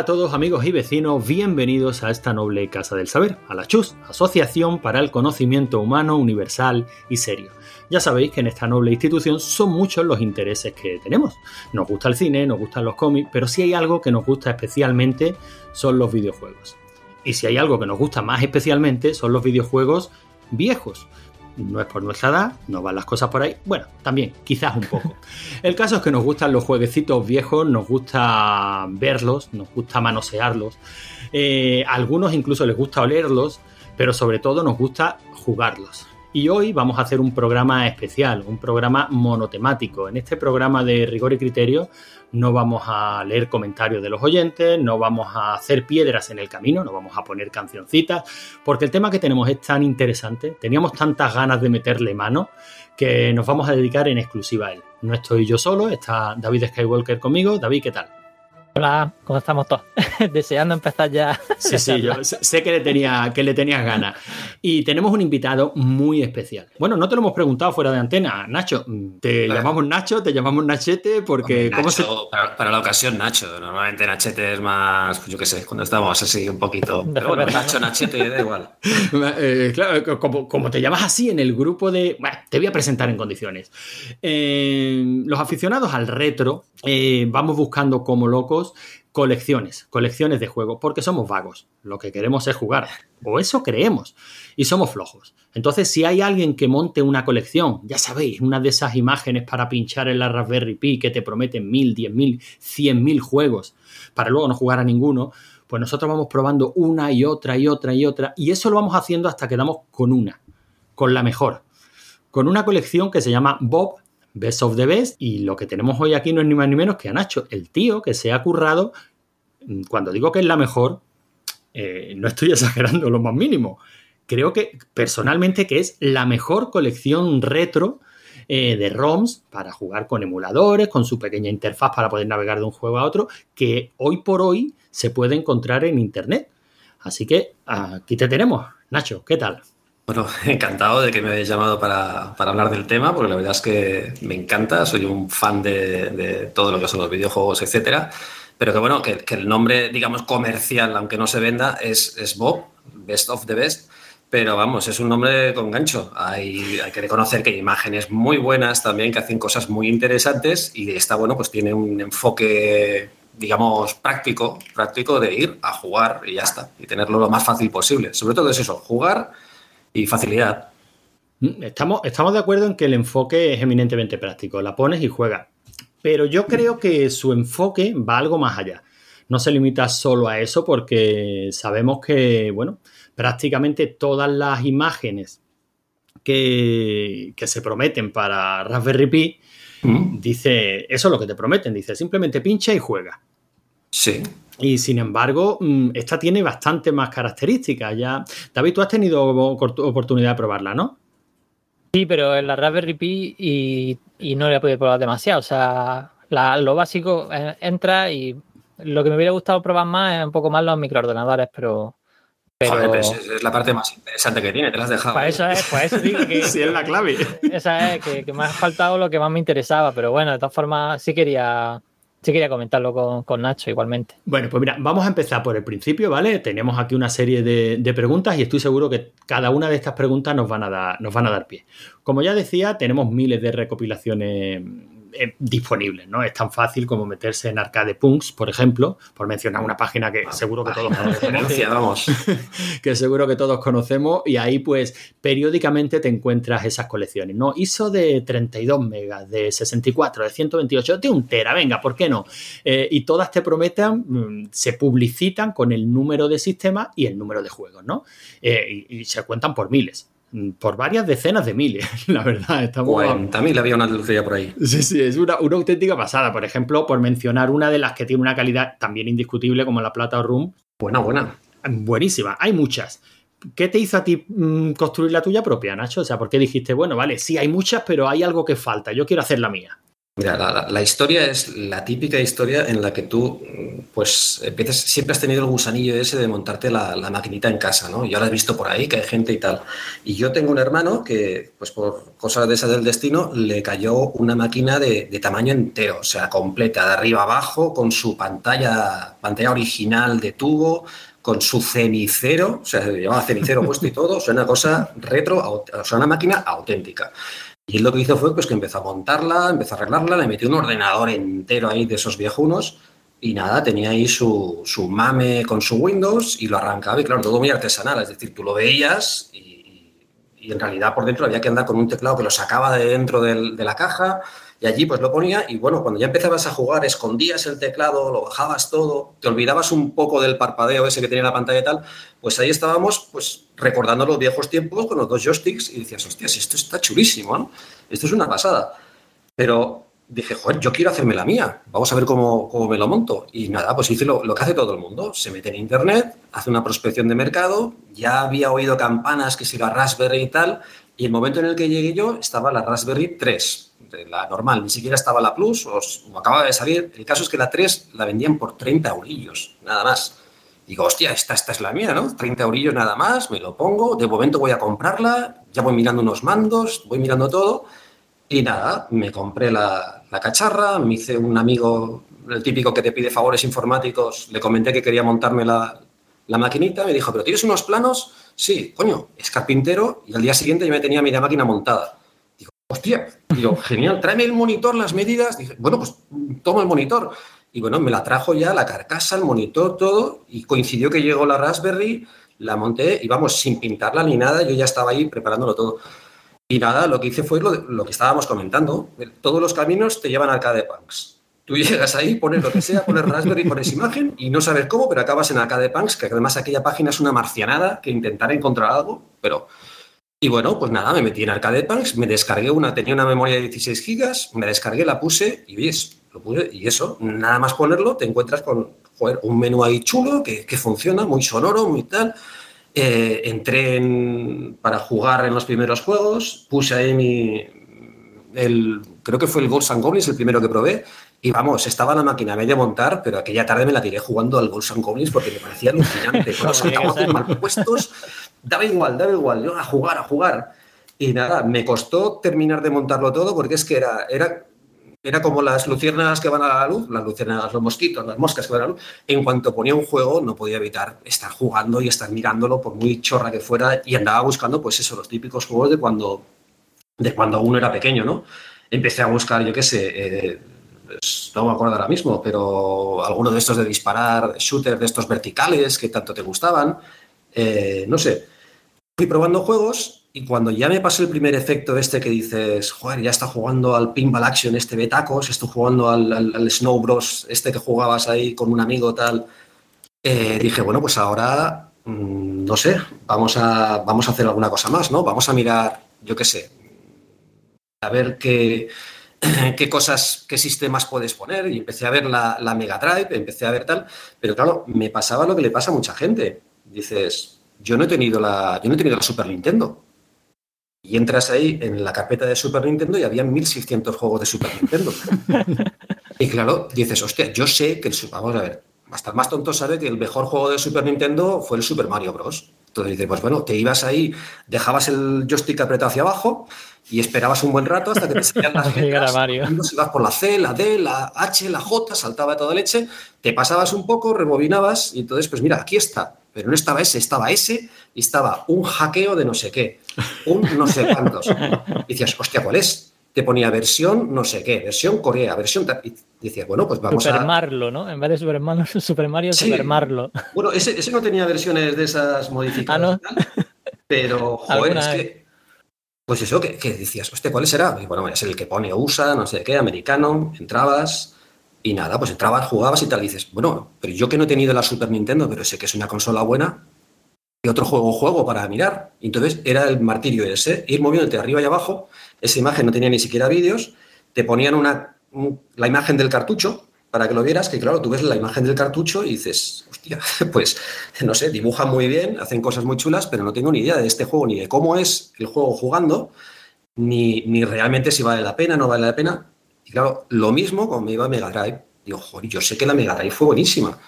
A todos amigos y vecinos, bienvenidos a esta noble Casa del Saber, a la CHUS, Asociación para el Conocimiento Humano, Universal y Serio. Ya sabéis que en esta noble institución son muchos los intereses que tenemos. Nos gusta el cine, nos gustan los cómics, pero si hay algo que nos gusta especialmente son los videojuegos. Y si hay algo que nos gusta más especialmente son los videojuegos viejos no es por nuestra edad, no van las cosas por ahí. Bueno, también, quizás un poco. El caso es que nos gustan los jueguecitos viejos, nos gusta verlos, nos gusta manosearlos. Eh, a algunos incluso les gusta olerlos, pero sobre todo nos gusta jugarlos. Y hoy vamos a hacer un programa especial, un programa monotemático. En este programa de rigor y criterio no vamos a leer comentarios de los oyentes, no vamos a hacer piedras en el camino, no vamos a poner cancioncitas, porque el tema que tenemos es tan interesante, teníamos tantas ganas de meterle mano que nos vamos a dedicar en exclusiva a él. No estoy yo solo, está David Skywalker conmigo. David, ¿qué tal? Hola, ¿cómo estamos todos? Deseando empezar ya. Sí, sí, yo sé que le, tenía, que le tenías ganas. Y tenemos un invitado muy especial. Bueno, no te lo hemos preguntado fuera de antena, Nacho. ¿Te llamamos Nacho? ¿Te llamamos Nachete? Porque. para, la ocasión, Nacho. Normalmente Nachete es más, yo qué sé, cuando estamos así un poquito. Pero bueno, Nacho, Nachete, da igual. Eh, claro, como, te llamas así en el grupo de. Bueno, te voy a presentar en condiciones. Eh, los aficionados al retro eh, vamos buscando como locos colecciones, colecciones de juegos, porque somos vagos. Lo que queremos es jugar, o eso creemos, y somos flojos. Entonces, si hay alguien que monte una colección, ya sabéis, una de esas imágenes para pinchar en la Raspberry Pi que te prometen mil, diez mil, cien mil juegos, para luego no jugar a ninguno, pues nosotros vamos probando una y otra y otra y otra, y eso lo vamos haciendo hasta que damos con una, con la mejor, con una colección que se llama Bob Best of the Best. Y lo que tenemos hoy aquí no es ni más ni menos que a Nacho, el tío que se ha currado. Mm, cuando digo que es la mejor, eh, no estoy exagerando lo más mínimo. Creo que personalmente que es la mejor colección retro eh, de ROMs para jugar con emuladores, con su pequeña interfaz para poder navegar de un juego a otro, que hoy por hoy se puede encontrar en Internet. Así que aquí te tenemos. Nacho, ¿qué tal? Bueno, encantado de que me hayáis llamado para, hablar del tema, porque la verdad es que me encanta, soy un fan de, todo lo que son los videojuegos, etcétera. Pero que bueno, que, el nombre, digamos, comercial, aunque no se venda, es, es Bob, Best of the Best. Pero vamos, es un nombre con gancho. Hay, hay, que reconocer que hay imágenes muy buenas también, que hacen cosas muy interesantes y está bueno, pues tiene un enfoque, digamos, práctico, práctico de ir a jugar y ya está. Y tenerlo lo más fácil posible. Sobre todo es eso, jugar y facilidad. Mm, estamos, estamos de acuerdo en que el enfoque es eminentemente práctico, la pones y juegas. Pero yo creo que su enfoque va algo más allá. No se limita solo a eso porque sabemos que, bueno, prácticamente todas las imágenes que, que se prometen para Raspberry Pi, mm. dice, eso es lo que te prometen, dice, simplemente pincha y juega. Sí. Y sin embargo, mm, esta tiene bastante más características. Ya, David, tú has tenido oportunidad de probarla, ¿no? Sí, pero en la Raspberry Pi y, no le he podido probar demasiado. O sea, lo básico eh, entra y lo que me hubiera gustado probar más es un poco más los microordenadores, pero. pero... es, la parte más interesante que tiene, te la has dejado. Para eso es, para eso digo que. sí, es la clave. Esa es, que, que me ha faltado lo que más me interesaba, pero bueno, de todas formas sí quería Sí quería comentarlo con, Nacho igualmente. Bueno, pues mira, vamos a empezar por el principio, ¿vale? Tenemos aquí una serie de, de, preguntas y estoy seguro que cada una de estas preguntas nos van, a dar, nos van a dar pie. Como ya decía, tenemos miles de recopilaciones eh, disponibles, ¿no? Es tan fácil como meterse en Arcade Punks, por ejemplo, por mencionar una página que seguro que todos conocemos. que seguro que todos conocemos, y ahí, pues, periódicamente te encuentras esas colecciones, ¿no? ISO de 32 megas, de 64, de 128, de un tera, venga, ¿por qué no? Eh, y todas te prometen, mm, se publicitan con el número de sistema y el número de juegos, ¿no? Eh, y se cuentan por miles por varias decenas de miles, la verdad. Estamos... También había una lucilla por ahí. Sí, sí, es una, auténtica pasada. Por ejemplo, por mencionar una de las que tiene una calidad también indiscutible como la Plata Room. Buena, buena. Buenísima, hay muchas. ¿Qué te hizo a ti mm, construir la tuya propia, Nacho? O sea, ¿por qué dijiste, bueno, vale, sí hay muchas, pero hay algo que falta, yo quiero hacer la mía? Mira, la, historia es la típica historia en la que tú, pues, empiezas, siempre has tenido el gusanillo ese de montarte la, maquinita en casa, ¿no? Y ahora has visto por ahí que hay gente y tal. Y yo tengo un hermano que, pues, por cosas de esas del destino, le cayó una máquina de, tamaño entero, o sea, completa, de arriba abajo, con su pantalla, pantalla original de tubo, con su cenicero, o sea, se llevaba cenicero puesto y todo, o sea, una cosa retro, o sea, una máquina auténtica. Y lo que hizo fue pues, que empezó a montarla, empezó a arreglarla, le metió un ordenador entero ahí de esos viejunos y nada, tenía ahí su, su mame con su Windows y lo arrancaba y claro, todo muy artesanal, es decir, tú lo veías y, en realidad por dentro había que andar con un teclado que lo sacaba de dentro de la caja y allí pues lo ponía y bueno, cuando ya empezabas a jugar, escondías el teclado, lo bajabas todo, te olvidabas un poco del parpadeo ese que tenía la pantalla y tal, pues ahí estábamos pues recordando los viejos tiempos con los dos joysticks y decías, hostias, esto está chulísimo, ¿no? Esto es una pasada. Pero dije, joder, yo quiero hacerme la mía, vamos a ver cómo, cómo me lo monto. Y nada, pues hice lo, que hace todo el mundo, se mete en internet, hace una prospección de mercado, ya había oído campanas que si la Raspberry y tal, y el momento en el que llegué yo estaba la Raspberry 3 la normal, ni siquiera estaba la Plus, o, acababa de salir. El caso es que la 3 la vendían por 30 eurillos, nada más. Digo, hostia, esta, esta es la mía, ¿no? 30 eurillos nada más, me lo pongo, de momento voy a comprarla, ya voy mirando unos mandos, voy mirando todo, y nada, me compré la, la cacharra, me hice un amigo, el típico que te pide favores informáticos, le comenté que quería montarme la, la maquinita, me dijo, ¿pero tienes unos planos? Sí, coño, es carpintero, y al día siguiente ya me tenía mi máquina montada. Hostia, digo, genial, tráeme el monitor, las medidas. Dije, bueno, pues toma el monitor. Y bueno, me la trajo ya la carcasa, el monitor, todo. Y coincidió que llegó la Raspberry, la monté y vamos, sin pintarla ni nada, yo ya estaba ahí preparándolo todo. Y nada, lo que hice fue lo, que estábamos comentando. Todos los caminos te llevan a Arcade Punks. Tú llegas ahí, pones lo que sea, pones Raspberry, pones imagen y no sabes cómo, pero acabas en Arcade Punks, que además aquella página es una marcianada que intentar encontrar algo, pero y bueno, pues nada, me metí en Arcade Punks, me descargué una, tenía una memoria de 16 gigas, me descargué, la puse y ves, lo puse y eso, nada más ponerlo, te encuentras con un menú ahí chulo que, funciona, muy sonoro, muy tal. Eh, entré para jugar en los primeros juegos, puse ahí mi, el, creo que fue el Ghosts and Goblins el primero que probé, y vamos, estaba la máquina media montar, pero aquella tarde me la tiré jugando al Ghosts and Goblins porque me parecía alucinante, con los altavoces mal puestos, daba igual, daba igual, yo a jugar, a jugar. Y nada, me costó terminar de montarlo todo porque es que era, era, era como las luciérnagas que van a la luz, las luciérnagas, los mosquitos, las moscas que van a la luz. En cuanto ponía un juego, no podía evitar estar jugando y estar mirándolo, por muy chorra que fuera, y andaba buscando, pues eso, los típicos juegos de cuando, de cuando uno era pequeño, ¿no? Empecé a buscar, yo qué sé, eh, pues, no me acuerdo ahora mismo, pero alguno de estos de disparar, shooters de estos verticales que tanto te gustaban. Eh, no sé, fui probando juegos y cuando ya me pasó el primer efecto este que dices, joder, ya está jugando al Pinball Action este Betacos, estoy jugando al, Snow Bros este que jugabas ahí con un amigo tal, eh, dije, bueno, pues ahora, mm, no sé, vamos a, vamos a hacer alguna cosa más, ¿no? Vamos a mirar, yo qué sé, a ver qué, qué cosas, qué sistemas puedes poner y empecé a ver la, la Mega Drive, empecé a ver tal, pero claro, me pasaba lo que le pasa a mucha gente dices, yo no he tenido la, yo no he tenido la Super Nintendo. Y entras ahí en la carpeta de Super Nintendo y había 1600 juegos de Super Nintendo. y claro, dices, hostia, yo sé que el, vamos a ver, hasta el más tonto sabe que el mejor juego de Super Nintendo fue el Super Mario Bros. Entonces dices, pues bueno, te ibas ahí, dejabas el joystick apretado hacia abajo y esperabas un buen rato hasta que te salían las letras. Mario. ibas por la C, la D, la H, la J, saltaba toda leche, te pasabas un poco, rebobinabas y entonces, pues mira, aquí está pero no estaba ese, estaba ese y estaba un hackeo de no sé qué, un no sé cuántos. Y decías, hostia, ¿cuál es? Te ponía versión no sé qué, versión Corea, versión... Y decías, bueno, pues vamos a... Super Marlo, ¿no? En vez de Super Mario, Super Mario, Super Marlo. Bueno, ese, ese, no tenía versiones de esas modificadas. ¿Ah, no? Pero, joder, es que... Pues eso, que, decías, hostia, ¿cuál será? Y bueno, es el que pone USA, no sé qué, americano, entrabas y nada, pues entrabas, jugabas y tal, y dices, bueno, pero yo que no he tenido la Super Nintendo, pero sé que es una consola buena, y otro juego juego para mirar. entonces era el martirio ese, ir moviéndote arriba y abajo, esa imagen no tenía ni siquiera vídeos, te ponían una, la imagen del cartucho para que lo vieras, que claro, tú ves la imagen del cartucho y dices, hostia, pues no sé, dibujan muy bien, hacen cosas muy chulas, pero no tengo ni idea de este juego, ni de cómo es el juego jugando, ni, ni realmente si vale la pena, no vale la pena Y claro, lo mismo cuando me iba a Mega Drive. Digo, joder, yo sé que la Mega Drive fue buenísima,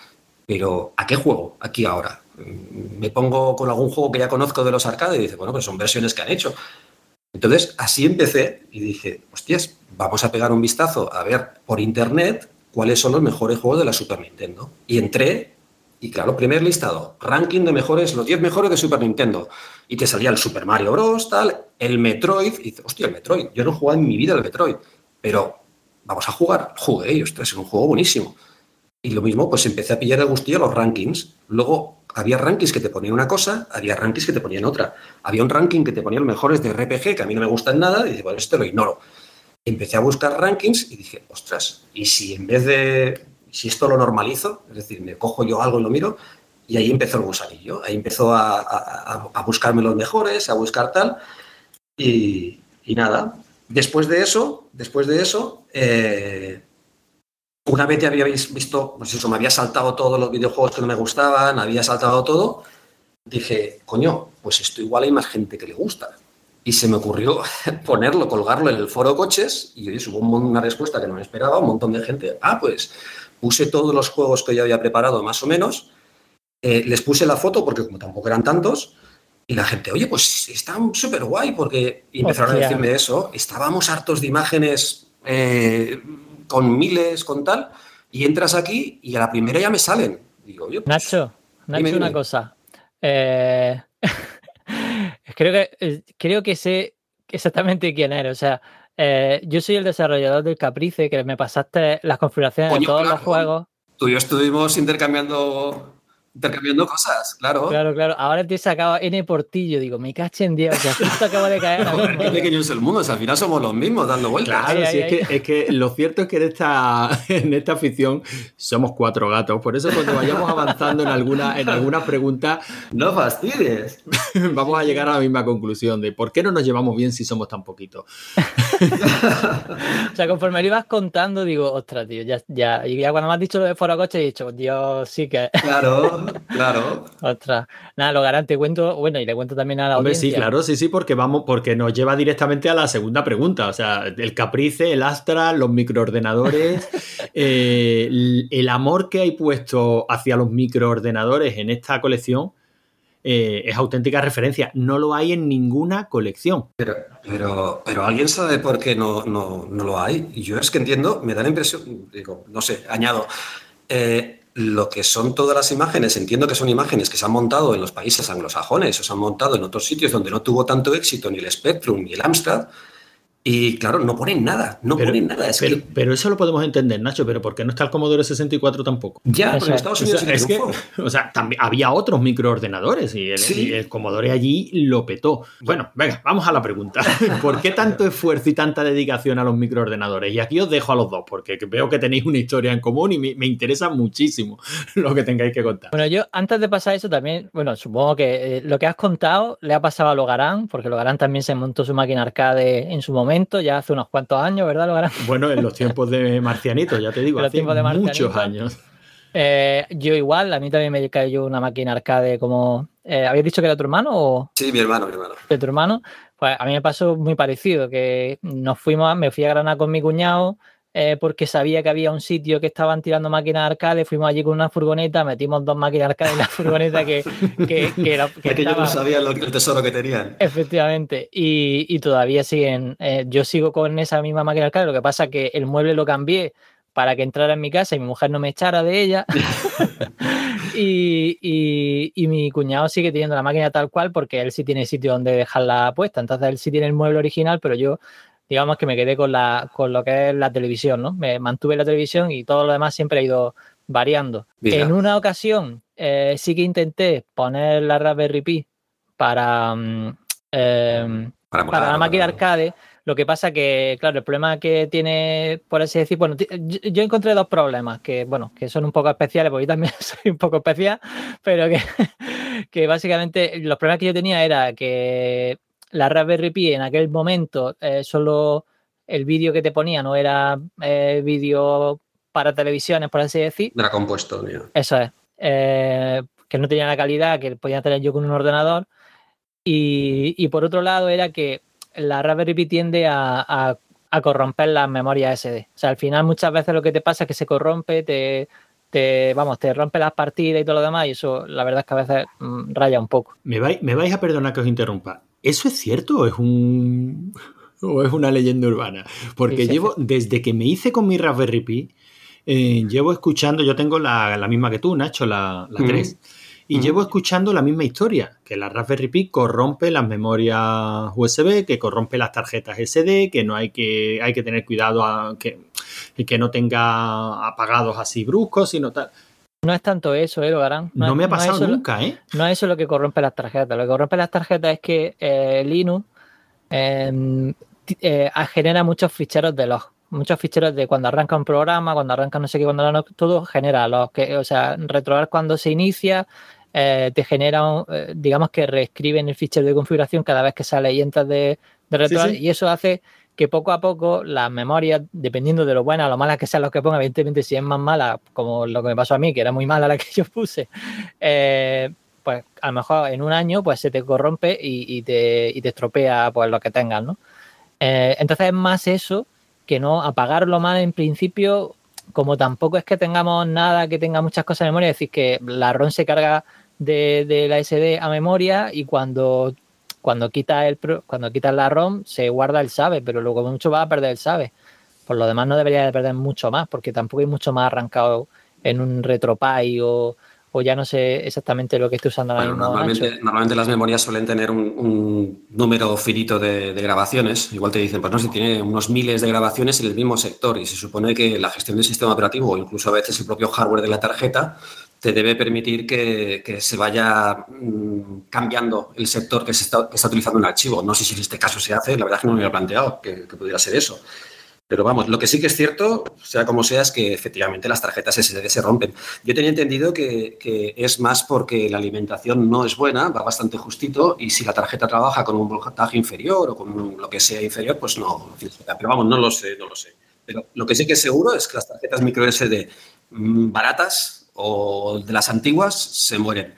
pero ¿a qué juego aquí ahora? Me pongo con algún juego que ya conozco de los arcades y dice, bueno, pues son versiones que han hecho. Entonces, así empecé y dije, hostias, vamos a pegar un vistazo a ver por internet cuáles son los mejores juegos de la Super Nintendo. Y entré, y claro, primer listado, ranking de mejores, los 10 mejores de Super Nintendo. Y te salía el Super Mario Bros., tal, el Metroid, y dices, hostia, el Metroid, yo no he jugado en mi vida el Metroid, pero vamos a jugar, jugué, y ostras, es un juego buenísimo. Y lo mismo, pues empecé a pillar el gustillo los rankings. Luego había rankings que te ponían una cosa, había rankings que te ponían otra. Había un ranking que te ponía los mejores de RPG, que a mí no me gustan nada, y dije, bueno, este lo ignoro. Empecé a buscar rankings y dije, ostras, ¿y si en vez de, si esto lo normalizo, es decir, me cojo yo algo y lo miro, y ahí empezó el gusanillo, ahí empezó a, buscarme los mejores, a buscar tal, y, y, nada. Después de eso, después de eso, eh, una vez ya habíais visto, pues eso, me había saltado todos los videojuegos que no me gustaban, había saltado todo, dije, coño, pues esto igual hay más gente que le gusta. Y se me ocurrió ponerlo, colgarlo en el foro coches y hubo una respuesta que no me esperaba, un montón de gente. Ah, pues puse todos los juegos que yo había preparado más o menos, eh, les puse la foto porque como tampoco eran tantos, y la gente, oye, pues están súper guay porque y empezaron a decirme eso. Estábamos hartos de imágenes eh, con miles, con tal, y entras aquí y a la primera ya me salen. Digo, pues, Nacho, Nacho, una cosa. Eh, creo, que, eh, creo que sé exactamente quién eres. O sea, eh, yo soy el desarrollador del Caprice, que me pasaste las configuraciones de todos los juegos. Tú y yo estuvimos intercambiando intercambiando cosas, claro. Claro, claro. Ahora te he sacado N Portillo, digo, me caché en Dios, ya justo acabo de caer. Qué pequeño es el mundo, o sea, al final somos los mismos dando vueltas. Claro, sí, es, Que, es, que, lo cierto es que en esta, en esta afición somos cuatro gatos, por eso cuando vayamos avanzando en alguna, en alguna pregunta... No fastidies. Vamos a llegar a la misma conclusión de por qué no nos llevamos bien si somos tan poquitos. o sea, conforme lo ibas contando, digo, ostras, tío, ya, ya, y ya cuando me has dicho lo de Foro Coche, he dicho, Dios, sí que... Claro claro. Otra. Nada, lo garante, cuento, bueno, y le cuento también a la Hombre, Sí, claro, sí, sí, porque vamos, porque nos lleva directamente a la segunda pregunta. O sea, el Caprice, el Astra, los microordenadores, eh, el, amor que hay puesto hacia los microordenadores en esta colección. Eh, es auténtica referencia. No lo hay en ninguna colección. Pero, pero, pero ¿alguien sabe por qué no, no, no lo hay? Y yo es que entiendo, me da la impresión, digo, no sé, añado, eh, lo que son todas las imágenes, entiendo que son imágenes que se han montado en los países anglosajones o se han montado en otros sitios donde no tuvo tanto éxito ni el Spectrum ni el Amstrad, y claro, no ponen nada, no ponen nada. pero, eso lo podemos entender, Nacho, pero ¿por qué no está el Commodore 64 tampoco? Ya, pero en Estados Unidos es que, o sea, también había otros microordenadores y el, Commodore allí lo petó. Bueno, venga, vamos a la pregunta. ¿Por qué tanto esfuerzo y tanta dedicación a los microordenadores? Y aquí os dejo a los dos, porque veo que tenéis una historia en común y me, interesa muchísimo lo que tengáis que contar. Bueno, yo antes de pasar eso también, bueno, supongo que eh, lo que has contado le ha pasado a Logarán, porque Logarán también se montó su máquina arcade en su momento ya hace unos cuantos años, ¿verdad, Logarán? Bueno, en los tiempos de Marcianito, ya te digo, hace muchos años. Eh, yo igual, a mí también me cayó una máquina arcade como... Eh, ¿Habías dicho que era tu hermano o...? Sí, mi hermano, mi hermano. ¿De tu hermano? Pues a mí me pasó muy parecido, que nos fuimos, me fui a Granada con mi cuñado, eh, porque sabía que había un sitio que estaban tirando máquinas arcade, fuimos allí con una furgoneta, metimos dos máquinas arcade en la furgoneta que, que, que era... Que, que no sabía lo, el tesoro que tenían. Efectivamente, y, y todavía siguen, eh, yo sigo con esa misma máquina arcade, lo que pasa que el mueble lo cambié para que entrara en mi casa y mi mujer no me echara de ella. y, y, y, mi cuñado sigue teniendo la máquina tal cual porque él sí tiene sitio donde dejarla puesta. Entonces él sí tiene el mueble original, pero yo digamos que me quedé con, la, con lo que es la televisión, ¿no? Me mantuve la televisión y todo lo demás siempre ha ido variando. En una ocasión eh, sí que intenté poner la Raspberry Pi para, mm, em, para, la máquina arcade. Lo que pasa que, claro, el problema que tiene, por así decir, bueno, yo, encontré dos problemas que, bueno, que son un poco especiales, porque yo también soy un poco especial, pero que, que básicamente los problemas que yo tenía era que la Raspberry Pi en aquel momento eh, solo el vídeo que te ponía no era eh, vídeo para televisiones, por así decir. Era compuesto, Eso es. Eh, que no tenía la calidad que podía tener yo con un ordenador. Y, por otro lado era que la Raspberry Pi tiende a, a corromper las memorias SD. O sea, al final muchas veces lo que te pasa es que se corrompe, te, te, vamos, te rompe las partidas y todo lo demás, y eso la verdad es que a veces mm, raya un poco. Me vais, me vais a perdonar que os interrumpa. ¿Eso es cierto o es un o es una leyenda urbana? Porque llevo, desde que me hice con mi Raspberry Pi, eh, llevo escuchando, yo tengo la, misma que tú, Nacho, la, la 3. Y llevo escuchando la misma historia, que la Raspberry Pi corrompe las memorias USB, que corrompe las tarjetas SD, que no hay que, hay que tener cuidado a que, que no tenga apagados así bruscos, sino tal. No es tanto eso, ¿eh, Logarán? No, me ha pasado nunca, ¿eh? No es eso lo que corrompe las tarjetas. Lo que corrompe las tarjetas es que eh, Linux em, eh, genera muchos ficheros de log muchos ficheros de cuando arranca un programa, cuando arranca no sé qué, cuando arranca todo, genera que, o sea, retrobar cuando se inicia, eh, te genera, eh, digamos que reescriben el fichero de configuración cada vez que sale y entras de, de y eso hace poco a poco las memorias, dependiendo de lo buenas o lo malas que sean los que ponga, evidentemente si es más mala, como lo que me pasó a mí, que era muy mala la que yo puse, eh, pues a lo mejor en un año pues se te corrompe y, te, y te, estropea pues lo que tengas, ¿no? entonces es más eso que no apagarlo más en principio, como tampoco es que tengamos nada que tenga muchas cosas en memoria, es decir, que la ROM se carga de, la SD a memoria y cuando, cuando quitas el cuando quitas la ROM se guarda el SAVE, pero luego mucho va a perder el SAVE. Por lo demás no debería de perder mucho más, porque tampoco hay mucho más arrancado en un RetroPie o, o ya no sé exactamente lo que estoy usando ahora mismo. Normalmente, normalmente, las memorias suelen tener un, número finito de, grabaciones. Igual te dicen, pues no sé, tiene unos miles de grabaciones en el mismo sector y se supone que la gestión del sistema operativo o incluso a veces el propio hardware de la tarjeta te debe permitir que, se vaya mm, cambiando el sector que está, utilizando un archivo. No sé si en este caso se hace, la verdad es que no me había planteado que, que pudiera ser eso. Pero vamos, lo que sí que es cierto, sea como sea, es que efectivamente las tarjetas SD se rompen. Yo tenía entendido que, es más porque la alimentación no es buena, va bastante justito, y si la tarjeta trabaja con un voltaje inferior o con lo que sea inferior, pues no. Pero vamos, no lo sé, no lo sé. Pero lo que sí que es seguro es que las tarjetas micro SD mm, baratas o de las antiguas se mueren.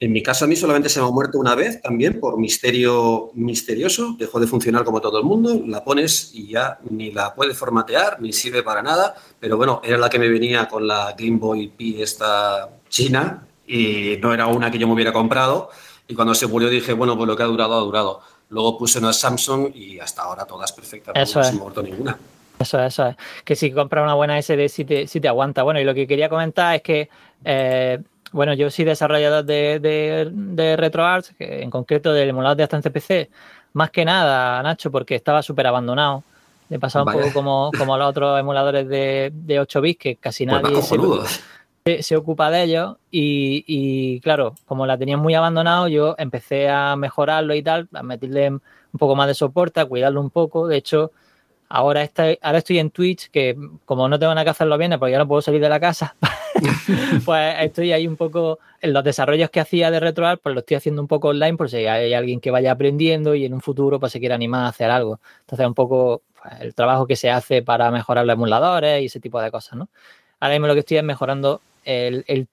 En mi caso, a mí solamente se me ha muerto una vez también por misterio misterioso. Dejó de funcionar como todo el mundo. La pones y ya ni la puedes formatear, ni sirve para nada. Pero bueno, era la que me venía con la Game Boy Pi esta china y no era una que yo me hubiera comprado. Y cuando se murió dije, bueno, pues lo que ha durado, ha durado. Luego puse una Samsung y hasta ahora todas perfectas. Eso no se me ha muerto ninguna. Eso, eso es. Que si compras una buena SD, si te, si te aguanta. Bueno, y lo que quería comentar es que eh, bueno, yo soy desarrollador de, de, RetroArch, en concreto del emulador de hasta en CPC. Más que nada, Nacho, porque estaba súper abandonado. Le pasaba un poco como, como los otros emuladores de, de 8 bits, que casi pues nadie se, ocupa de ellos. Y, claro, como la tenían muy abandonado, yo empecé a mejorarlo y tal, a meterle un poco más de soporte, a cuidarlo un poco. De hecho, ahora, estoy, ahora estoy en Twitch, que como no tengo nada que hacerlo bien, porque ya no puedo salir de la casa. pues estoy ahí un poco en los desarrollos que hacía de RetroArch, pues lo estoy haciendo un poco online por si hay alguien que vaya aprendiendo y en un futuro pues se quiera animar a hacer algo. Entonces un poco pues, el trabajo que se hace para mejorar los emuladores y ese tipo de cosas, ¿no? Ahora mismo lo que estoy es mejorando el,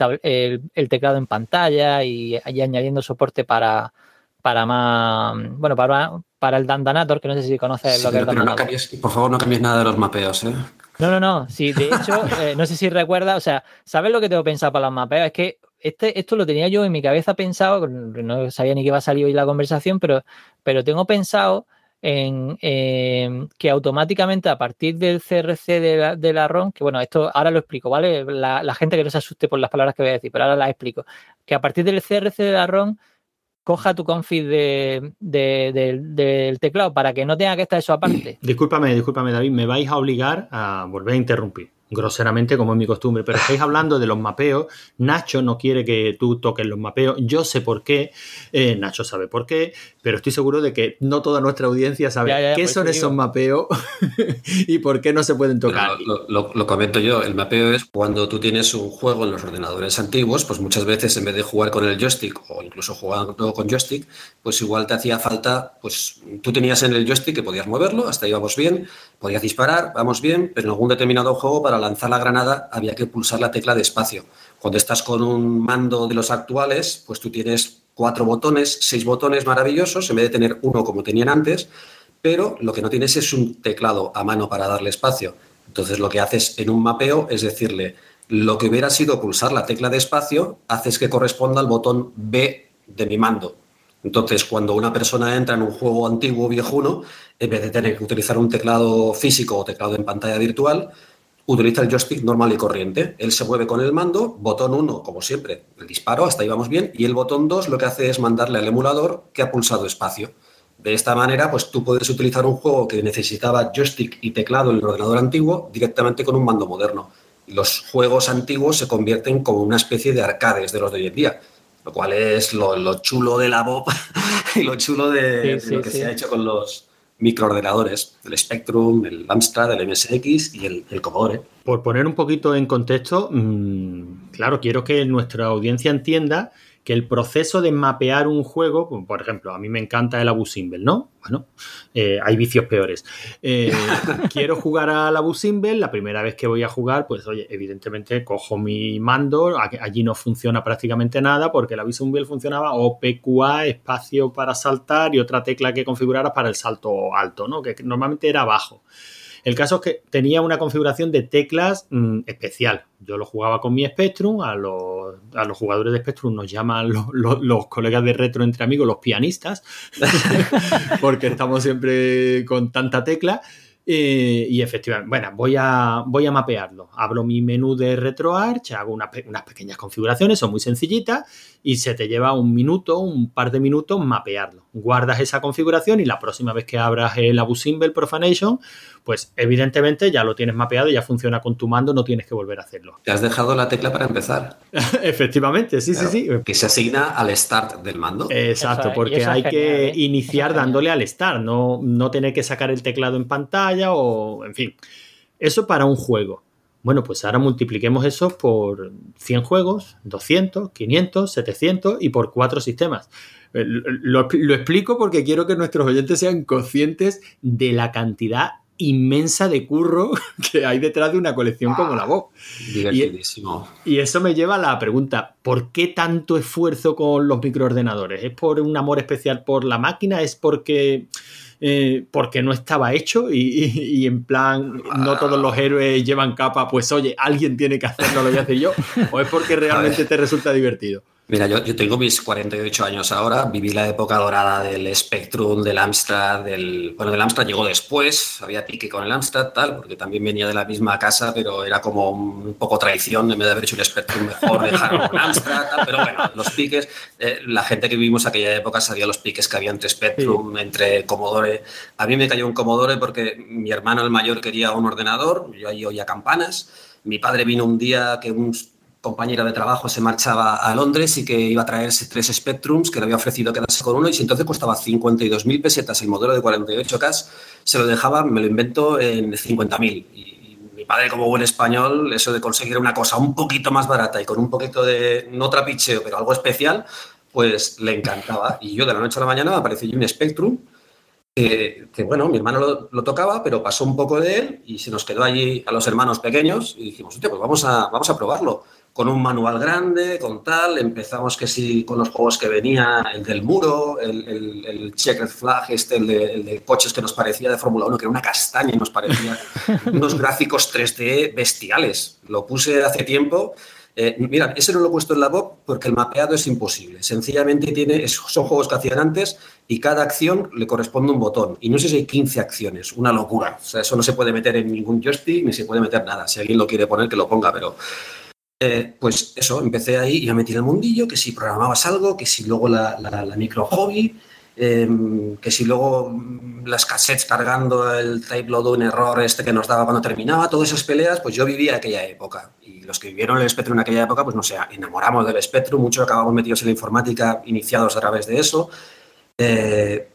teclado en pantalla y, añadiendo soporte para, para más, bueno, para, para el Dandanator, que no sé si conoces lo que es por favor, no cambies nada de los mapeos, ¿eh? No, no, no. Sí, de hecho, eh, no sé si recuerda, o sea, ¿sabes lo que tengo pensado para los mapeos? Es que este, esto lo tenía yo en mi cabeza pensado, no sabía ni que iba a salir hoy la conversación, pero, pero tengo pensado en que automáticamente a partir del CRC de la, de la, ROM, que bueno, esto ahora lo explico, ¿vale? La, la, gente que no se asuste por las palabras que voy a decir, pero ahora las explico. Que a partir del CRC de la ROM coja tu config de, del teclado para que no tenga que estar eso aparte. Discúlpame, discúlpame, David, me vais a obligar a volver a interrumpir groseramente como es mi costumbre, pero estáis hablando de los mapeos, Nacho no quiere que tú toques los mapeos, yo sé por qué, eh, Nacho sabe por qué, pero estoy seguro de que no toda nuestra audiencia sabe qué son esos mapeos y por qué no se pueden tocar. Lo, comento yo, el mapeo es cuando tú tienes un juego en los ordenadores antiguos, pues muchas veces en vez de jugar con el joystick o incluso jugando con joystick, pues igual te hacía falta, pues tú tenías en el joystick que podías moverlo, hasta ahí vamos bien, podías disparar, vamos bien, pero en algún determinado juego para lanzar la granada había que pulsar la tecla de espacio. Cuando estás con un mando de los actuales, pues tú tienes cuatro botones, seis botones maravillosos, en vez de tener uno como tenían antes, pero lo que no tienes es un teclado a mano para darle espacio. Entonces lo que haces en un mapeo es decirle, lo que hubiera sido pulsar la tecla de espacio, haces que corresponda al botón B de mi mando. Entonces, cuando una persona entra en un juego antiguo viejuno, en vez de tener que utilizar un teclado físico o teclado en pantalla virtual, utiliza el joystick normal y corriente. Él se mueve con el mando, botón 1, como siempre, el disparo, hasta ahí vamos bien, y el botón 2 lo que hace es mandarle al emulador que ha pulsado espacio. De esta manera, pues tú puedes utilizar un juego que necesitaba joystick y teclado en el ordenador antiguo directamente con un mando moderno. Los juegos antiguos se convierten como una especie de arcades de los de hoy en día, lo cual es lo, chulo de la Bob y lo chulo de, lo que se ha hecho con los, microordenadores, el Spectrum, el Amstrad, el MSX y el, Commodore. Por poner un poquito en contexto, mm, claro, quiero que nuestra audiencia entienda que el proceso de mapear un juego, por ejemplo, a mí me encanta el Abu Simbel, ¿no? Bueno, eh, hay vicios peores. Eh, quiero jugar al Abu Simbel, la primera vez que voy a jugar, pues oye, evidentemente cojo mi mando, allí no funciona prácticamente nada porque el Abu Simbel funcionaba OPQA, espacio para saltar y otra tecla que configuraras para el salto alto, ¿no? Que normalmente era bajo. El caso es que tenía una configuración de teclas mm, especial. Yo lo jugaba con mi Spectrum, a los, jugadores de Spectrum nos llaman los, colegas de retro entre amigos los pianistas, porque estamos siempre con tanta tecla. Eh, y efectivamente, bueno, voy a, voy a mapearlo. Abro mi menú de RetroArch, hago unas pequeñas configuraciones, son muy sencillitas, y se te lleva un minuto, un par de minutos mapearlo. Guardas esa configuración y la próxima vez que abras el Abu Symbol Profanation, pues evidentemente ya lo tienes mapeado y ya funciona con tu mando, no tienes que volver a hacerlo. Te has dejado la tecla para empezar. Efectivamente, sí, sí, sí. Que se asigna al start del mando. Exacto, porque hay que iniciar dándole al start, no, no tener que sacar el teclado en pantalla o, en fin. Eso para un juego. Bueno, pues ahora multipliquemos eso por 100 juegos, 200, 500, 700 y por cuatro sistemas. Eh, lo, lo, explico porque quiero que nuestros oyentes sean conscientes de la cantidad inmensa de curro que hay detrás de una colección como la Vox. Divertidísimo. Y, eso me lleva a la pregunta, ¿por qué tanto esfuerzo con los microordenadores? ¿Es por un amor especial por la máquina? ¿Es porque... Eh, porque no estaba hecho y, en plan no todos los héroes llevan capa, pues oye, alguien tiene que hacerlo, lo voy a hacer yo, o es porque realmente te resulta divertido. Mira, yo, yo, tengo mis 48 años ahora, viví la época dorada del Spectrum, del Amstrad, del... Bueno, del Amstrad llegó después, había pique con el Amstrad, tal, porque también venía de la misma casa, pero era como un poco traición, en vez de haber hecho el Spectrum mejor, dejaron un Amstrad, tal, pero bueno, los piques, eh, la gente que vivimos aquella época sabía los piques que había entre Spectrum, entre Commodore. A mí me cayó un Commodore porque mi hermano el mayor quería un ordenador, yo ahí oía campanas, mi padre vino un día que un compañera de trabajo se marchaba a Londres y que iba a traerse tres Spectrums, que le había ofrecido quedarse con uno, y si entonces costaba 52.000 pesetas el modelo de 48K, se lo dejaba, me lo invento, en 50.000. Y mi padre, como buen español, eso de conseguir una cosa un poquito más barata y con un poquito de, no trapicheo, pero algo especial, pues le encantaba. Y yo de la noche a la mañana me apareció un Spectrum, que, bueno, mi hermano lo, tocaba, pero pasó un poco de él y se nos quedó allí a los hermanos pequeños y dijimos, pues vamos a, vamos a probarlo con un manual grande, con tal. Empezamos que sí con los juegos que venía, el del muro, el, el, el checkered flag, este, el de, coches que nos parecía de Fórmula 1, que era una castaña y nos parecía unos gráficos 3D bestiales. Lo puse hace tiempo. Eh, mira, ese no lo he puesto en la Bob porque el mapeado es imposible. Sencillamente tiene, son juegos que hacían antes y cada acción le corresponde un botón. Y no sé si hay 15 acciones, una locura. O sea, eso no se puede meter en ningún joystick ni se puede meter nada. Si alguien lo quiere poner, que lo ponga, pero eh, pues eso, empecé ahí y ya metí en el mundillo, que si programabas algo, que si luego la, micro hobby, em, que si luego mm, las cassettes cargando el type load un error este que nos daba cuando terminaba, todas esas peleas, pues yo vivía aquella época. Y los que vivieron el Spectrum en aquella época, pues no sé, enamoramos del Spectrum, muchos acabamos metidos en la informática, iniciados a través de eso. Eh,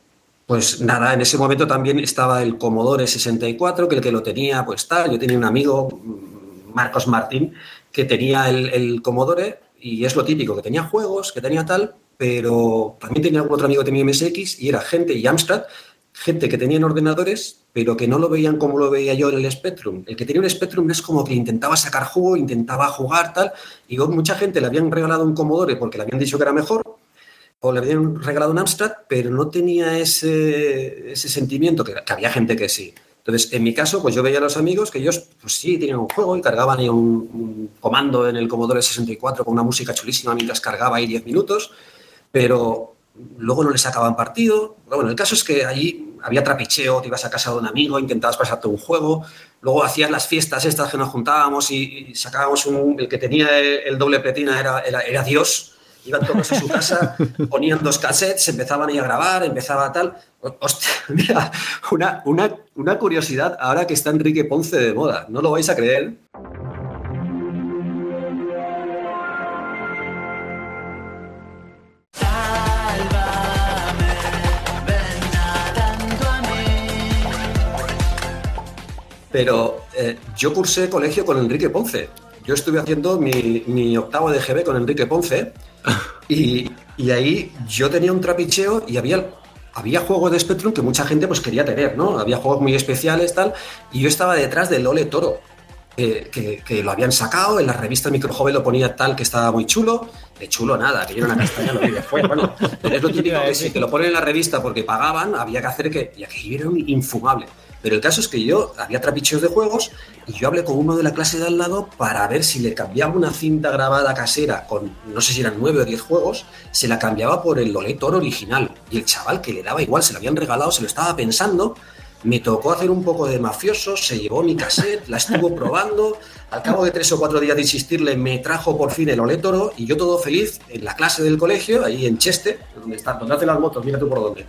pues nada, en ese momento también estaba el Commodore 64, que el que lo tenía, pues tal, yo tenía un amigo, mm, Marcos Martín, que tenía el, el, Commodore y es lo típico, que tenía juegos, que tenía tal, pero también tenía algún otro amigo que tenía MSX y era gente y Amstrad, gente que tenían ordenadores, pero que no lo veían como lo veía yo en el Spectrum. El que tenía un Spectrum es como que intentaba sacar juego, intentaba jugar tal, y mucha gente le habían regalado un Commodore porque le habían dicho que era mejor, o le habían regalado un Amstrad, pero no tenía ese, ese sentimiento, que, había gente que sí. Entonces, en mi caso, pues yo veía a los amigos que ellos, pues sí, tenían un juego y cargaban ahí un, comando en el Commodore 64 con una música chulísima mientras cargaba ahí 10 minutos, pero luego no le sacaban partido. Bueno, el caso es que allí había trapicheo, te ibas a casa de un amigo, intentabas pasarte un juego, luego hacías las fiestas estas que nos juntábamos y, sacábamos un, el que tenía el, doble pletina era, era, Dios, iban todos a su casa, ponían dos cassettes, empezaban a grabar, empezaba tal. Hostia, mira, una, una, una curiosidad ahora que está Enrique Ponce de moda, no lo vais a creer. Pero eh, yo cursé colegio con Enrique Ponce. Yo estuve haciendo mi, octavo de GB con Enrique Ponce y, ahí yo tenía un trapicheo y había, había juegos de Spectrum que mucha gente pues quería tener, ¿no? Había juegos muy especiales tal y yo estaba detrás del Lole Toro. que, lo habían sacado, en la revista Microjoven lo ponía tal que estaba muy chulo, de chulo nada, que yo era una castaña lo vi después, bueno, pero es lo típico que si te lo ponen en la revista porque pagaban, había que hacer que, y aquello era infumable. Pero el caso es que yo había trapicheos de juegos y yo hablé con uno de la clase de al lado para ver si le cambiaba una cinta grabada casera con no sé si eran nueve o diez juegos, se la cambiaba por el Loletor original. Y el chaval que le daba igual, se lo habían regalado, se lo estaba pensando. Me tocó hacer un poco de mafioso, se llevó mi cassette, la estuvo probando. Al cabo de tres o cuatro días de insistirle, me trajo por fin el Olétoro y yo todo feliz en la clase del colegio, ahí en Cheste, donde, está, donde hacen las motos, mira tú por dónde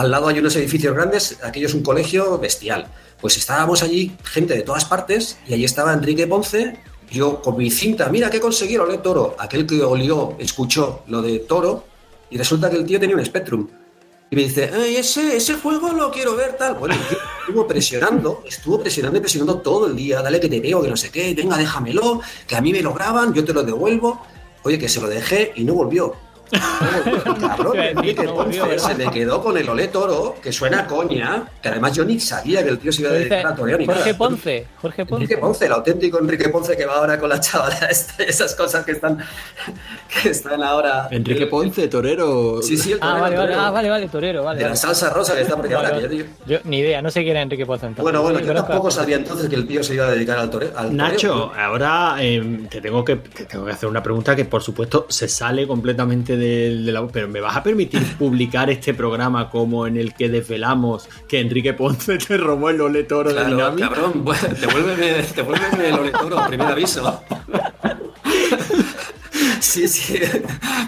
al lado hay unos edificios grandes, aquello es un colegio bestial. Pues estábamos allí, gente de todas partes, y allí estaba Enrique Ponce, yo con mi cinta, mira qué conseguí, olé toro. Aquel que olió, escuchó lo de toro, y resulta que el tío tenía un Spectrum. Y me dice, ese, ese juego lo quiero ver, tal. Bueno, estuvo presionando, estuvo presionando y presionando todo el día, dale que te veo, que no sé qué, venga, déjamelo, que a mí me lo graban, yo te lo devuelvo. Oye, que se lo dejé y no volvió. Cabrón, se me quedó con el Olé Toro, que suena coña, que además yo ni sabía que el tío se iba a dedicar a torear Jorge Ponce, Jorge Ponce. Enrique Ponce, el auténtico Enrique Ponce que va ahora con la chavala, esas cosas que están, que están ahora. Enrique Ponce, torero. Sí, sí, el torero. Ah, vale, vale, ah, vale, vale, torero, vale. De la salsa rosa que está por ahora. yo, ni idea, no sé quién era Enrique Ponce. Entonces. Bueno, bueno, yo tampoco sabía entonces que el tío se iba a dedicar al torero. Nacho, ahora eh, te, tengo que, te tengo que hacer una pregunta que, por supuesto, se sale completamente del pero ¿me vas a permitir publicar este programa como en el que desvelamos que Enrique Ponce te robó el Ole Toro de Dinami? Cabrón, devuélveme, devuélveme el Ole Toro, primer aviso. Sí, sí.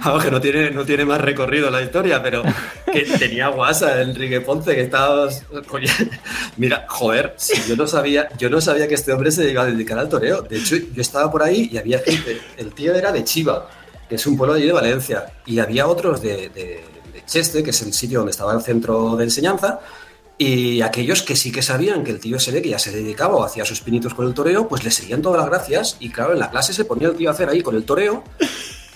Vamos, que no tiene, no tiene más recorrido la historia, pero que tenía guasa Enrique Ponce, que estaba. Mira, joder, yo no sabía, yo no sabía que este hombre se iba a dedicar al toreo. De hecho, yo estaba por ahí y había gente. El tío era de Chiva que es un pueblo allí de Valencia. Y había otros de, Cheste, que es el sitio donde estaba el centro de enseñanza, y aquellos que sí que sabían que el tío se ve que ya se dedicaba o hacía sus pinitos con el toreo, pues le seguían todas las gracias. Y claro, en la clase se ponía el tío a hacer ahí con el toreo.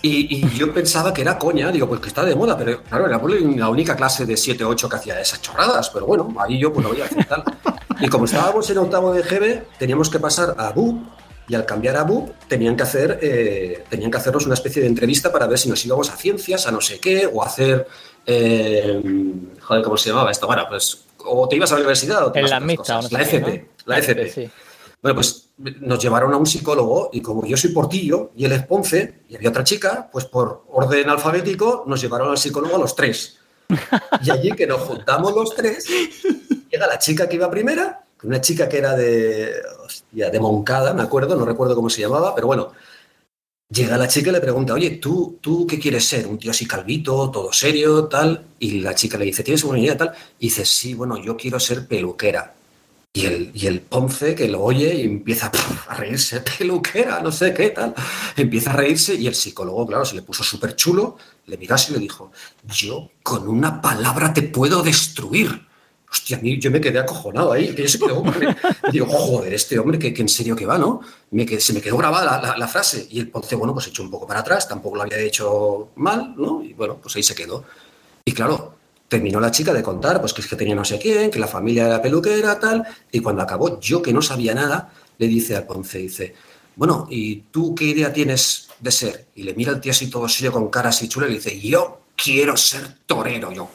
Y, yo pensaba que era coña, digo, pues que está de moda, pero claro, era la única clase de 7 o 8 que hacía esas chorradas, pero bueno, ahí yo pues lo voy a hacer tal. Y como estábamos en octavo de GB, teníamos que pasar a BU, y al cambiar a BUP tenían que hacer eh, tenían que hacernos una especie de entrevista para ver si nos íbamos a ciencias, a no sé qué, o a hacer eh, joder, ¿cómo se llamaba esto? Bueno, pues o te ibas a la universidad o te en la la FP, la FP. Bueno, pues nos llevaron a un psicólogo y como yo soy portillo y él es Ponce y había otra chica, pues por orden alfabético nos llevaron al psicólogo a los tres. Y allí que nos juntamos los tres, llega la chica que iba primera, una chica que era de, de Moncada, me acuerdo, no recuerdo cómo se llamaba, pero bueno, llega la chica y le pregunta, oye, ¿tú, ¿tú qué quieres ser? ¿Un tío así calvito, todo serio, tal? Y la chica le dice, ¿tienes una idea, tal? Y dice, sí, bueno, yo quiero ser peluquera. Y el, y el Ponce que lo oye y empieza a reírse, peluquera, no sé qué tal. Empieza a reírse y el psicólogo, claro, se le puso súper chulo, le miró y le dijo, yo con una palabra te puedo destruir. Hostia, yo me quedé acojonado ahí. Que yo se quedó, digo, joder, este hombre, que, en serio que va, ¿no? Se me quedó grabada la, frase. Y el Ponce, bueno, pues echó un poco para atrás, tampoco lo había hecho mal, ¿no? Y bueno, pues ahí se quedó. Y claro, terminó la chica de contar, pues que es que tenía no sé quién, que la familia era peluquera, tal. Y cuando acabó, yo que no sabía nada, le dice al Ponce, dice, bueno, ¿y tú qué idea tienes de ser? Y le mira el tío así todo serio con cara así chula y le dice, yo quiero ser torero. Yo,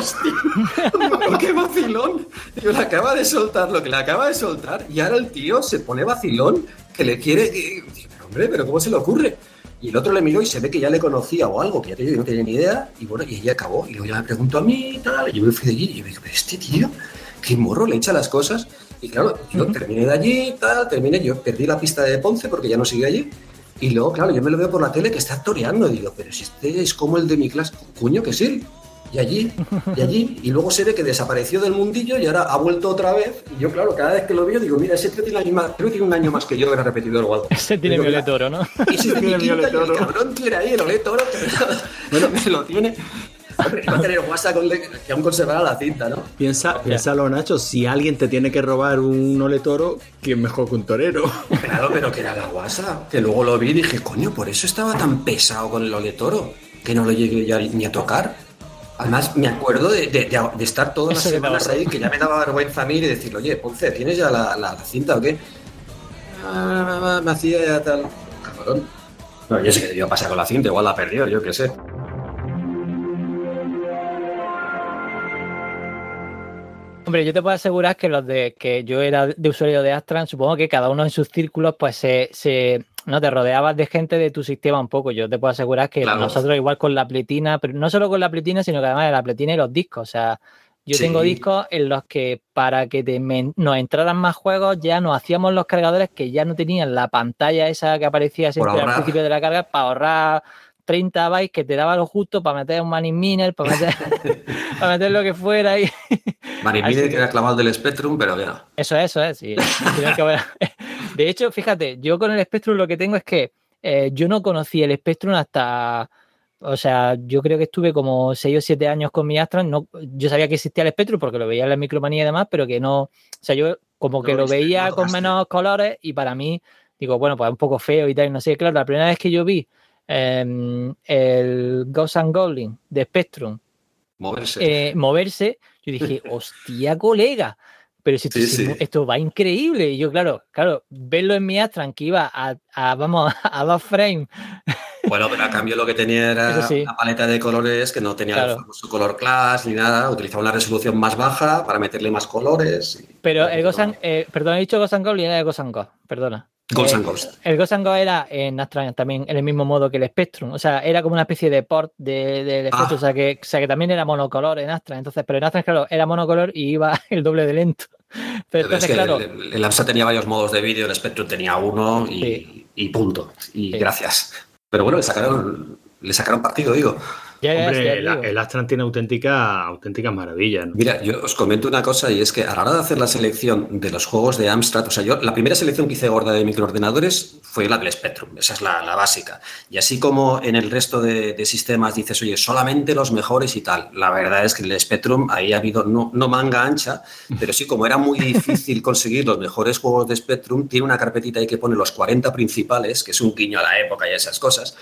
Hostia, qué vacilón. Yo le acaba de soltar lo que le acaba de soltar y ahora el tío se pone vacilón que le quiere. hombre, pero ¿cómo se le ocurre? Y el otro le miró y se ve que ya le conocía o algo, que ya no tenía ni idea. Y bueno, y ella acabó. Y luego ya me preguntó a mí y tal. Y yo me fui de allí y yo me dije, este tío, qué morro le echa las cosas. Y claro, yo terminé de allí, tal, terminé, yo perdí la pista de Ponce porque ya no sigue allí. Y luego, claro, yo me lo veo por la tele que está toreando. Y digo, pero si este es como el de mi clase, cuño que sí y allí, y allí, y luego se ve que desapareció del mundillo y ahora ha vuelto otra vez. Y yo, claro, cada vez que lo veo, digo, mira, ese tío tiene, creo que tiene un año más que yo, era repetidor o algo. Ese tiene mi ole toro, ¿no? Y ese tiene mi ole toro. El cabrón tiene ahí el ole toro, bueno, me lo tiene. Hombre, va a tener WhatsApp con que aún conservará la cinta, ¿no? Piensa, piénsalo, Nacho, si alguien te tiene que robar un ole toro, ¿quién mejor que un torero? Claro, pero que era la WhatsApp. Que luego lo vi y dije, coño, por eso estaba tan pesado con el ole toro, que no lo llegué ya ni a tocar. Además, me acuerdo de, de, estar todas las semanas ahí, que ya me daba vergüenza a mí y decirle, oye, Ponce, ¿tienes ya la, la, cinta o qué? Ah, me hacía ya tal. Cabrón. No, yo sé que debió pasar con la cinta, igual la perdió, yo qué sé. Hombre, yo te puedo asegurar que los de que yo era de usuario de Astran, supongo que cada uno en sus círculos, pues se, se no te rodeabas de gente de tu sistema un poco. Yo te puedo asegurar que nosotros igual con la pletina, pero no solo con la pletina, sino que además de la pletina y los discos. O sea, yo tengo discos en los que para que te, nos entraran más juegos ya nos hacíamos los cargadores que ya no tenían la pantalla esa que aparecía siempre al principio de la carga para ahorrar 30 bytes que te daba lo justo para meter un Money Miner, para meter, para meter lo que fuera. Y... Money Miner que era clavado del Spectrum, pero ya. Eso, eso es. Sí. De hecho, fíjate, yo con el Spectrum lo que tengo es que eh, yo no conocí el Spectrum hasta. O sea, yo creo que estuve como 6 o 7 años con mi Astra. No, yo sabía que existía el Spectrum porque lo veía en la micromanía y demás, pero que no. O sea, yo como que lo, veía con menos colores y para mí, digo, bueno, pues un poco feo y tal. Y no sé, claro, la primera vez que yo vi em, el Ghost and Goblin de Spectrum moverse. Eh, moverse, yo dije, hostia, colega pero si, esto va increíble. Y yo, claro, claro, verlo en mi Astran que iba a, vamos, a dos frames. Bueno, pero a cambio lo que tenía era una paleta de colores que no tenía su color class ni nada. Utilizaba una resolución más baja para meterle más colores. Pero el Ghost eh, perdón, he dicho Gold y era Ghost and perdona. Ghost and Ghost. El Ghost and era en Astran también en el mismo modo que el Spectrum. O sea, era como una especie de port del de, ah. Spectrum. O, sea, que, o sea, que también era monocolor en Astran. Entonces, pero en Astran, claro, era monocolor y iba el doble de lento. Pero entonces, claro. El, el, tenía varios modos de vídeo, el Spectrum tenía uno y, punto. Y gracias. Pero bueno, le sacaron, le sacaron partido, digo. Hombre, el, Astran tiene auténtica, auténticas maravillas. Mira, yo os comento una cosa y es que a la hora de hacer la selección de los juegos de Amstrad, o sea, yo la primera selección que hice gorda de microordenadores fue la del Spectrum, esa es la, básica. Y así como en el resto de, sistemas dices, oye, solamente los mejores y tal, la verdad es que en el Spectrum ahí ha habido no, no manga ancha, pero sí como era muy difícil conseguir los mejores juegos de Spectrum, tiene una carpetita ahí que pone los 40 principales, que es un guiño a la época y esas cosas.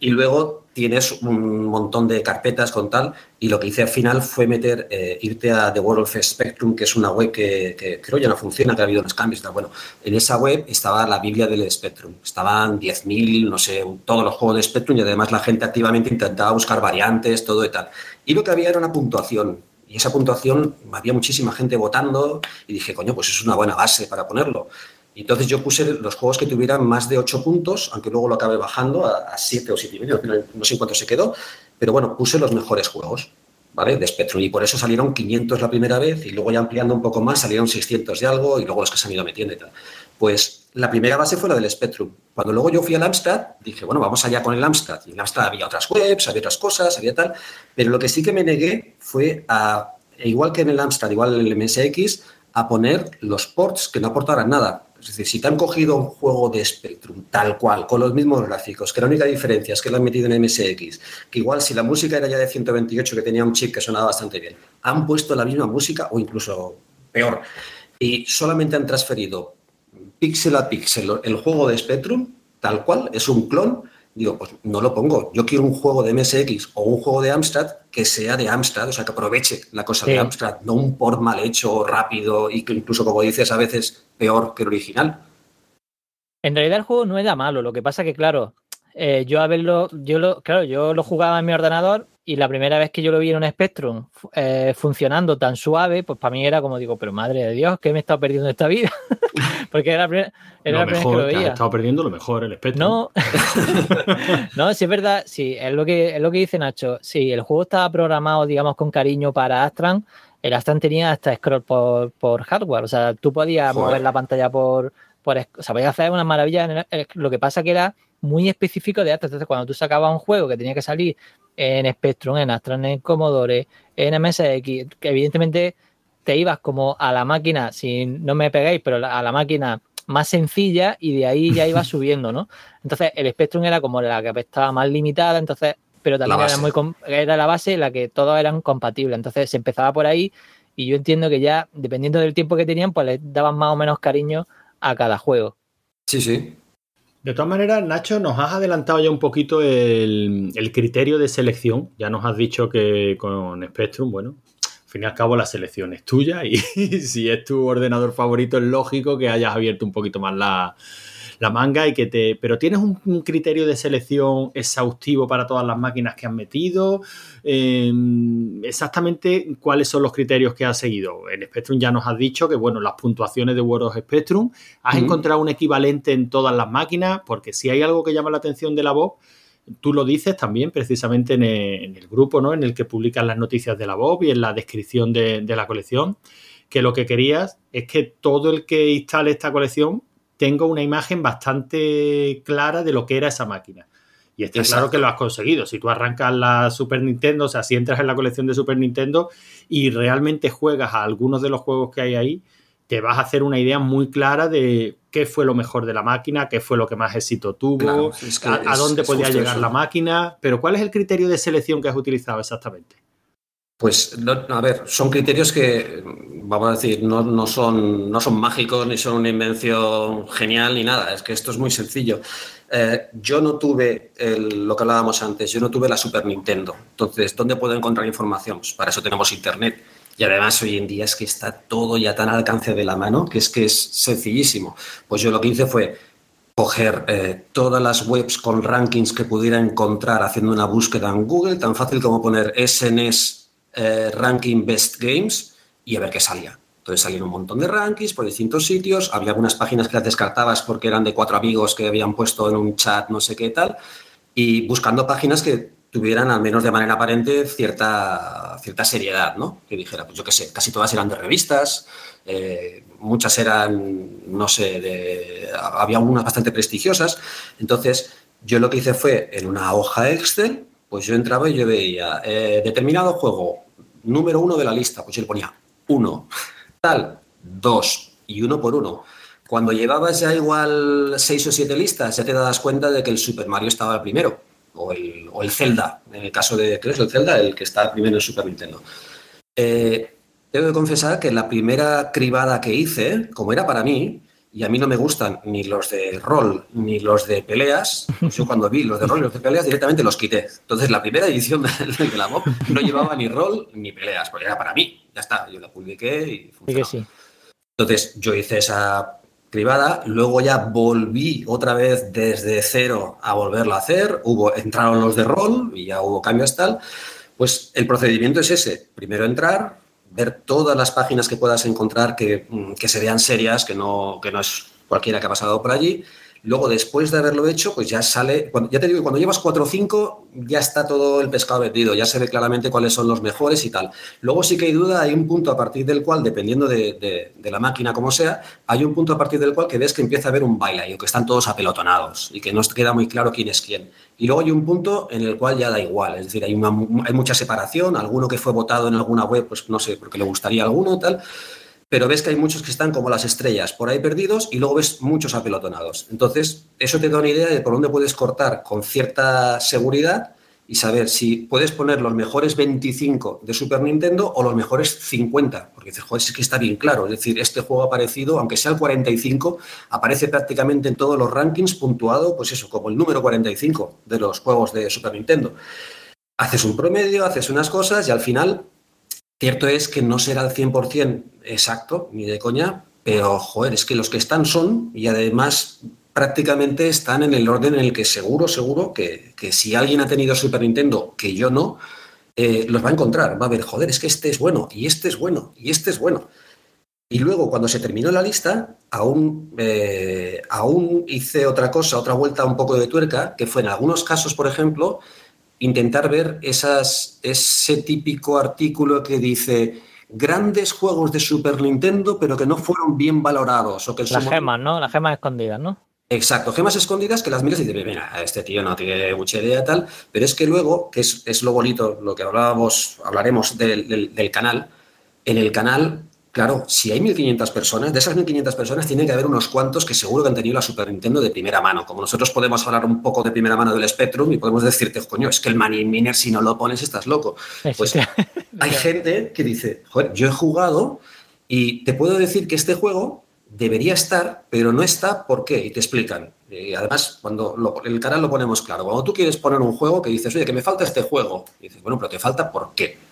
Y luego tienes un montón de carpetas con tal, y lo que hice al final fue meter, eh, irte a The World of Spectrum, que es una web que, creo ya no funciona, que ha habido unos cambios. Bueno, en esa web estaba la Biblia del Spectrum, estaban 10.000, no sé, todos los juegos de Spectrum, y además la gente activamente intentaba buscar variantes, todo y tal. Y lo que había era una puntuación, y esa puntuación había muchísima gente votando, y dije, coño, pues es una buena base para ponerlo. Entonces yo puse los juegos que tuvieran más de 8 puntos, aunque luego lo acabé bajando a, 7 o 7 y medio, no sé cuánto se quedó, pero bueno, puse los mejores juegos, ¿vale? De Spectrum y por eso salieron 500 la primera vez y luego ya ampliando un poco más salieron 600 de algo y luego los que se han ido metiendo y tal. Pues la primera base fue la del Spectrum. Cuando luego yo fui al Amstrad, dije, bueno, vamos allá con el Amstrad. Y en Amstrad había otras webs, había otras cosas, había tal, pero lo que sí que me negué fue a, igual que en el Amstrad, igual en el MSX, a poner los ports que no aportaran nada. Es decir, si te han cogido un juego de Spectrum tal cual, con los mismos gráficos, que la única diferencia es que lo han metido en MSX, que igual si la música era ya de 128, que tenía un chip que sonaba bastante bien, han puesto la misma música o incluso peor, y solamente han transferido píxel a píxel el juego de Spectrum, tal cual, es un clon, digo, pues no lo pongo. Yo quiero un juego de MSX o un juego de Amstrad que sea de Amstrad, o sea, que aproveche la cosa de Amstrad, no un por mal hecho, rápido y que incluso, como dices, a veces peor que el original. En realidad el juego no era malo, lo que pasa que, claro, eh, yo a verlo, yo lo, claro, yo lo jugaba en mi ordenador y la primera vez que yo lo vi en un Spectrum eh, funcionando tan suave, pues para mí era como digo, pero madre de Dios, ¿qué me he estado perdiendo esta vida? Porque era la, primera, era vez que lo veía. Has estado perdiendo lo mejor, el Spectrum. No, no, sí es verdad, sí, es lo que es lo que dice Nacho. Sí, el juego estaba programado, digamos, con cariño para Astran. El Astran tenía hasta scroll por, por hardware, o sea, tú podías mover la pantalla por, por, o sea, podías hacer una maravilla. Lo que pasa que era muy específico de Astran. Entonces, cuando tú sacabas un juego que tenía que salir en Spectrum, en Astran, en Commodore, en MSX, que evidentemente te ibas como a la máquina, si no me pegáis, pero a la máquina más sencilla y de ahí ya ibas subiendo, ¿no? Entonces, el Spectrum era como la que estaba más limitada, entonces, pero también era muy era la base en la que todos eran compatibles. Entonces, se empezaba por ahí y yo entiendo que ya, dependiendo del tiempo que tenían, pues les daban más o menos cariño a cada juego. Sí, sí. De todas maneras, Nacho, nos has adelantado ya un poquito el, criterio de selección. Ya nos has dicho que con Spectrum, bueno, al fin y al cabo la selección es tuya y si es tu ordenador favorito es lógico que hayas abierto un poquito más la, la manga y que te. Pero tienes un, criterio de selección exhaustivo para todas las máquinas que has metido. Em, exactamente cuáles son los criterios que has seguido. En Spectrum ya nos has dicho que, bueno, las puntuaciones de Word of Spectrum, has encontrado un equivalente en todas las máquinas, porque si hay algo que llama la atención de la voz, tú lo dices también precisamente en el, grupo, ¿no? En el que publicas las noticias de la voz y en la descripción de, de la colección que lo que querías es que todo el que instale esta colección tengo una imagen bastante clara de lo que era esa máquina. Y está claro que lo has conseguido. Si tú arrancas la Super Nintendo, o sea, si entras en la colección de Super Nintendo y realmente juegas a algunos de los juegos que hay ahí, te vas a hacer una idea muy clara de qué fue lo mejor de la máquina, qué fue lo que más éxito tuvo, a, dónde podía llegar la máquina. Pero ¿cuál es el criterio de selección que has utilizado exactamente? Pues, a ver, son criterios que, vamos a decir, no, son, no son mágicos ni son una invención genial ni nada. Es que esto es muy sencillo. Eh, yo no tuve lo que hablábamos antes, yo no tuve la Super Nintendo. Entonces, ¿dónde puedo encontrar información? Pues para eso tenemos Internet. Y además hoy en día es que está todo ya tan al alcance de la mano que es que es sencillísimo. Pues yo lo que hice fue coger eh, todas las webs con rankings que pudiera encontrar haciendo una búsqueda en Google, tan fácil como poner SNS eh, ranking Best Games y a ver qué salía. Entonces salían un montón de rankings por distintos sitios. Había algunas páginas que las descartabas porque eran de cuatro amigos que habían puesto en un chat no sé qué tal. Y buscando páginas que tuvieran, al menos de manera aparente, cierta, cierta seriedad, ¿no? Que dijera, pues yo qué sé, casi todas eran de revistas, eh, muchas eran, no sé, había algunas bastante prestigiosas. Entonces, yo lo que hice fue en una hoja Excel pues yo entraba y yo veía eh, determinado juego, número uno de la lista, pues yo le ponía uno, tal, dos y uno por uno. Cuando llevabas ya igual seis o siete listas, ya te das cuenta de que el Super Mario estaba primero, o el, o el Zelda, en el caso de, ¿qué es el Zelda? El que está primero en Super Nintendo. Eh, tengo que confesar que la primera cribada que hice, como era para mí, y a mí no me gustan ni los de rol ni los de peleas. Yo cuando vi los de rol y los de peleas directamente los quité. Entonces la primera edición de, la MOB no llevaba ni rol ni peleas, porque era para mí. Ya está, yo la publiqué y funcionó. Entonces yo hice esa privada, luego ya volví otra vez desde cero a volverla a hacer, hubo, entraron los de rol y ya hubo cambios tal. Pues el procedimiento es ese, primero entrar, ver todas las páginas que puedas encontrar que, mm, que se vean serias, que no, que no es cualquiera que ha pasado por allí. Luego, después de haberlo hecho, pues ya sale, ya te digo, cuando llevas 4 o 5, ya está todo el pescado vendido, ya se ve claramente cuáles son los mejores y tal. Luego sí que hay duda, hay un punto a partir del cual, dependiendo de, la máquina como sea, hay un punto a partir del cual que ves que empieza a haber un baile y que están todos apelotonados y que no queda muy claro quién es quién. Y luego hay un punto en el cual ya da igual, es decir, hay, hay mucha separación, alguno que fue votado en alguna web, pues no sé, porque le gustaría a alguno tal pero ves que hay muchos que están como las estrellas por ahí perdidos y luego ves muchos apelotonados. Entonces, eso te da una idea de por dónde puedes cortar con cierta seguridad y saber si puedes poner los mejores 25 de Super Nintendo o los mejores 50, porque dices, joder, es que está bien claro, es decir, este juego aparecido, aunque sea el 45, aparece prácticamente en todos los rankings puntuado, pues eso, como el número 45 de los juegos de Super Nintendo. Haces un promedio, haces unas cosas y al final Cierto es que no será el 100% exacto, ni de coña, pero joder, es que los que están son, y además prácticamente están en el orden en el que seguro, seguro que, si alguien ha tenido Super Nintendo, que yo no, eh, los va a encontrar. Va a ver, joder, es que este es bueno, y este es bueno, y este es bueno. Y luego, cuando se terminó la lista, aún, eh, aún hice otra cosa, otra vuelta un poco de tuerca, que fue en algunos casos, por ejemplo, intentar ver esas, ese típico artículo que dice grandes juegos de Super Nintendo, pero que no fueron bien valorados. O que Las gemas, ¿no? Las gemas escondidas, ¿no? Exacto, gemas escondidas que las miras y dices, mira, este tío no tiene mucha idea tal, pero es que luego, que es, lo bonito, lo que hablábamos, hablaremos del canal, en el canal Claro, si hay 1.500 personas, de esas 1.500 personas tiene que haber unos cuantos que seguro que han tenido la Super Nintendo de primera mano. Como nosotros podemos hablar un poco de primera mano del Spectrum y podemos decirte, coño, es que el Money Miner si no lo pones estás loco. Pues hay gente que dice, joder, yo he jugado y te puedo decir que este juego debería estar, pero no está, ¿por qué? Y te explican. Y además, cuando el canal lo ponemos claro, cuando tú quieres poner un juego que dices, oye, que me falta este juego, y dices, bueno, pero te falta ¿por qué?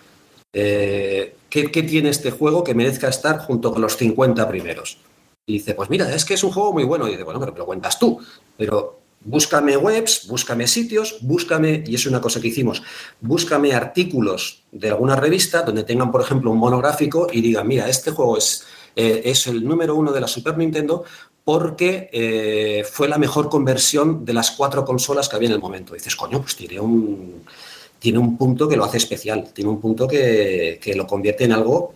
Eh, ¿qué, tiene este juego que merezca estar junto con los 50 primeros? Y dice, pues mira, es que es un juego muy bueno. Y dice, bueno, pero lo cuentas tú. Pero búscame webs, búscame sitios, búscame, y es una cosa que hicimos, búscame artículos de alguna revista donde tengan, por ejemplo, un monográfico y digan, mira, este juego es, eh, es el número uno de la Super Nintendo porque eh, fue la mejor conversión de las cuatro consolas que había en el momento. Y dices, coño, pues tiene un tiene un punto que lo hace especial, tiene un punto que, lo convierte en algo,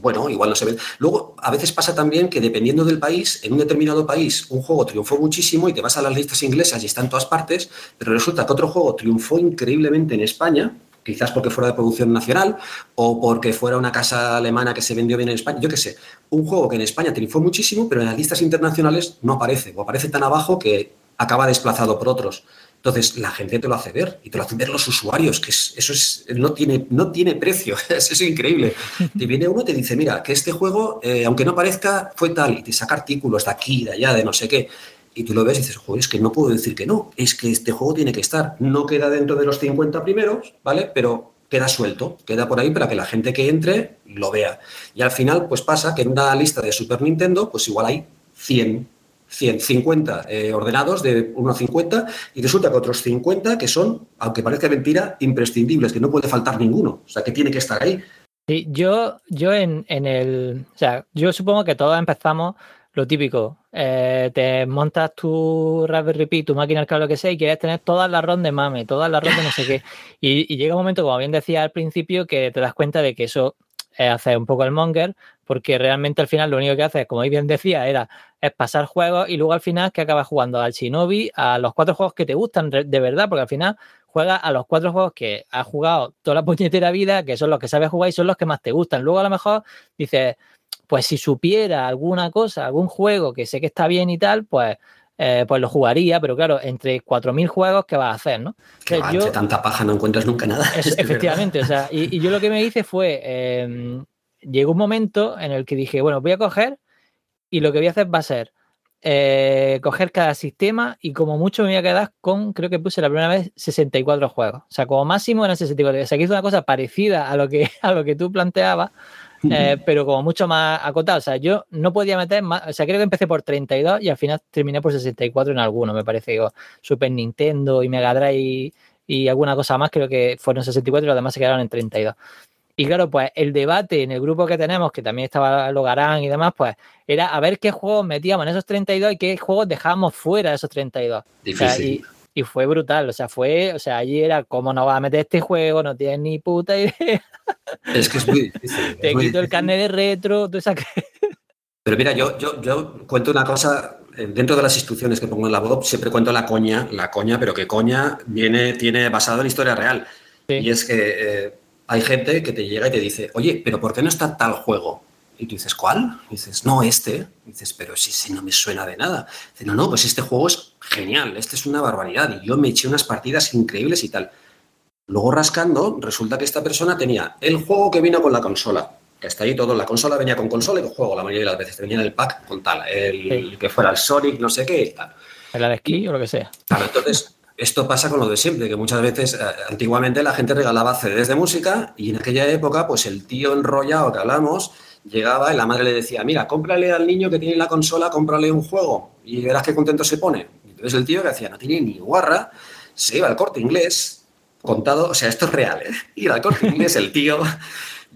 bueno, igual no se ve. Luego, a veces pasa también que dependiendo del país, en un determinado país, un juego triunfó muchísimo y te vas a las listas inglesas y está en todas partes, pero resulta que otro juego triunfó increíblemente en España, quizás porque fuera de producción nacional o porque fuera una casa alemana que se vendió bien en España, yo qué sé, un juego que en España triunfó muchísimo, pero en las listas internacionales no aparece, o aparece tan abajo que acaba desplazado por otros. Entonces, la gente te lo hace ver y te lo hacen ver los usuarios, que eso es, no, tiene, no tiene precio, eso es increíble. Te viene uno y te dice, mira, que este juego, eh, aunque no parezca, fue tal, y te saca artículos de aquí, de allá, de no sé qué. Y tú lo ves y dices, joder, es que no puedo decir que no, es que este juego tiene que estar. No queda dentro de los 50 primeros, ¿vale? Pero queda suelto, queda por ahí para que la gente que entre lo vea. Y al final, pues pasa que en una lista de Super Nintendo, pues igual hay 100 150 eh, ordenados de 1 a 50 y resulta que otros 50 que son, aunque parezca mentira, imprescindibles, que no puede faltar ninguno, o sea, que tiene que estar ahí. Sí, yo, yo en, el, o sea, yo supongo que todos empezamos lo típico, eh, te montas tu Raspberry Pi, tu máquina, el lo que sea, y quieres tener todas las ROM de mame, todas las ROM de no sé qué. Y, y, llega un momento, como bien decía al principio, que te das cuenta de que eso es hacer un poco el monger, porque realmente al final lo único que hace, como bien decía, era es pasar juegos y luego al final que acabas jugando al Shinobi, a los cuatro juegos que te gustan de verdad, porque al final juegas a los cuatro juegos que has jugado toda la puñetera vida, que son los que sabes jugar y son los que más te gustan. Luego a lo mejor dices, pues si supiera alguna cosa, algún juego que sé que está bien y tal, pues eh, pues lo jugaría, pero claro, entre 4.000 juegos, ¿qué vas a hacer? ¿no? yo, tanta paja no encuentras nunca nada. efectivamente, o sea, y, yo lo que me hice fue, em, llegó un momento en el que dije, bueno, voy a coger y lo que voy a hacer va a ser eh, coger cada sistema y como mucho me voy a quedar con, creo que puse la primera vez 64 juegos. O sea, como máximo eran 64. O sea, que hizo una cosa parecida a lo que, a lo que tú planteabas, eh, pero como mucho más acotado. O sea, yo no podía meter más, o sea, creo que empecé por 32 y al final terminé por 64 en alguno, me parece. Digo, Super Nintendo y Mega Drive y, alguna cosa más, creo que fueron 64 y los demás se quedaron en 32. Y claro, pues el debate en el grupo que tenemos, que también estaba Logarán y demás, pues era a ver qué juegos metíamos en esos 32 y qué juegos dejábamos fuera de esos 32. Difícil. y, fue brutal, o sea, fue, o sea, allí era como no vas a meter este juego, no tienes ni puta idea. Es que es muy difícil. Te quito el carnet de retro, tú sabes Pero mira, yo, yo, yo cuento una cosa, eh, dentro de las instrucciones que pongo en la web, siempre cuento la coña, la coña, pero que coña viene, tiene basado en historia real. Y es que eh, hay gente que te llega y te dice, oye, pero ¿por qué no está tal juego? Y tú dices, ¿cuál? Y dices, no, este. Y dices, pero si, si no me suena de nada. Dice, no, no, pues este juego es genial, este es una barbaridad. Y yo me eché unas partidas increíbles y tal. Luego rascando, resulta que esta persona tenía el juego que vino con la consola, que está ahí todo, la consola venía con consola y con juego la mayoría de las veces, venía en el pack con tal, el, que fuera el Sonic, no sé qué y tal. El esquí o lo que sea. Claro, entonces esto pasa con lo de siempre, que muchas veces, eh, antiguamente la gente regalaba CDs de música y en aquella época, pues el tío enrollado que hablamos llegaba y la madre le decía, mira, cómprale al niño que tiene la consola, cómprale un juego y verás qué contento se pone. Entonces el tío que hacía, no tiene ni guarra, se iba al corte inglés, contado, o sea, esto es real, ¿eh? Ir al corte inglés, el tío,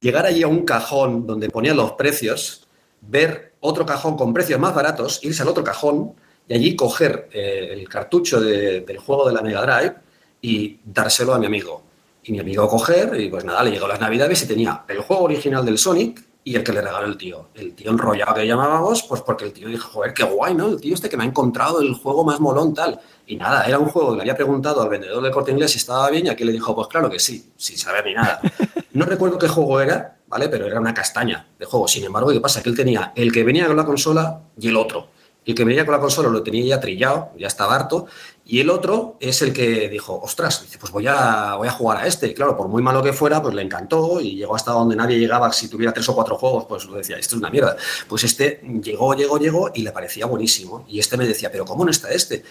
llegar allí a un cajón donde ponía los precios, ver otro cajón con precios más baratos, irse al otro cajón y allí coger eh, el cartucho del juego de la Mega Drive y dárselo a mi amigo. Y mi amigo coger, y pues nada, le llegó las navidades y tenía el juego original del Sonic y el que le regaló el tío. El tío enrollado que llamábamos, pues porque el tío dijo, joder, qué guay, ¿no? El tío este que me ha encontrado el juego más molón, tal. Y nada, era un juego que le había preguntado al vendedor de corte inglés si estaba bien y aquí le dijo, pues claro que sí, sin saber ni nada. No recuerdo qué juego era, ¿vale? Pero era una castaña de juego. Sin embargo, ¿qué pasa? Que él tenía el que venía con la consola y el otro. Y el que venía con la consola lo tenía ya trillado, ya estaba harto, y el otro es el que dijo, ostras, pues voy a, voy a jugar a este. Y claro, por muy malo que fuera, pues le encantó y llegó hasta donde nadie llegaba. Si tuviera tres o cuatro juegos, pues lo decía, esto es una mierda. Pues este llegó, llegó, llegó y le parecía buenísimo. Y este me decía, pero ¿cómo no está este?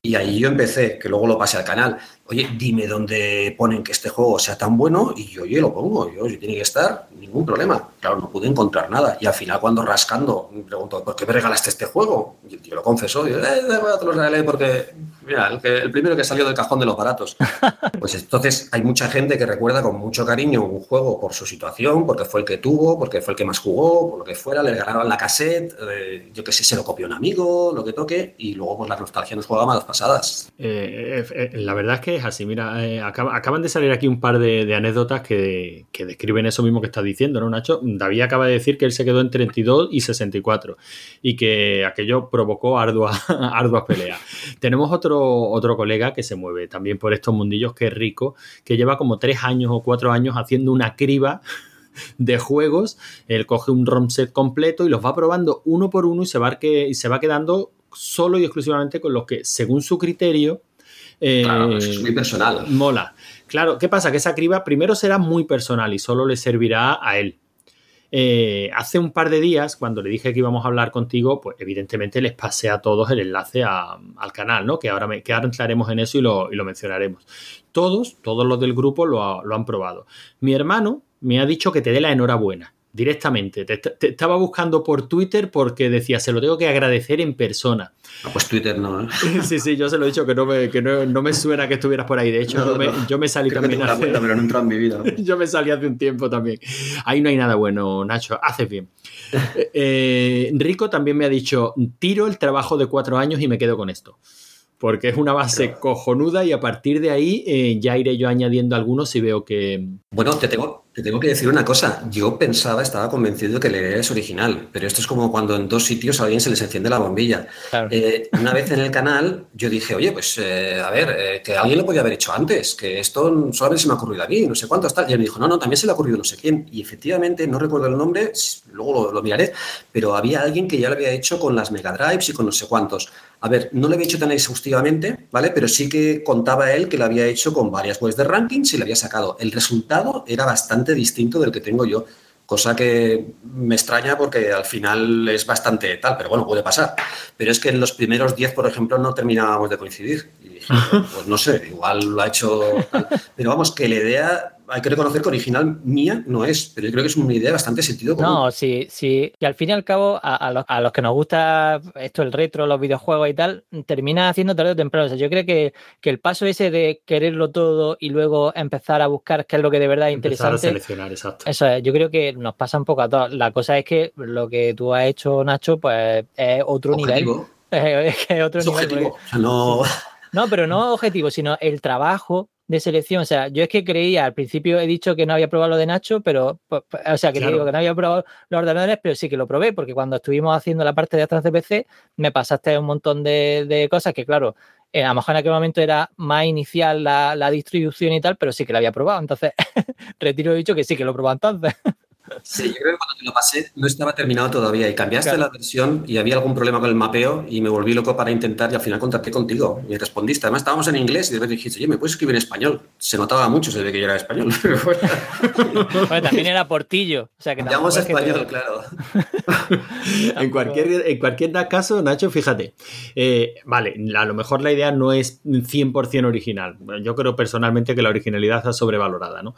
Y ahí yo empecé, que luego lo pasé al canal. Oye, dime dónde ponen que este juego sea tan bueno y yo, oye, lo pongo. Yo, si tiene que estar, ningún problema. Claro, no pude encontrar nada. Y al final, cuando rascando, me preguntó, ¿por qué me regalaste este juego? Y yo lo confesó. Yo, eh, te lo regalé porque, mira, el, el, primero que salió del cajón de los baratos. Pues entonces hay mucha gente que recuerda con mucho cariño un juego por su situación, porque fue el que tuvo, porque fue el que más jugó, por lo que fuera, le regalaron la cassette, eh, yo qué sé, se lo copió un amigo, lo que toque, y luego pues la nostalgia nos juega más pasadas. Eh, eh, la verdad es que es así, mira, eh, acaba, acaban de salir aquí un par de, de anécdotas que, que, describen eso mismo que estás diciendo, ¿no, Nacho? David acaba de decir que él se quedó en 32 y 64 y que aquello provocó arduas ardua peleas. Tenemos otro, otro colega que se mueve también por estos mundillos, que es Rico, que lleva como tres años o cuatro años haciendo una criba de juegos. Él coge un ROM set completo y los va probando uno por uno y se va, que, y se va quedando solo y exclusivamente con los que, según su criterio, eh, claro, es muy personal. Mola. Claro, ¿qué pasa? Que esa criba primero será muy personal y solo le servirá a él. Eh, hace un par de días, cuando le dije que íbamos a hablar contigo, pues evidentemente les pasé a todos el enlace a, al canal, ¿no? Que ahora, me, que ahora entraremos en eso y lo, y lo mencionaremos. Todos, todos los del grupo lo, lo, han probado. Mi hermano me ha dicho que te dé la enhorabuena directamente. Te, te, estaba buscando por Twitter porque decía, se lo tengo que agradecer en persona. No, pues Twitter no. ¿eh? Sí, sí, yo se lo he dicho que no me, que no, no me suena que estuvieras por ahí. De hecho, no, yo, me, yo, me, salí Creo también hace... Cuenta, pero no en mi vida. yo me salí hace un tiempo también. Ahí no hay nada bueno, Nacho. Haces bien. Eh, Rico también me ha dicho, tiro el trabajo de cuatro años y me quedo con esto porque es una base cojonuda y a partir de ahí eh, ya iré yo añadiendo algunos si veo que... Bueno, te tengo, te tengo que decir una cosa. Yo pensaba, estaba convencido de que la idea es original, pero esto es como cuando en dos sitios a alguien se les enciende la bombilla. Claro. Eh, una vez en el canal yo dije, oye, pues eh, a ver, eh, que alguien lo podía haber hecho antes, que esto solamente se me ha ocurrido a mí, no sé cuánto está. Y él me dijo, no, no, también se le ha ocurrido no sé quién. Y efectivamente, no recuerdo el nombre, luego lo, lo miraré, pero había alguien que ya lo había hecho con las Mega Drives y con no sé cuántos. A ver, no lo había hecho tan exhaustivamente, ¿vale? Pero sí que contaba él que lo había hecho con varias webs de rankings y le había sacado. El resultado era bastante distinto del que tengo yo, cosa que me extraña porque al final es bastante tal, pero bueno, puede pasar. Pero es que en los primeros 10, por ejemplo, no terminábamos de coincidir. pues no sé, igual lo ha hecho tal. Pero vamos, que la idea hay que reconocer que original mía no es, pero yo creo que es una idea bastante sentido común. No, sí, sí. Y al fin y al cabo, a, a, los, a, los, que nos gusta esto, el retro, los videojuegos y tal, termina haciendo tarde o temprano. O sea, yo creo que, que, el paso ese de quererlo todo y luego empezar a buscar qué es lo que de verdad es empezar interesante. A seleccionar, exacto. Eso es, yo creo que nos pasa un poco a todos. La cosa es que lo que tú has hecho, Nacho, pues es otro objetivo. nivel. Es, es otro es nivel. Objetivo. O sea, no... No, pero no objetivo, sino el trabajo de selección. O sea, yo es que creía, al principio he dicho que no había probado lo de Nacho, pero, o sea, que claro. digo que no había probado los ordenadores, pero sí que lo probé, porque cuando estuvimos haciendo la parte de atrás de PC, me pasaste un montón de, de cosas que, claro, eh, a lo mejor en aquel momento era más inicial la, la distribución y tal, pero sí que la había probado. Entonces, retiro dicho que sí que lo probado entonces. Sí, yo creo que cuando te lo pasé no estaba terminado todavía y cambiaste la versión y había algún problema con el mapeo y me volví loco para intentar y al final contacté contigo y respondiste. Además estábamos en inglés y de repente dijiste, oye, ¿me puedes escribir en español? Se notaba mucho, se ve que yo era español. bueno, también era Portillo. O sea que español, claro. en, cualquier, en cualquier caso, Nacho, fíjate, eh, vale, a lo mejor la idea no es 100% original. Yo creo personalmente que la originalidad está sobrevalorada, ¿no?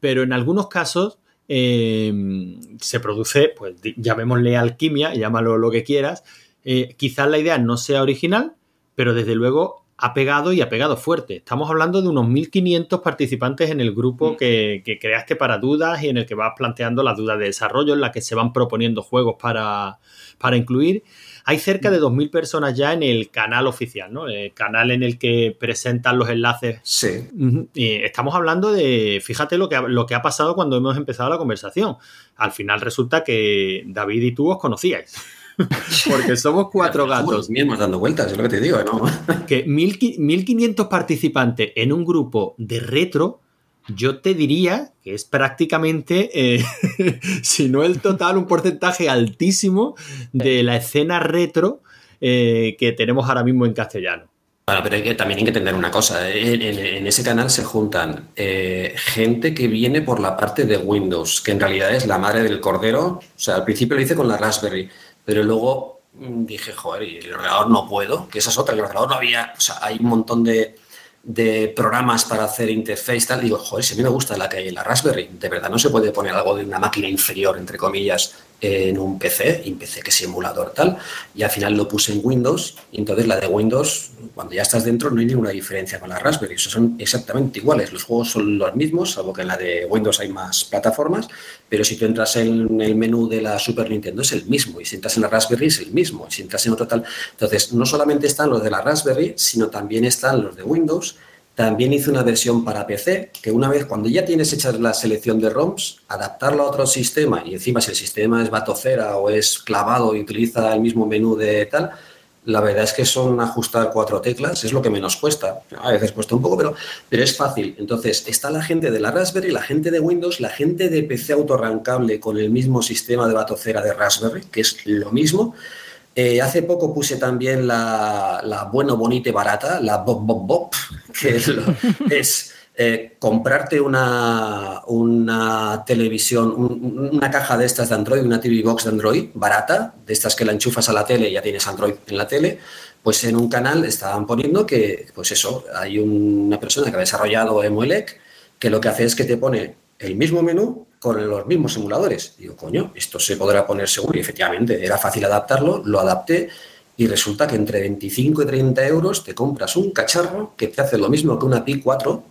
Pero en algunos casos Em, se produce, pues llamémosle alquimia, llámalo lo que quieras. Eh, quizás la idea no sea original, pero desde luego ha pegado y ha pegado fuerte. Estamos hablando de unos 1500 participantes en el grupo mm. que, creaste para dudas y en el que vas planteando las dudas de desarrollo, en las que se van proponiendo juegos para, para incluir. Hay cerca de 2.000 personas ya en el canal oficial, ¿no? El canal en el que presentan los enlaces. Sí. Y estamos hablando de, fíjate lo que, ha, lo que ha pasado cuando hemos empezado la conversación. Al final resulta que David y tú os conocíais. Porque somos cuatro gatos. Mismos dando vueltas, es lo que te digo, ¿no? que 1500 participantes en un grupo de retro yo te diría que es prácticamente, eh, si no el total, un porcentaje altísimo de la escena retro eh, que tenemos ahora mismo en castellano. Bueno, pero también hay que entender una cosa. ¿eh? En, ese canal se juntan gente que viene por la parte de Windows, que en realidad es la madre del cordero. O sea, al principio lo hice con la Raspberry, pero luego mm, dije, joder, y el ordenador no puedo, que esa es otra, el ordenador no había, o sea, hay un montón de, de programas para hacer interface, tal, digo, joder, si a mí me gusta la que hay en la Raspberry, de verdad no se puede poner algo de una máquina inferior, entre comillas, en un PC, y PC que es emulador tal, y al final lo puse en Windows, y entonces la de Windows, cuando ya estás dentro, no hay ninguna diferencia con la Raspberry, son exactamente iguales, los juegos son los mismos, salvo que en la de Windows hay más plataformas, pero si tú entras en el menú de la Super Nintendo es el mismo, y si entras en la Raspberry es el mismo, y si entras en otro tal, entonces no solamente están los de la Raspberry, sino también están los de Windows, también hice una versión para PC, que una vez cuando ya tienes hecha la selección de ROMs, adaptarlo a otro sistema, y encima si el sistema es batocera o es clavado y utiliza el mismo menú de tal, la verdad es que son ajustar cuatro teclas, es lo que menos cuesta. A veces cuesta un poco, pero, pero es fácil. Entonces, está la gente de la Raspberry, la gente de Windows, la gente de PC autorrancable con el mismo sistema de batocera de Raspberry, que es lo mismo. Eh, hace poco puse también la, la, bueno, bonita y barata, la Bob Bob Bob, que es, eh, comprarte una, una televisión, una caja de estas de Android, una TV Box de Android barata, de estas que la enchufas a la tele y ya tienes Android en la tele, pues en un canal estaban poniendo que, pues eso, hay una persona que ha desarrollado Emuelec que lo que hace es que te pone el mismo menú con los mismos simuladores. Digo, coño, esto se podrá poner seguro. Y efectivamente, era fácil adaptarlo, lo adapté y resulta que entre 25 y 30 euros te compras un cacharro que te hace lo mismo que una Pi 4,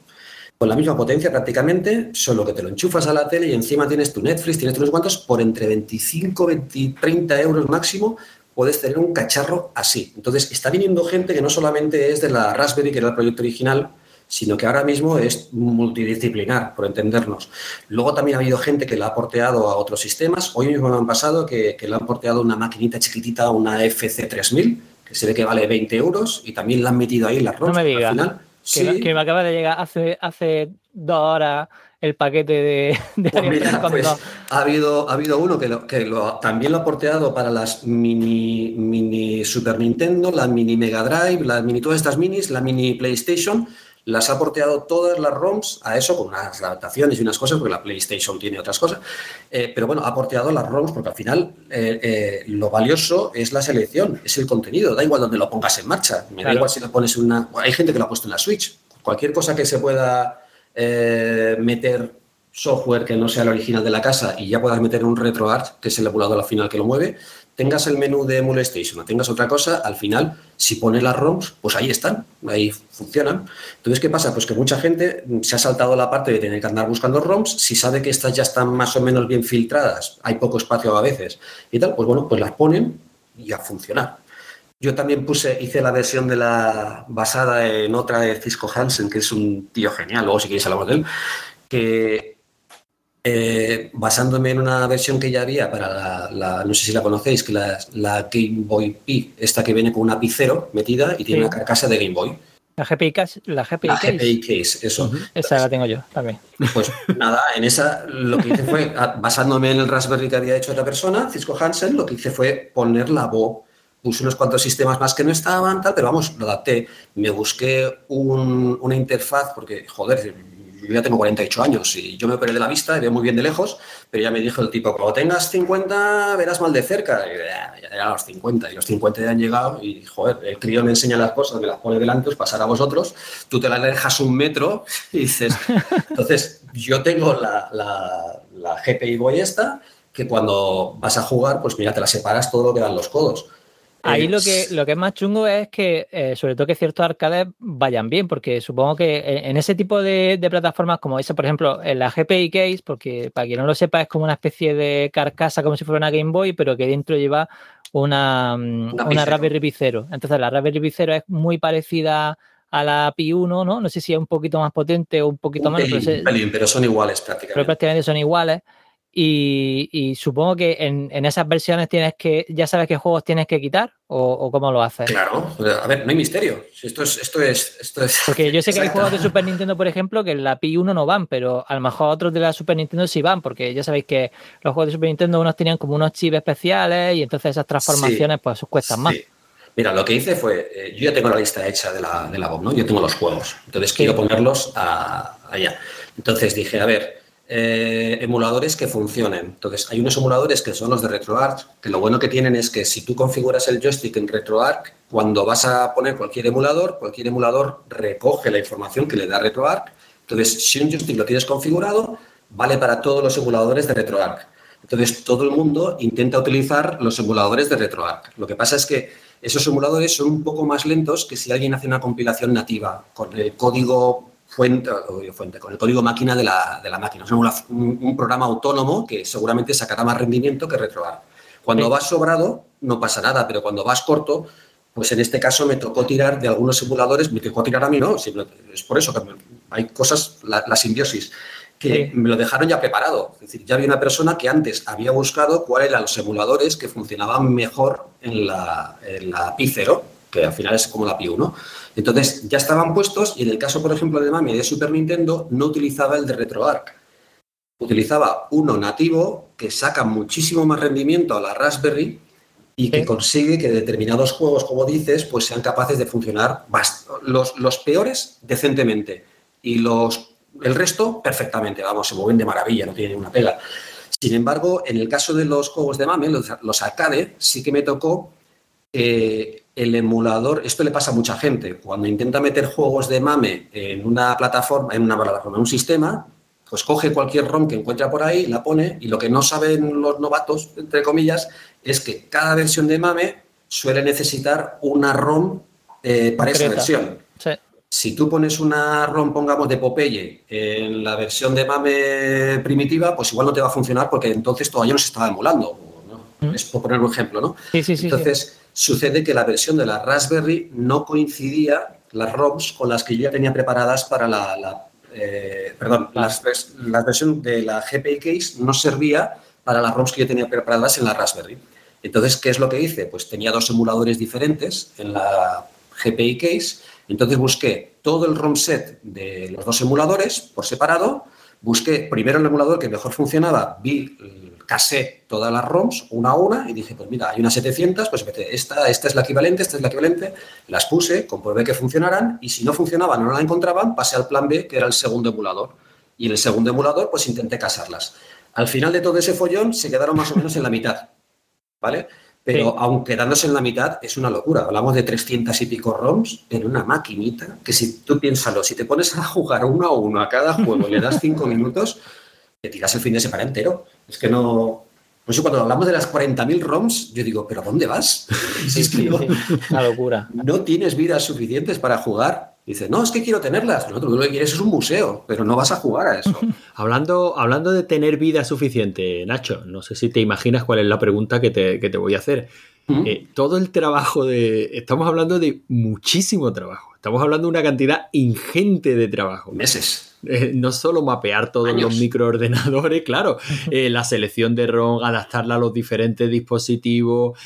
con la misma potencia prácticamente, solo que te lo enchufas a la tele y encima tienes tu Netflix, tienes unos cuantos, por entre 25, 20, 30 euros máximo puedes tener un cacharro así. Entonces, está viniendo gente que no solamente es de la Raspberry, que era el proyecto original, sino que ahora mismo es multidisciplinar, por entendernos. Luego también ha habido gente que la ha porteado a otros sistemas. Hoy mismo me han pasado que, que le han porteado una maquinita chiquitita, una FC3000, que se ve que vale 20 euros, y también la han metido ahí las ROMs. No me digas. que, me acaba de llegar hace, hace dos horas el paquete de, de pues pues, ha habido ha habido uno que, que lo, también lo ha porteado para las mini mini Super Nintendo, la mini Mega Drive, las mini todas estas minis, la mini PlayStation las ha porteado todas las ROMs a eso con unas adaptaciones y unas cosas, porque la PlayStation tiene otras cosas. Eh, pero bueno, ha porteado las ROMs porque al final eh, eh, lo valioso es la selección, es el contenido. Da igual donde lo pongas en marcha. Me da igual si lo pones en una. Hay gente que lo ha puesto en la Switch. Cualquier cosa que se pueda meter software que no sea el original de la casa y ya puedas meter un RetroArt, que es el emulador al final que lo mueve, tengas el menú de Emulation o tengas otra cosa, al final, si pones las ROMs, pues ahí están, ahí funcionan. Entonces, ¿qué pasa? Pues que mucha gente se ha saltado la parte de tener que andar buscando ROMs, si sabe que estas ya están más o menos bien filtradas, hay poco espacio a veces y tal, pues bueno, pues las ponen y a funcionar. Yo también puse, hice la versión de la basada en otra de Cisco Hansen, que es un tío genial, luego si queréis hablamos de él, que eh, basándome en una versión que ya había para la, no sé si la conocéis, que la, la Game Boy Pi, esta que viene con una Pi metida y tiene una carcasa de Game Boy. La GPI Case, la GPI La Case. GPI Case, eso. Esa la tengo yo también. Pues nada, en esa lo que hice fue, basándome en el Raspberry que había hecho otra persona, Cisco Hansen, lo que hice fue poner la voz. Puse unos cuantos sistemas más que no estaban, tal, pero vamos, lo adapté. Me busqué un- una interfaz, porque, joder, yo ya tengo 48 años y yo me operé de la vista y veo muy bien de lejos, pero ya me dijo el tipo, cuando tengas 50 verás mal de cerca. Y, ya, ya eran los 50 y los 50 ya han llegado y, joder, el crío me enseña las cosas, me las pone delante, pues pasar a vosotros, tú te las dejas un metro y dices, entonces yo tengo la, la, la GPI Boy esta, que cuando vas a jugar, pues mira, te la separas todo lo que dan los codos. Ahí Eh, lo que, lo que es más chungo es que, eh, sobre todo que ciertos arcades vayan bien, porque supongo que en en ese tipo de, de plataformas como esa, por ejemplo, en la GPI Case, porque para quien no lo sepa, es como una especie de carcasa como si fuera una Game Boy, pero que dentro lleva una, mm, Una. Raspberry Pi Zero. Entonces, la Raspberry Pi Zero es muy parecida a la Pi 1, ¿no? No sé si es un poquito más potente o un poquito un menos, pelín, pero, se- un pelín, pero son iguales pero prácticamente. prácticamente son iguales. Y, y supongo que en, en esas versiones tienes que, ya sabes qué juegos tienes que quitar o, o cómo lo haces. Claro, a ver, no hay misterio. Esto es, esto es, esto es. Porque yo sé que hay juegos de Super Nintendo, por ejemplo, que en la Pi 1 no van, pero a lo mejor otros de la Super Nintendo sí van, porque ya sabéis que los juegos de Super Nintendo unos tenían como unos chips especiales y entonces esas transformaciones pues cuestan más. Sí. Mira, lo que hice fue, eh, yo ya tengo la lista hecha de la, de la BOM, ¿no? Yo tengo los juegos, entonces quiero ponerlos a- allá. Entonces dije, a ver, eh, emuladores que funcionen. Entonces hay unos emuladores que son los de RetroArch, que lo bueno que tienen es que si tú configuras el joystick en RetroArch, cuando vas a poner cualquier emulador, cualquier emulador recoge la información que le da RetroArch. Entonces, si un joystick lo tienes configurado, vale para todos los emuladores de RetroArch. Entonces, todo el mundo intenta utilizar los emuladores de RetroArch. Lo que pasa es que esos emuladores son un poco más lentos que si alguien hace una compilación nativa con el código fuente, con el código máquina de la, de la máquina. Es una- un, un programa autónomo que seguramente sacará más rendimiento que RetroArch. Cuando Sí. vas sobrado, no pasa nada, pero cuando vas corto, pues en este caso me tocó tirar de algunos emuladores, me tocó tirar a mí, no, es por eso que me- hay cosas, la, la simbiosis, que Sí. me lo dejaron ya preparado. Es decir, ya había una persona que antes había buscado cuáles eran los emuladores que funcionaban mejor en la, en la Pi 0, que al final es como la Pi 1. Entonces ya estaban puestos y en el caso, por ejemplo, de Mami de Super Nintendo, no utilizaba el de RetroArch. Utilizaba uno nativo que saca muchísimo más rendimiento a la Raspberry y que consigue que determinados juegos, como dices, pues sean capaces de funcionar los, los peores decentemente y los el resto perfectamente, vamos, se mueven de maravilla, no tiene ninguna pega. Sin embargo, en el caso de los juegos de MAME, los, los arcade, sí que me tocó eh, el emulador, esto le pasa a mucha gente, cuando intenta meter juegos de MAME en una plataforma, en una plataforma, en un sistema, pues coge cualquier ROM que encuentra por ahí, la pone, y lo que no saben los novatos, entre comillas, es que cada versión de MAME suele necesitar una ROM eh, para esa versión. Sí. Si tú pones una ROM, pongamos, de Popeye en la versión de MAME primitiva, pues igual no te va a funcionar porque entonces todavía no se estaba emulando. Es por poner un ejemplo, ¿no? Sí, sí, sí. Entonces, sucede que la versión de la Raspberry no coincidía las ROMs con las que yo ya tenía preparadas para la... la, eh, perdón, las la versión de la GPI Case no servía para las ROMs que yo tenía preparadas en la Raspberry. Entonces, ¿qué es lo que hice? Pues tenía dos emuladores diferentes en la GPI Case. Entonces busqué todo el ROM set de los dos emuladores por separado. Busqué primero el emulador que mejor funcionaba, vi, casé todas las ROMs una a una y dije, pues mira, hay unas 700, pues esta, esta es la equivalente, esta es la equivalente. Las puse, comprobé que funcionaran y si no funcionaban o no la encontraban, pasé al plan B, que era el segundo emulador. Y en el segundo emulador, pues intenté casarlas. Al final de todo ese follón se quedaron más o menos en la mitad. ¿Vale? Pero Sí. aun quedándose en la mitad es una locura. Hablamos de 300 y pico ROMs en una maquinita que si tú piénsalo, si te pones a jugar uno a uno a cada juego y le das cinco minutos, te tiras el fin de semana entero. Es que no... Por eso cuando hablamos de las 40.000 ROMs, yo digo, ¿pero dónde vas? Si es que Sí, no, sí, Una locura. no tienes vidas suficientes para jugar. Dices, no, es que quiero tenerlas. No, tú lo que quieres es un museo, pero no vas a jugar a eso. Hablando, hablando de tener vida suficiente, Nacho, no sé si te imaginas cuál es la pregunta que te, que te voy a hacer. Eh, todo el trabajo de... Estamos hablando de muchísimo trabajo. Estamos hablando de una cantidad ingente de trabajo. Meses. Eh, no solo mapear todos los microordenadores, claro, eh, la selección de ROM, adaptarla a los diferentes dispositivos,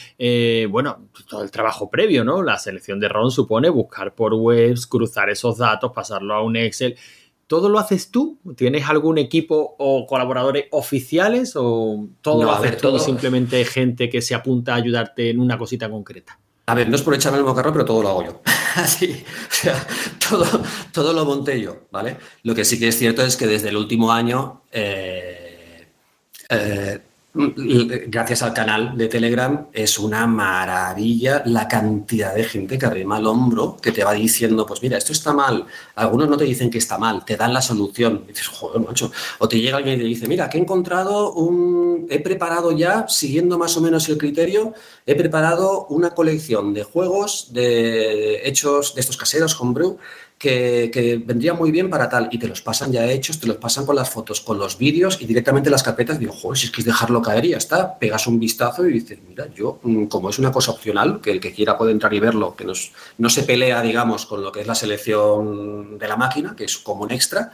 bueno, todo el trabajo previo, ¿no? La selección de ROM supone buscar por webs, cruzar esos datos, pasarlo a un Excel. ¿Todo lo haces tú? ¿Tienes algún equipo o colaboradores oficiales o todo lo haces tú simplemente gente que se apunta a ayudarte en una cosita concreta? A ver, no es por echarme el mocarro, pero todo lo hago yo. Así, o sea, todo, todo lo monté yo, ¿vale? Lo que sí que es cierto es que desde el último año eh, eh, gracias al canal de Telegram, es una maravilla la cantidad de gente que arrima al hombro, que te va diciendo, pues mira, esto está mal. Algunos no te dicen que está mal, te dan la solución. Dices, joder, macho. O te llega alguien y te dice, mira, que he encontrado un. He preparado ya, siguiendo más o menos el criterio, he preparado una colección de juegos de hechos de estos caseros, homebrew, que, vendría muy bien para tal, y te los pasan ya hechos, te los pasan con las fotos, con los vídeos y directamente las carpetas, digo, joder, si es que es dejarlo caer ya está, pegas un vistazo y dices, mira, yo, mm, como es una cosa opcional, que el que quiera puede entrar y verlo, que no se pelea, digamos, con lo que es la selección de la máquina, que es como un extra,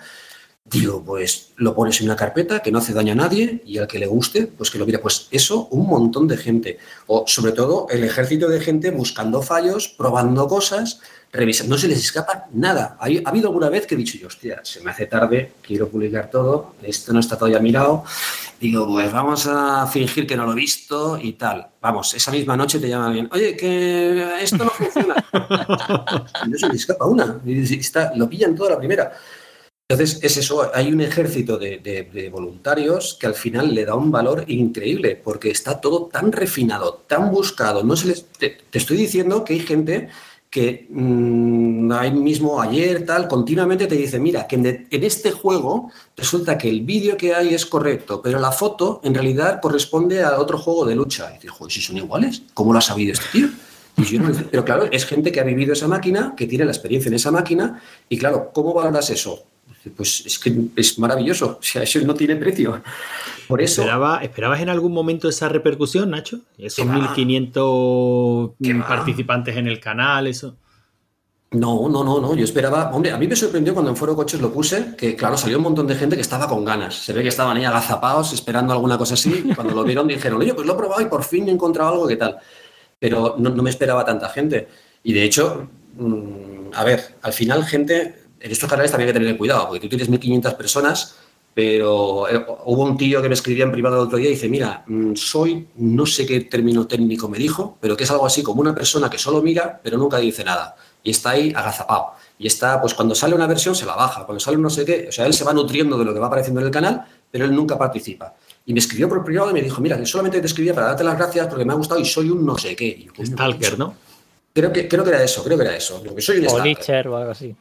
Digo, pues lo pones en una carpeta que no hace daño a nadie y al que le guste, pues que lo mire. Pues eso, un montón de gente. O sobre todo el ejército de gente buscando fallos, probando cosas, revisando. No se les escapa nada. Ha, habido alguna vez que he dicho yo, hostia, se me hace tarde, quiero publicar todo, esto no está todavía mirado. Digo, pues vamos a fingir que no lo he visto y tal. Vamos, esa misma noche te llama alguien, oye, que esto no funciona. no se les escapa una. Está, lo pillan toda la primera. Entonces, es eso, hay un ejército de, voluntarios que al final le da un valor increíble, porque está todo tan refinado, tan buscado. No se les, te, estoy diciendo que hay gente que mmm, ahí mismo ayer, tal, continuamente te dice, mira, que en, este juego resulta que el vídeo que hay es correcto, pero la foto en realidad corresponde a otro juego de lucha. Y dices, si son iguales, ¿cómo lo ha sabido este tío? pero claro, es gente que ha vivido esa máquina, que tiene la experiencia en esa máquina, y claro, ¿cómo valoras eso? Pues es que es maravilloso, o sea, eso no tiene precio. Por eso. ¿Esperabas en algún momento esa repercusión, Nacho? Esos 1500 participantes en el canal, eso. No, no, no, no. Yo esperaba. Hombre, a mí me sorprendió cuando en Foro Coches lo puse, que claro, salió un montón de gente que estaba con ganas. Se ve que estaban ahí agazapados esperando alguna cosa así. Y cuando lo vieron dijeron, oye, pues lo he probado y por fin he encontrado algo que tal. Pero no, no me esperaba tanta gente. Y de hecho, mm, a ver, al final, gente en estos canales también hay que tener cuidado, porque tú tienes 1.500 personas, pero eh, hubo un tío que me escribía en privado el otro día y dice, mira, mm, soy, no sé qué término técnico me dijo, pero que es algo así como una persona que solo mira, pero nunca dice nada. Y está ahí agazapado. Y está, pues cuando sale una versión se la baja, cuando sale no sé qué, o sea, él se va nutriendo de lo que va apareciendo en el canal, pero él nunca participa. Y me escribió por privado y me dijo, mira, que solamente te escribía para darte las gracias porque me ha gustado y soy un no sé qué. Stalker, ¿no? Creo que, creo que era eso, creo que era eso. soy un o o algo así.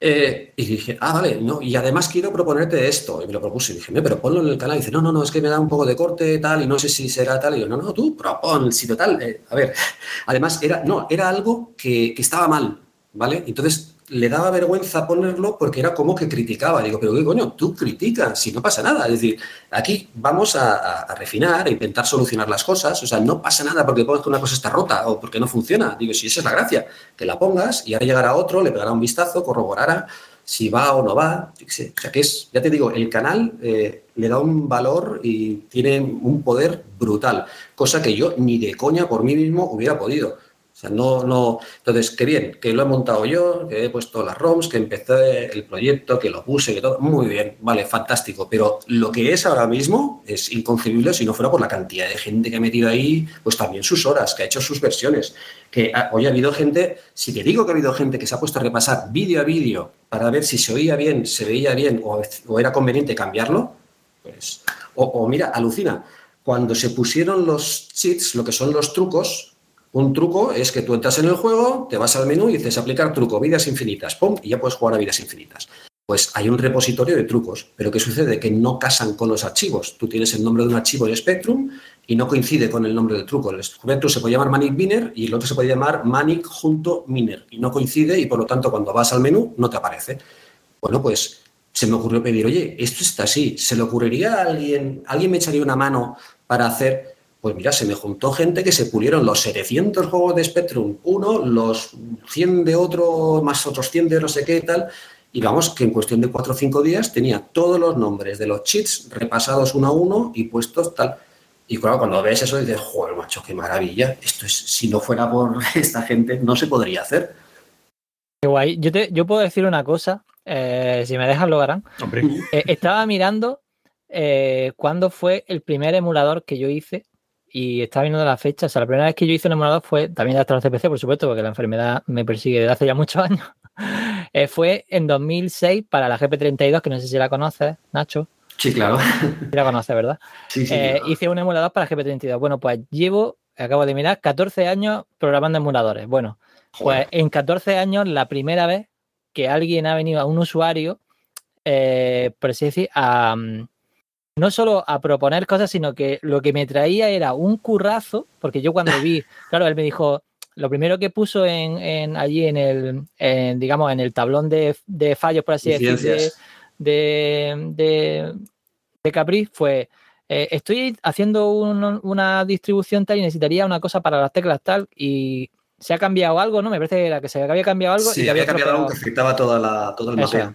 Eh, y dije, ah, vale, no, y además quiero proponerte esto. Y me lo propuse. Y dije, pero ponlo en el canal. Y dice, no, no, no, es que me da un poco de corte, tal, y no sé si será tal. Y yo, no, no, tú propon, si total. Eh, a ver, además, era, no, era algo que, que estaba mal, ¿vale? Entonces, le daba vergüenza ponerlo porque era como que criticaba. Digo, pero qué coño, tú criticas, si no pasa nada. Es decir, aquí vamos a, refinar, a intentar solucionar las cosas. O sea, no pasa nada porque pongas que una cosa está rota o porque no funciona. Digo, si esa es la gracia, que la pongas y ahora llegará otro, le pegará un vistazo, corroborará si va o no va. O sea, que es, ya te digo, el canal eh, le da un valor y tiene un poder brutal, cosa que yo ni de coña por mí mismo hubiera podido. O sea, no, no. Entonces, qué bien, que lo he montado yo, que he puesto las ROMs, que empecé el proyecto, que lo puse, que todo. Muy bien, vale, fantástico. Pero lo que es ahora mismo es inconcebible si no fuera por la cantidad de gente que ha metido ahí, pues también sus horas, que ha hecho sus versiones. Que hoy ha habido gente, si te digo que ha habido gente que se ha puesto a repasar vídeo a vídeo para ver si se oía bien, se veía bien o, era conveniente cambiarlo, pues. O, o mira, alucina. Cuando se pusieron los cheats, lo que son los trucos, un truco es que tú entras en el juego, te vas al menú y dices aplicar truco, vidas infinitas, ¡pum! y ya puedes jugar a vidas infinitas. Pues hay un repositorio de trucos, pero ¿qué sucede? Que no casan con los archivos. Tú tienes el nombre de un archivo en Spectrum y no coincide con el nombre del truco. El Spectrum se puede llamar Manic Miner y el otro se puede llamar Manic junto Miner y no coincide y por lo tanto cuando vas al menú no te aparece. Bueno, pues se me ocurrió pedir, oye, esto está así, ¿se le ocurriría a alguien, alguien me echaría una mano para hacer Pues mira, se me juntó gente que se pulieron los 700 juegos de Spectrum, uno, los 100 de otro, más otros 100 de no sé qué y tal. Y vamos, que en cuestión de 4 o 5 días tenía todos los nombres de los cheats repasados uno a uno y puestos tal. Y claro, cuando ves eso dices, joder, macho, qué maravilla. Esto es, si no fuera por esta gente, no se podría hacer. Qué guay. Yo, te, yo puedo decir una cosa, eh, si me dejan lo harán. Eh, estaba mirando eh, cuándo fue el primer emulador que yo hice y estaba viendo la fecha. O sea, la primera vez que yo hice un emulador fue también de hasta CPC, por supuesto, porque la enfermedad me persigue desde hace ya muchos años. fue en 2006 para la GP32, que no sé si la conoces, Nacho. Sí, claro. La conoces, ¿verdad? Sí, sí, Hice un emulador para GP32. Bueno, pues llevo, acabo de mirar, 14 años programando emuladores. Bueno, pues en 14 años, la primera vez que alguien ha venido a un usuario, eh, por así decir, a, no solo a proponer cosas, sino que lo que me traía era un currazo, porque yo cuando vi, claro, él me dijo, lo primero que puso en, allí en el, digamos, en el tablón de, fallos, por así decir, de, de, de, Capri fue, eh, estoy haciendo una distribución tal y necesitaría una cosa para las teclas tal y se ha cambiado algo, ¿no? Me parece que era que se había cambiado algo. Sí, había cambiado algo que afectaba toda la, todo el mapeo.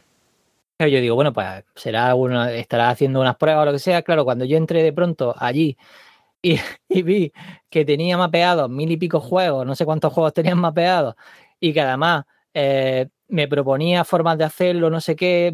Yo digo, bueno, pues será uno, estará haciendo unas pruebas o lo que sea. Claro, cuando yo entré de pronto allí y, vi que tenía mapeados mil y pico juegos, no sé cuántos juegos tenían mapeados, y que además eh, me proponía formas de hacerlo, no sé qué,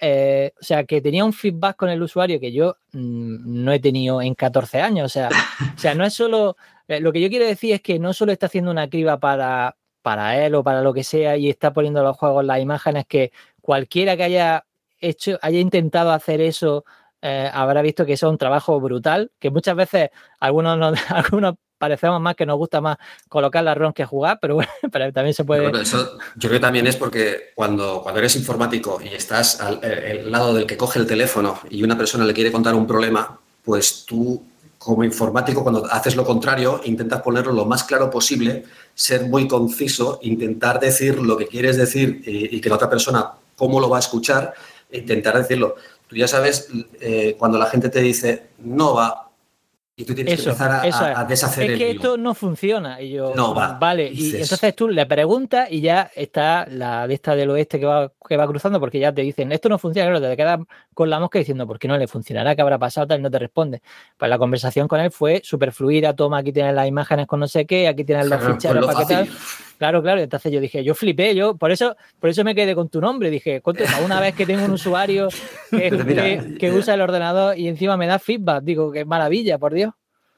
eh, o sea, que tenía un feedback con el usuario que yo mm, no he tenido en 14 años. O sea, o sea, no es solo eh, lo que yo quiero decir es que no solo está haciendo una criba para, para él o para lo que sea y está poniendo los juegos las imágenes que cualquiera que haya hecho, haya intentado hacer eso, eh, habrá visto que eso es un trabajo brutal, que muchas veces algunos, algunos parecemos más que nos gusta más colocar la ROM que jugar, pero bueno, también se puede... eso yo creo que también es porque cuando, cuando eres informático y estás al eh, lado del que coge el teléfono y una persona le quiere contar un problema, pues tú como informático, cuando haces lo contrario, intentas ponerlo lo más claro posible, ser muy conciso, intentar decir lo que quieres decir y, que la otra persona cómo lo va a escuchar, intentar decirlo. Tú ya sabes, eh, cuando la gente te dice no va, y tú tienes que empezar a, deshacer es que esto no funciona. Y yo, no va. Vale, y entonces tú le preguntas y ya está la lista del oeste que va, que va cruzando porque ya te dicen, esto no funciona, claro, te quedas con la mosca diciendo, ¿por qué no le funcionará? ¿Qué habrá pasado? Tal, y no te responde. Pues la conversación con él fue súper fluida, toma, aquí tienes las imágenes con no sé qué, aquí tienes los ficheros para qué tal. Claro, claro. Entonces yo dije, yo flipé, yo por eso, por eso me quedé con tu nombre. Dije, una vez que tengo un usuario que, usa el ordenador y encima me da feedback, digo, qué maravilla, por Dios.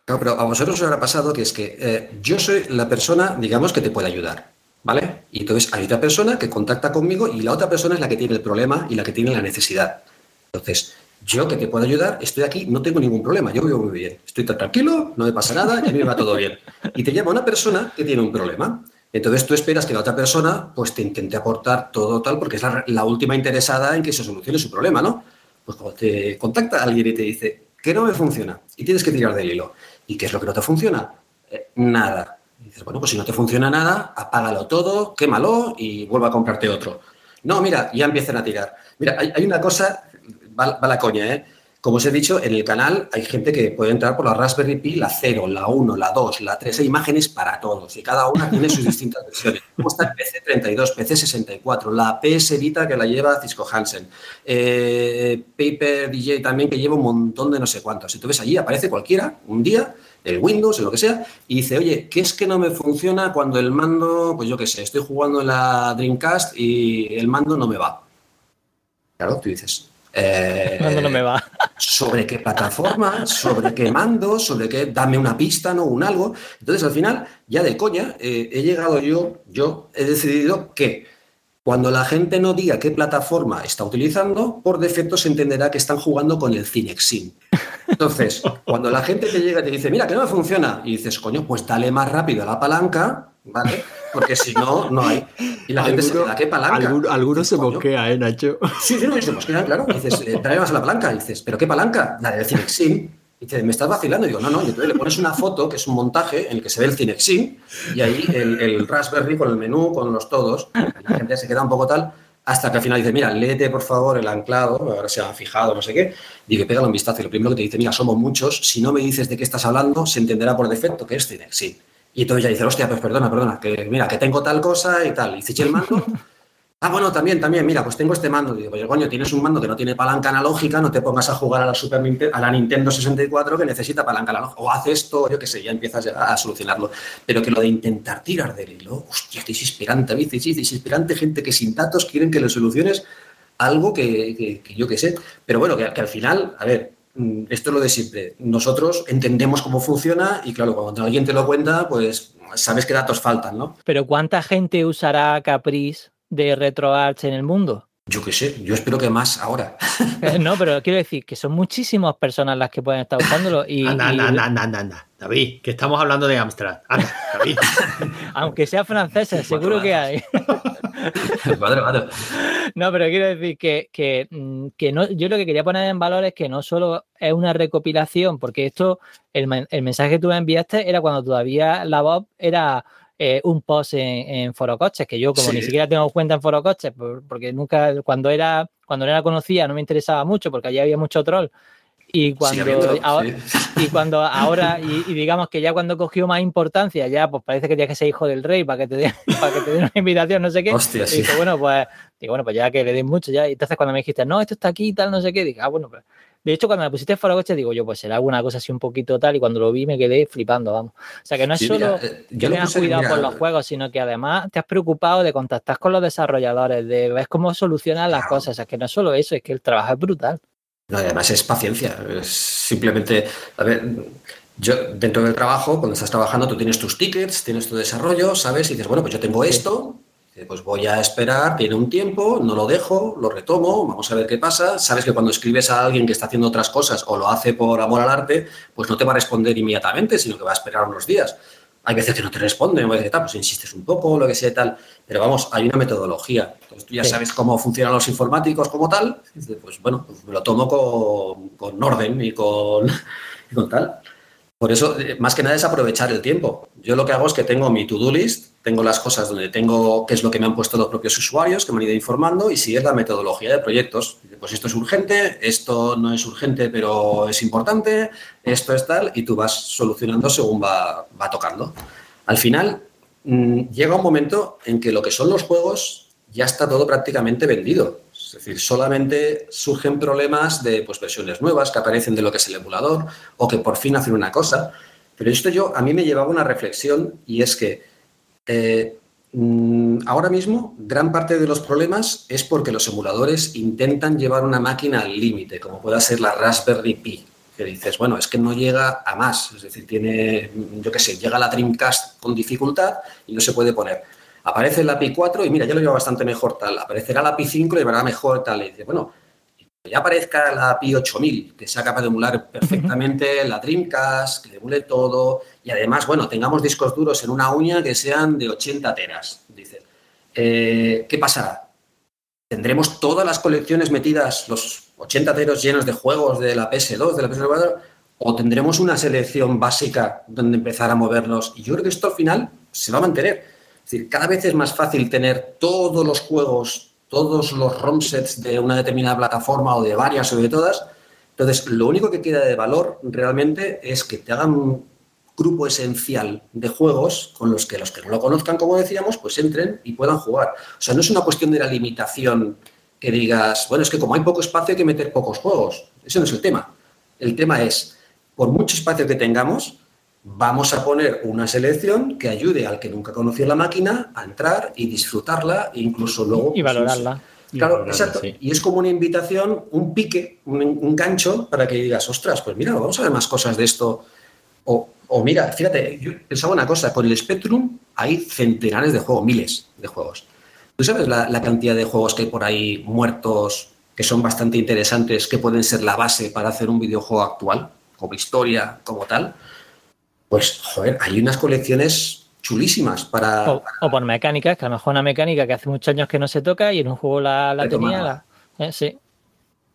No, pero a vosotros os habrá pasado que es que eh, yo soy la persona, digamos, que te puede ayudar, ¿vale? Y entonces hay otra persona que contacta conmigo y la otra persona es la que tiene el problema y la que tiene la necesidad. Entonces, yo que te puedo ayudar, estoy aquí, no tengo ningún problema, yo vivo muy bien, estoy tan tranquilo, no me pasa nada y a mí me va todo bien. Y te llama una persona que tiene un problema. Entonces tú esperas que la otra persona pues te intente aportar todo tal, porque es la, última interesada en que se solucione su problema, ¿no? Pues cuando te contacta alguien y te dice que no me funciona y tienes que tirar del hilo, ¿y qué es lo que no te funciona? Eh, nada. Dices, bueno, pues si no te funciona nada, apágalo todo, quémalo y vuelva a comprarte otro. No, mira, ya empiezan a tirar. Mira, hay, una cosa, va la coña, ¿eh? Como os he dicho, en el canal hay gente que puede entrar por la Raspberry Pi, la 0, la 1, la 2, la 3. Hay imágenes para todos y cada una tiene sus distintas versiones. Como está el PC32, PC64, la PS Vita que la lleva Cisco Hansen, eh, Paper DJ también que lleva un montón de no sé cuántos. Entonces allí aparece cualquiera, un día, el Windows o lo que sea, y dice, oye, ¿qué es que no me funciona cuando el mando, pues yo qué sé, estoy jugando en la Dreamcast y el mando no me va? Claro, tú dices, eh, no me va. sobre qué plataforma, sobre qué mando, sobre qué, dame una pista, ¿no? Un algo. Entonces, al final, ya de coña, eh, he llegado yo, yo he decidido que cuando la gente no diga qué plataforma está utilizando, por defecto se entenderá que están jugando con el Cinexin. Entonces, cuando la gente te llega y te dice, mira, que no me funciona, y dices, coño, pues dale más rápido a la palanca, ¿vale? Porque si no, no hay. Y la gente se queda, ¿qué palanca? Algunos se mosquea, ¿eh, Nacho? Sí, sí, no, se mosquea, claro. Y dices, eh, trae más a la palanca. Y dices, ¿pero qué palanca? La del Cinexin. Y dice, ¿me estás vacilando? Y digo, no, no. Y entonces le pones una foto, que es un montaje en el que se ve el Cinexin, y ahí el, el Raspberry con el menú, con los todos. La gente se queda un poco tal. hasta que al final dice, mira, léete por favor el anclado, ahora se ha fijado, no sé qué, dice, pégale un vistazo y lo primero que te dice, mira, somos muchos, si no me dices de qué estás hablando, se entenderá por defecto que es cine, sí. Y entonces ya dice, hostia, pues perdona, perdona, que mira, que tengo tal cosa y tal, y el mando, Ah, bueno, también, también, mira, pues tengo este mando. Digo, oye, coño, tienes un mando que no tiene palanca analógica, no te pongas a jugar a la, Super a la Nintendo 64 que necesita palanca analógica. O haz esto, yo qué sé, ya empiezas a solucionarlo. Pero que lo de intentar tirar del hilo, hostia, es inspirante. Sí, es inspirante gente que sin datos quieren que le soluciones algo que, yo qué sé. Pero bueno, que, que al final, a ver, esto es lo de siempre. Nosotros entendemos cómo funciona y claro, cuando alguien te lo cuenta, pues sabes qué datos faltan, ¿no? Pero ¿cuánta gente usará Caprice de RetroArch en el mundo? Yo qué sé, yo espero que más ahora. Eh, no, pero quiero decir que son muchísimas personas las que pueden estar usándolo. Y, anda, anda, anda, anda, David, que estamos hablando de Amstrad. David. Aunque sea francesa, seguro que hay. No, pero quiero decir que, que, mm, que, no, yo lo que quería poner en valor es que no solo es una recopilación, porque esto, el, el mensaje que tú me enviaste era cuando todavía la voz era eh, un post en, Foro Coches, que yo como ni siquiera tengo cuenta en Foro Coches, porque nunca, cuando era, cuando era conocida no me interesaba mucho porque allí había mucho troll. Y cuando, ahora, y cuando ahora, y, digamos que ya cuando cogió más importancia, ya pues parece que tienes que ser hijo del rey para que te den, para que te den una invitación, no sé qué. Hostia, y bueno, pues, digo, bueno, pues ya que le den mucho ya. Y entonces cuando me dijiste, no, esto está aquí y tal, no sé qué, dije, ah, bueno, pues de hecho, cuando me pusiste fuera coche, digo yo, pues será alguna cosa así un poquito tal, y cuando lo vi me quedé flipando, vamos. O sea, que no es solo eh, que tengas cuidado con los juegos, sino que además te has preocupado de contactar con los desarrolladores, de ver cómo solucionan las cosas. O sea, que no es solo eso, es que el trabajo es brutal. No, además es paciencia. Es simplemente, a ver, yo dentro del trabajo, cuando estás trabajando, tú tienes tus tickets, tienes tu desarrollo, ¿sabes? Y dices, bueno, pues yo tengo esto, pues voy a esperar, tiene un tiempo, no lo dejo, lo retomo, vamos a ver qué pasa. Sabes que cuando escribes a alguien que está haciendo otras cosas o lo hace por amor al arte, pues no te va a responder inmediatamente, sino que va a esperar unos días. Hay veces que no te responde, veces que tal, pues insistes un poco, lo que sea tal, pero vamos, hay una metodología. Entonces tú ya sabes cómo funcionan los informáticos como tal, pues bueno, pues me lo tomo con, con orden y con, y con tal. Por eso, eh, más que nada es aprovechar el tiempo. Yo lo que hago es que tengo mi to-do list, tengo las cosas donde tengo qué es lo que me han puesto los propios usuarios, que me han ido informando, y si es la metodología de proyectos. Pues esto es urgente, esto no es urgente, pero es importante, esto es tal, y tú vas solucionando según va, tocando. Al final, mm, llega un momento en que lo que son los juegos ya está todo prácticamente vendido. Es decir, solamente surgen problemas de pues, versiones nuevas que aparecen de lo que es el emulador o que por fin hacen una cosa. Pero esto yo, a mí me llevaba una reflexión y es que eh, mm, ahora mismo gran parte de los problemas es porque los emuladores intentan llevar una máquina al límite, como pueda ser la Raspberry Pi, que dices, bueno, es que no llega a más, es decir, tiene, yo qué sé, llega la Dreamcast con dificultad y no se puede poner aparece la Pi 4 y mira, ya lo lleva bastante mejor tal, aparecerá la Pi 5 y llevará mejor tal. Y dice, bueno, ya aparezca la Pi 8000, que sea capaz de emular perfectamente la Dreamcast, que emule todo, y además, bueno, tengamos discos duros en una uña que sean de 80 teras, dice. Eh, ¿Qué pasará? ¿Tendremos todas las colecciones metidas, los 80 teros llenos de juegos de la PS2, de la PS4? ¿O tendremos una selección básica donde empezar a movernos? Y yo creo que esto al final se va a mantener es decir, cada vez es más fácil tener todos los juegos, todos los ROM sets de una determinada plataforma o de varias o de todas. Entonces, lo único que queda de valor realmente es que te hagan un grupo esencial de juegos con los que los que no lo conozcan, como decíamos, pues entren y puedan jugar. O sea, no es una cuestión de la limitación que digas, bueno, es que como hay poco espacio hay que meter pocos juegos. Ese no es el tema. El tema es, por mucho espacio que tengamos, vamos a poner una selección que ayude al que nunca conoció la máquina a entrar y disfrutarla e incluso luego... Y valorarla. claro, exacto. Y es como una invitación, un pique, un, gancho para que digas, ostras, pues mira, vamos a ver más cosas de esto. O, mira, fíjate, yo pensaba una cosa, con el Spectrum hay centenares de juegos, miles de juegos. ¿Tú sabes la, la cantidad de juegos que hay por ahí muertos que son bastante interesantes, que pueden ser la base para hacer un videojuego actual, como historia, como tal? Pues, joder, hay unas colecciones chulísimas para o, por mecánicas, que a lo mejor una mecánica que hace muchos años que no se toca y en un juego la, tenía. Eh, sí.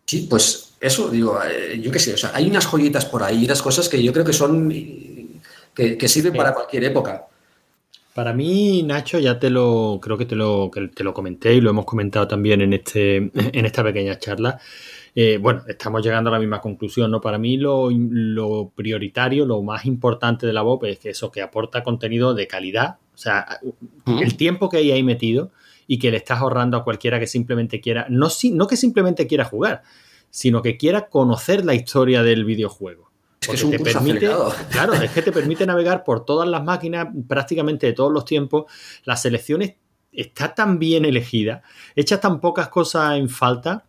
Sí, pues eso, digo, eh, yo qué sé, o sea, hay unas joyitas por ahí, unas cosas que yo creo que son, que, sirven para cualquier época. Para mí, Nacho, ya te lo, creo que te lo, que te lo comenté y lo hemos comentado también en, este, en esta pequeña charla. Eh, bueno, estamos llegando a la misma conclusión, ¿no? Para mí lo, lo, prioritario, lo más importante de la VOP es que eso, que aporta contenido de calidad, o sea, el tiempo que hay ahí metido y que le estás ahorrando a cualquiera que simplemente quiera, no, no que simplemente quiera jugar, sino que quiera conocer la historia del videojuego. Es que es te permite, claro, es que te permite navegar por todas las máquinas prácticamente de todos los tiempos. Las selecciones está tan bien elegida, echas tan pocas cosas en falta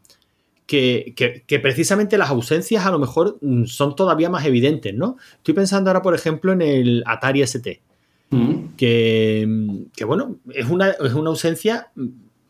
que, que, precisamente las ausencias a lo mejor mm, son todavía más evidentes, ¿no? Estoy pensando ahora, por ejemplo, en el Atari ST, mm. que, que, bueno, es una, es una ausencia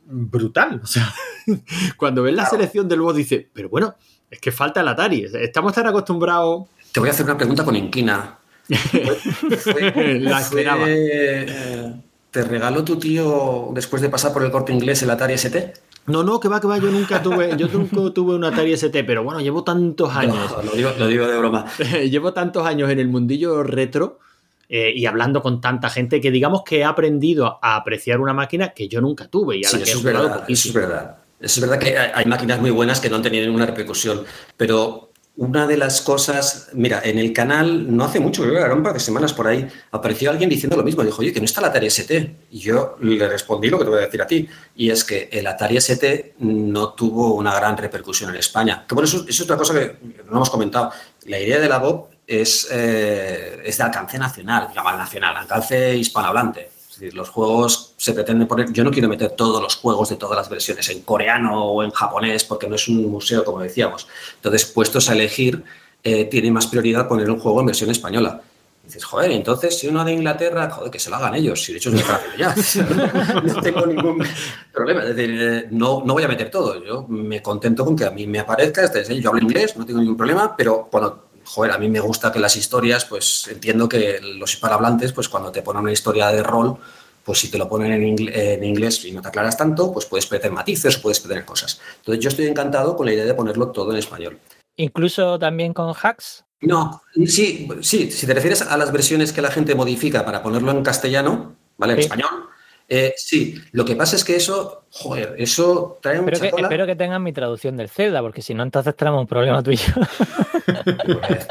brutal. O sea, cuando ves la selección del voz dice, pero bueno, es que falta el Atari. Estamos tan acostumbrados te voy a hacer una pregunta con inquina. La esperaba. Eh, ¿Te regaló tu tío después de pasar por el corte inglés el Atari ST? No, no, que va, que va, yo nunca tuve, yo nunca tuve un Atari ST, pero bueno, llevo tantos años. lo, digo, de broma. llevo tantos años en el mundillo retro eh, y hablando con tanta gente que digamos que he aprendido a apreciar una máquina que yo nunca tuve. Y a sí, eso, es verdad, eso es verdad. Es verdad que hay máquinas muy buenas que no han tenido ninguna repercusión, pero una de las cosas, mira, en el canal no hace mucho, creo que un par de semanas por ahí, apareció alguien diciendo lo mismo. Dijo, oye, que no está el Atari ST. Y yo le respondí lo que te voy a decir a ti, y es que el Atari ST no tuvo una gran repercusión en España. Que eso, es otra cosa que no hemos comentado. La idea de la BOP es, eh, es de alcance nacional, digamos nacional, alcance hispanohablante los juegos se pretenden poner. Yo no quiero meter todos los juegos de todas las versiones en coreano o en japonés, porque no es un museo, como decíamos. Entonces, puestos a elegir, eh, tiene más prioridad poner un juego en versión española. dices, joder, entonces si uno de Inglaterra, joder, que se lo hagan ellos. Si de hecho es muy ya. no tengo ningún problema. Es decir, eh, no, no voy a meter todo. Yo me contento con que a mí me aparezca. Este, yo hablo inglés, no tengo ningún problema, pero cuando joder, a mí me gusta que las historias, pues entiendo que los hispanohablantes, pues cuando te ponen una historia de rol, pues si te lo ponen en, inglés y no te aclaras tanto, pues puedes perder matices o puedes perder cosas. Entonces yo estoy encantado con la idea de ponerlo todo en español. ¿Incluso también con hacks? No, sí, sí, si te refieres a las versiones que la gente modifica para ponerlo en castellano, ¿vale? En español, eh, sí, lo que pasa es que eso, joder, eso trae mucha que, Espero que tengan mi traducción del Zelda, porque si no, entonces tenemos un problema tú y yo.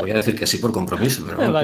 Voy a decir que sí por compromiso, pero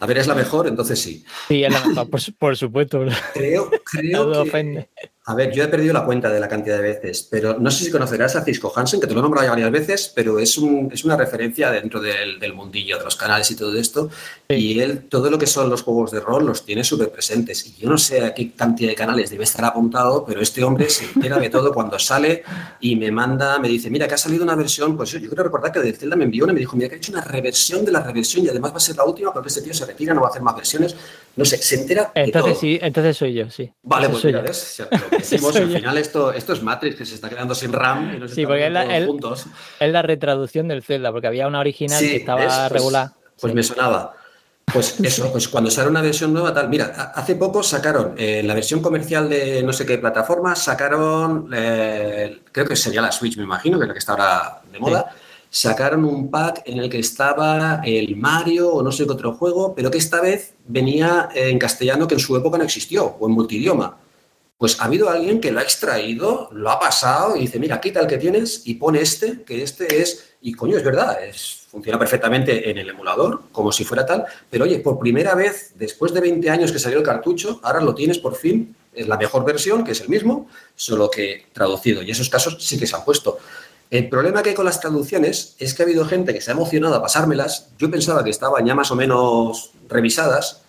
A ver, ¿es la mejor? Entonces sí. Sí, es la mejor, por, supuesto. Creo, creo que... A ver, yo he perdido la cuenta de la cantidad de veces, pero no sé si conocerás a Cisco Hansen, que te lo he nombrado ya varias veces, pero es, un, es una referencia dentro del, del, mundillo, de los canales y todo esto. Y él, todo lo que son los juegos de rol, los tiene súper presentes. Y yo no sé a qué cantidad de canales debe estar apuntado, pero este hombre se entera de todo cuando sale y me manda, me dice, mira, que ha salido una versión, pues yo, yo creo recordar que de Zelda me envió una y me dijo, mira, que ha hecho una reversión de la reversión y además va a ser la última porque este tío se retira, no va a hacer más versiones. No sé, se entera. Entonces sí, entonces soy yo, sí. Vale, pues mira, ves, al final esto, esto es Matrix, que se está quedando sin RAM y nos sí, porque es la, juntos. es la retraducción del Zelda, porque había una original que estaba pues, regular. Pues me sonaba. Pues eso, pues cuando sale una versión nueva, tal. Mira, hace poco sacaron eh, la versión comercial de no sé qué plataforma, sacaron, eh, creo que sería la Switch, me imagino, que es la que está ahora de moda sacaron un pack en el que estaba el Mario o no sé qué otro juego, pero que esta vez venía en castellano que en su época no existió, o en multidioma. Pues ha habido alguien que lo ha extraído, lo ha pasado y dice, mira, quita el que tienes y pone este, que este es, y coño, es verdad, es, funciona perfectamente en el emulador, como si fuera tal, pero oye, por primera vez, después de 20 años que salió el cartucho, ahora lo tienes por fin, es la mejor versión, que es el mismo, solo que traducido, y esos casos sí que se han puesto. El problema que hay con las traducciones es que ha habido gente que se ha emocionado a pasármelas. Yo pensaba que estaban ya más o menos revisadas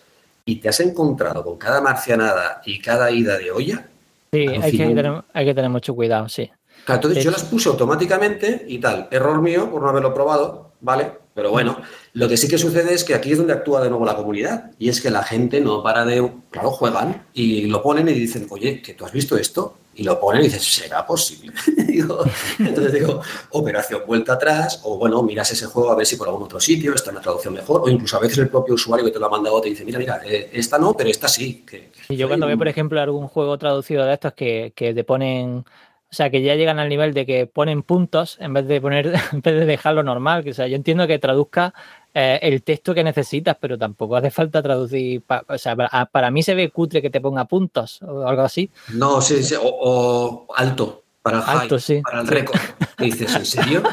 y te has encontrado con cada marcianada y cada ida de olla. Sí, hay que, tener, hay que, tener, mucho cuidado, sí. entonces yo las puse automáticamente y tal. Error mío por no haberlo probado, ¿vale? Pero bueno, lo que sí que sucede es que aquí es donde actúa de nuevo la comunidad. Y es que la gente no para de. Claro, juegan y lo ponen y dicen, oye, que tú has visto esto y lo ponen y dices, ¿será posible? entonces digo, operación vuelta atrás, o bueno, miras ese juego a ver si por algún otro sitio está una traducción mejor, o incluso a veces el propio usuario que te lo ha mandado te dice, mira, mira, eh, esta no, pero esta sí. y yo cuando veo, por ejemplo, algún juego traducido de estos que, que te ponen O sea, que ya llegan al nivel de que ponen puntos en vez de poner, en vez de dejarlo normal. Que, o sea, yo entiendo que traduzca eh, el texto que necesitas, pero tampoco hace falta traducir. o sea, para, mí se ve cutre que te ponga puntos o algo así. No, sí, sí. O, alto, para el alto, sí. para el récord. dices, ¿en serio?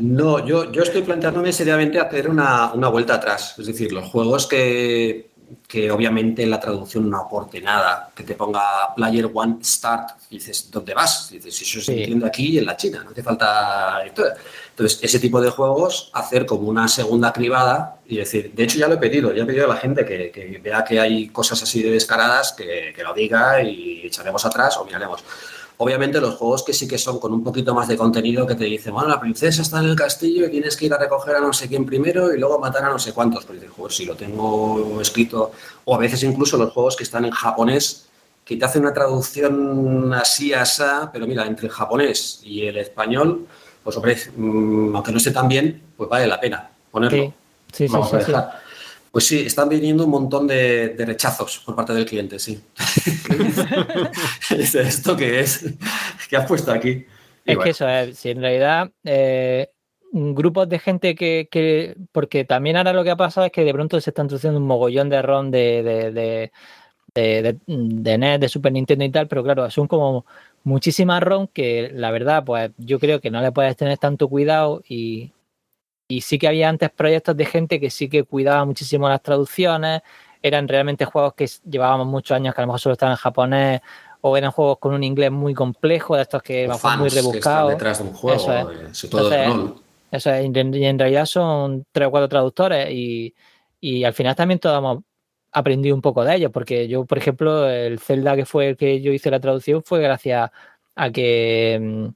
No, yo, yo estoy planteándome seriamente hacer una, una vuelta atrás. Es decir, los juegos que que obviamente la traducción no aporte nada, que te ponga Player One Start, y dices, ¿dónde vas? Y dices, eso se entiende aquí y en la China, no hace falta... Entonces, ese tipo de juegos, hacer como una segunda cribada y decir, de hecho ya lo he pedido, ya he pedido a la gente que, vea que hay cosas así de descaradas, que, que lo diga y echaremos atrás o miraremos. Obviamente los juegos que sí que son con un poquito más de contenido que te dicen, bueno, la princesa está en el castillo y tienes que ir a recoger a no sé quién primero y luego matar a no sé cuántos. Pero dices, joder, si lo tengo escrito, o a veces incluso los juegos que están en japonés, que te hacen una traducción así, asá, pero mira, entre el japonés y el español, pues hombre, mm, aunque no esté tan bien, pues vale la pena ponerlo. Sí, sí, sí, sí, pues sí, están viniendo un montón de, rechazos por parte del cliente, sí. ¿Esto qué es? ¿Qué has puesto aquí? es que eso es, si en realidad eh, grupos de gente que, porque también ahora lo que ha pasado es que de pronto se está introduciendo un mogollón de ROM de, de, de, de, NES, de Super Nintendo y tal, pero claro, son como muchísimas ROM que la verdad, pues yo creo que no le puedes tener tanto cuidado y, y sí que había antes proyectos de gente que sí que cuidaba muchísimo las traducciones, eran realmente juegos que llevábamos muchos años que a lo mejor solo estaban en japonés o eran juegos con un inglés muy complejo, de estos que van muy rebuscados. detrás de un juego, eso es. y en realidad son tres o cuatro traductores y, y al final también todos hemos aprendido un poco de ellos, porque yo, por ejemplo, el Zelda que fue el que yo hice la traducción fue gracias a que mm,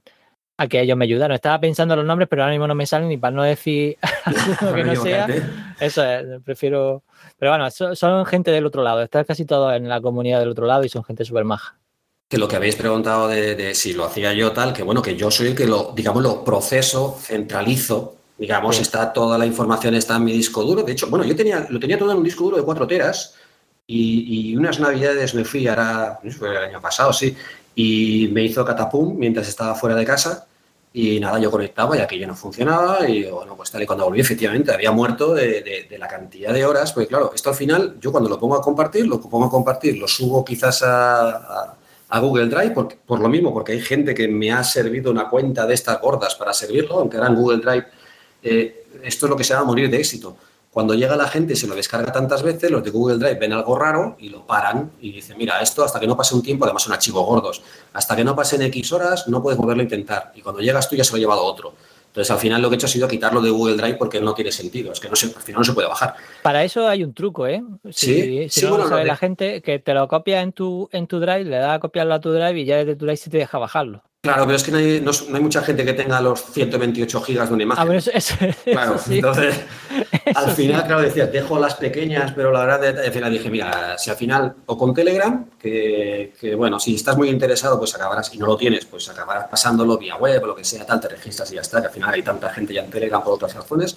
a que ellos me ayudaron. Estaba pensando los nombres, pero ahora mismo no me salen ni para no decir algo que no sea. Eso es, prefiero. Pero bueno, son, gente del otro lado. Están casi todos en la comunidad del otro lado y son gente súper maja. Que lo que habéis preguntado de, si lo hacía yo tal, que bueno, que yo soy el que lo, digamos, lo proceso, centralizo. Digamos, está toda la información está en mi disco duro. De hecho, bueno, yo tenía, lo tenía todo en un disco duro de 4 teras y, y unas navidades me fui, ahora, fue el año pasado, sí, y me hizo catapum mientras estaba fuera de casa y nada, yo conectaba y aquello no funcionaba y bueno, pues tal y cuando volví efectivamente había muerto de, la cantidad de horas, porque claro, esto al final yo cuando lo pongo a compartir, lo pongo a compartir, lo subo quizás a, Google Drive por, por, lo mismo, porque hay gente que me ha servido una cuenta de estas gordas para servirlo, aunque era en Google Drive, eh, esto es lo que se llama morir de éxito. Cuando llega la gente y se lo descarga tantas veces, los de Google Drive ven algo raro y lo paran y dicen, mira, esto hasta que no pase un tiempo, además son archivos gordos, hasta que no pasen X horas no puedes volverlo a intentar. Y cuando llegas tú ya se lo ha llevado otro. Entonces, al final lo que he hecho ha sido quitarlo de Google Drive porque no tiene sentido. Es que no se, al final no se puede bajar. Para eso hay un truco, ¿eh? Si, sí, no sabe la gente que te lo copia en tu, en tu Drive, le da a copiarlo a tu Drive y ya desde tu Drive se te deja bajarlo. Claro, pero es que no hay, no, hay, mucha gente que tenga los 128 gigas de una imagen. Ah, eso, claro, entonces al final, claro, decías, dejo las pequeñas, pero la verdad, al final dije, mira, si al final, o con Telegram, que, bueno, si estás muy interesado, pues acabarás, y no lo tienes, pues acabarás pasándolo vía web o lo que sea, tal, te registras y ya está, que al final hay tanta gente ya en Telegram por otras razones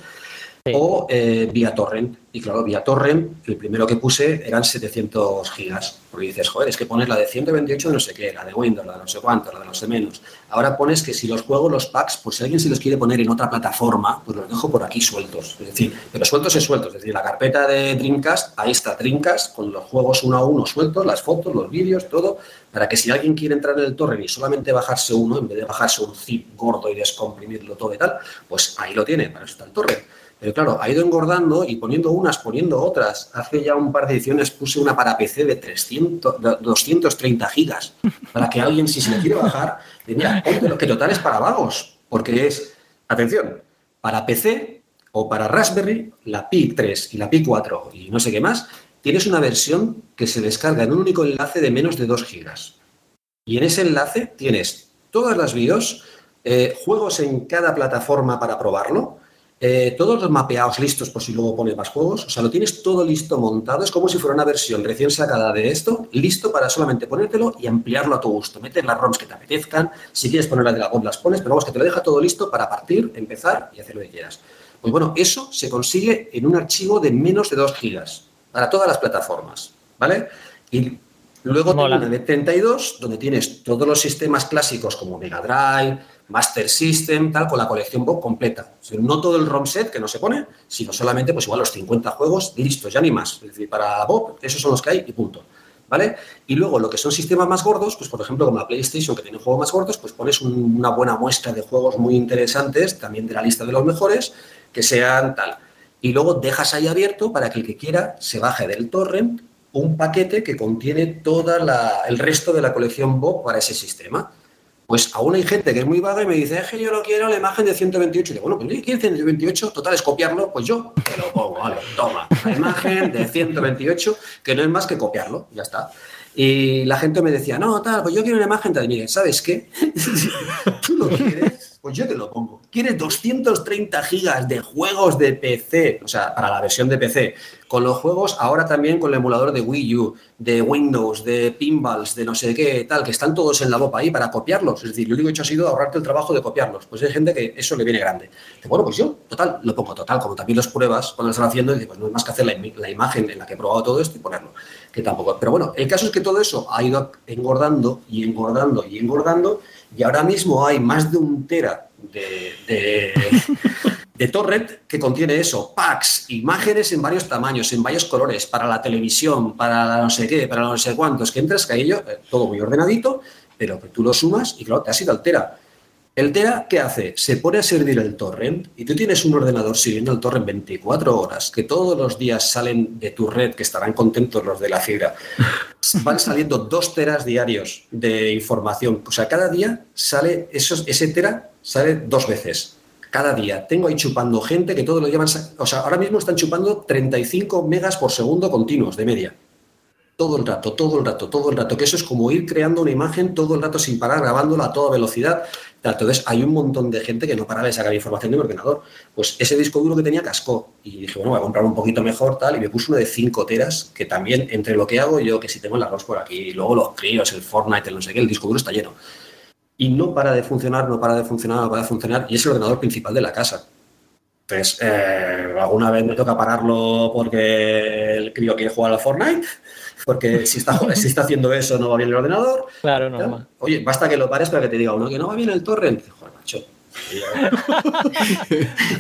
o eh, vía torrent. Y claro, vía torrent, el primero que puse eran 700 gigas. Porque dices, joder, es que pones la de 128 de no sé qué, la de Windows, la de no sé cuánto, la de no sé menos. Ahora pones que si los juegos, los packs, pues si alguien se los quiere poner en otra plataforma, pues los dejo por aquí sueltos. Es decir, pero sueltos es sueltos. Es decir, la carpeta de Dreamcast, ahí está Dreamcast, con los juegos uno a uno sueltos, las fotos, los vídeos, todo, para que si alguien quiere entrar en el torrent y solamente bajarse uno, en vez de bajarse un zip gordo y descomprimirlo todo y tal, pues ahí lo tiene, para eso está el torrent. Pero claro, ha ido engordando y poniendo unas, poniendo otras. Hace ya un par de ediciones puse una para PC de 300, 230 gigas, para que alguien, si se le quiere bajar, diga, lo que total es para vagos, porque es, atención, para PC o para Raspberry, la Pi 3 y la Pi 4 y no sé qué más, tienes una versión que se descarga en un único enlace de menos de 2 gigas. Y en ese enlace tienes todas las BIOS, eh, juegos en cada plataforma para probarlo, eh, todos los mapeados listos por si luego pones más juegos. O sea, lo tienes todo listo montado. Es como si fuera una versión recién sacada de esto, listo para solamente ponértelo y ampliarlo a tu gusto. Meter las ROMs que te apetezcan. Si quieres poner las de la GOM, las pones, pero vamos, que te lo deja todo listo para partir, empezar y hacer lo que quieras. Pues bueno, eso se consigue en un archivo de menos de 2 gigas para todas las plataformas. ¿Vale? Y Luego tengo una de 32, donde tienes todos los sistemas clásicos como Mega Drive, Master System, tal, con la colección Bob completa. no todo el ROM set que no se pone, sino solamente, pues igual los 50 juegos listos, ya ni más. Es decir, para Bob, esos son los que hay y punto. ¿Vale? Y luego lo que son sistemas más gordos, pues por ejemplo como la PlayStation que tiene juegos más gordos, pues pones una buena muestra de juegos muy interesantes, también de la lista de los mejores, que sean tal. Y luego dejas ahí abierto para que el que quiera se baje del torrent un paquete que contiene todo el resto de la colección Bob para ese sistema. Pues aún hay gente que es muy vaga y me dice, es que yo no quiero la imagen de 128. Y digo, bueno, pues ¿quieres 128? Total, es copiarlo, pues yo te lo pongo, vale, toma, la imagen de 128, que no es más que copiarlo, ya está. Y la gente me decía, no, tal, pues yo quiero una imagen tal. Mire, ¿sabes qué? Tú lo quieres, pues yo te lo pongo. ¿Quieres 230 gigas de juegos de PC? O sea, para la versión de PC. Con los juegos, ahora también con el emulador de Wii U, de Windows, de Pinballs, de no sé qué, tal, que están todos en la bopa ahí para copiarlos. Es decir, lo único que he hecho ha sido ahorrarte el trabajo de copiarlos. Pues hay gente que eso le viene grande. bueno, pues yo, total, lo pongo total. Como también los pruebas cuando lo están haciendo, y pues no es más que hacer la, imagen en la que he probado todo esto y ponerlo que tampoco. Pero bueno, el caso es que todo eso ha ido engordando y engordando y engordando, y ahora mismo hay más de un tera de, torrent que contiene eso, packs, imágenes en varios tamaños, en varios colores, para la televisión, para no sé qué, para no sé cuántos, que entras, que ahí yo, eh, todo muy ordenadito, pero tú lo sumas y claro, te has ido altera. El TERA, ¿qué hace? Se pone a servir el torrent y tú tienes un ordenador sirviendo el torrent 24 horas, que todos los días salen de tu red, que estarán contentos los de la fibra. Van saliendo dos teras diarios de información. O sea, cada día sale, esos, ese tera sale dos veces. Cada día. Tengo ahí chupando gente que todo lo llevan. O sea, ahora mismo están chupando 35 megas por segundo continuos de media todo el rato, todo el rato, todo el rato, que eso es como ir creando una imagen todo el rato sin parar, grabándola a toda velocidad. Entonces hay un montón de gente que no para de sacar información de mi ordenador. Pues ese disco duro que tenía cascó y dije, bueno, voy a comprar un poquito mejor tal y me puse uno de 5 teras que también entre lo que hago yo, que si tengo el arroz por aquí, y luego los críos, el Fortnite, el no sé qué, el disco duro está lleno. Y no para de funcionar, no para de funcionar, no para de funcionar y es el ordenador principal de la casa. Entonces, eh, alguna vez me toca pararlo porque el crío quiere jugar al Fortnite porque si está, si está haciendo eso no va bien el ordenador. Claro, normal. Oye, basta que lo pares para que te diga uno que no va bien el torrent. Joder, macho,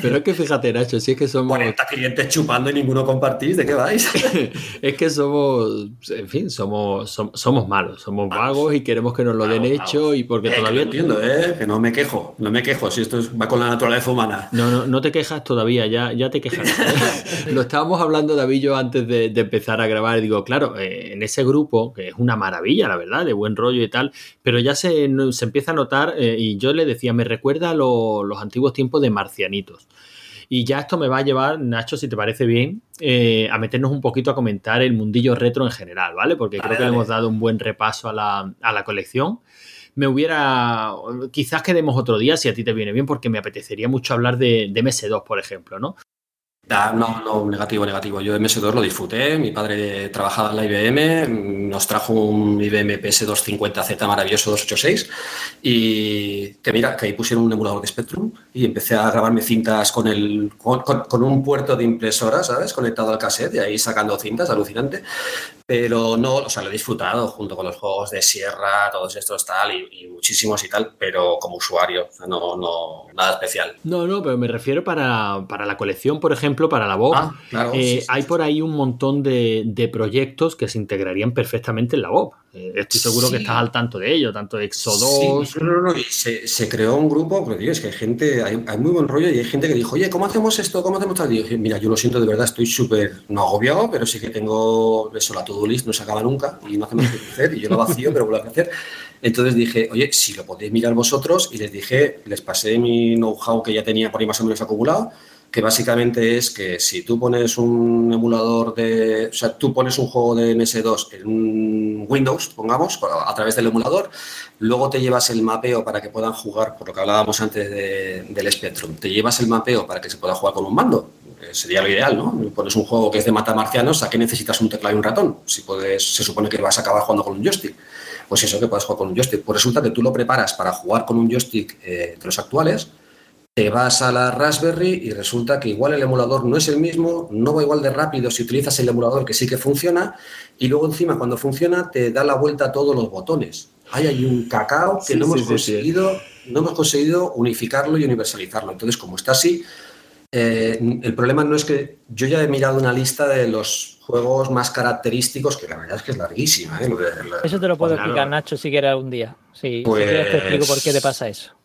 Pero es que fíjate, Nacho, si es que somos. 40 clientes chupando y ninguno compartís, ¿de qué vais? es que somos, en fin, somos, somos, malos, somos vagos y queremos que nos lo den hecho y porque eh, todavía. entiendo, ¿eh? Que no me quejo, no me quejo, si esto va con la naturaleza humana. No, no, no te quejas todavía, ya, ya te quejas. lo estábamos hablando, David, yo antes de, empezar a grabar. Y digo, claro, eh, en ese grupo, que es una maravilla, la verdad, de buen rollo y tal, pero ya se, se empieza a notar, eh, y yo le decía, me recuerda a lo los antiguos tiempos de marcianitos. Y ya esto me va a llevar, Nacho, si te parece bien, eh, a meternos un poquito a comentar el mundillo retro en general, ¿vale? Porque creo que le hemos dado un buen repaso a la, colección. Me hubiera. Quizás quedemos otro día si a ti te viene bien, porque me apetecería mucho hablar de, de MS2, por ejemplo, ¿no? No, no, negativo, negativo. Yo MS2 lo disfruté. Mi padre trabajaba en la IBM, nos trajo un IBM PS250Z maravilloso 286 y que mira, que ahí pusieron un emulador de Spectrum y empecé a grabarme cintas con, el, con, un puerto de impresora, ¿sabes? Conectado al cassette y ahí sacando cintas, alucinante. Pero no, o sea, lo he disfrutado junto con los juegos de Sierra, todos estos tal y, muchísimos y tal, pero como usuario, no, no, nada especial. No, no, pero me refiero para, para la colección, por ejemplo para la voz, ah, eh, hay por ahí un montón de, proyectos que se integrarían perfectamente en la voz. Eh, estoy seguro que estás al tanto de ello, tanto de Exo 2. se, creó un grupo, pero tío, es que hay gente, hay, muy buen rollo y hay gente que dijo, oye, ¿cómo hacemos esto? ¿Cómo hacemos tal? Y dije, mira, yo lo siento de verdad, estoy súper, no agobiado, pero sí que tengo eso, la to-do list no se acaba nunca y no hacemos que hacer y yo lo vacío, pero vuelvo a hacer. Entonces dije, oye, si lo podéis mirar vosotros y les dije, les pasé mi know-how que ya tenía por ahí más o menos acumulado que básicamente es que si tú pones un emulador de, o sea, tú pones un juego de MS2 en un Windows, pongamos, a través del emulador, luego te llevas el mapeo para que puedan jugar, por lo que hablábamos antes del Spectrum, te llevas el mapeo para que se pueda jugar con un mando, sería lo ideal, ¿no? Pones un juego que es de mata marcianos, ¿a qué necesitas un teclado y un ratón? Si puedes, se supone que vas a acabar jugando con un joystick. Pues eso, que puedes jugar con un joystick. Pues resulta que tú lo preparas para jugar con un joystick eh, de los actuales, te vas a la Raspberry y resulta que igual el emulador no es el mismo, no va igual de rápido si utilizas el emulador que sí que funciona, y luego encima cuando funciona te da la vuelta a todos los botones. Hay ahí un cacao que no, hemos conseguido, no hemos conseguido unificarlo y universalizarlo. Entonces, como está así, eh, el problema no es que yo ya he mirado una lista de los juegos más característicos, que la verdad es que es larguísima. ¿eh? Eso te lo puedo explicar, Nacho, si quieres algún día. si quieres te explico por qué te pasa eso.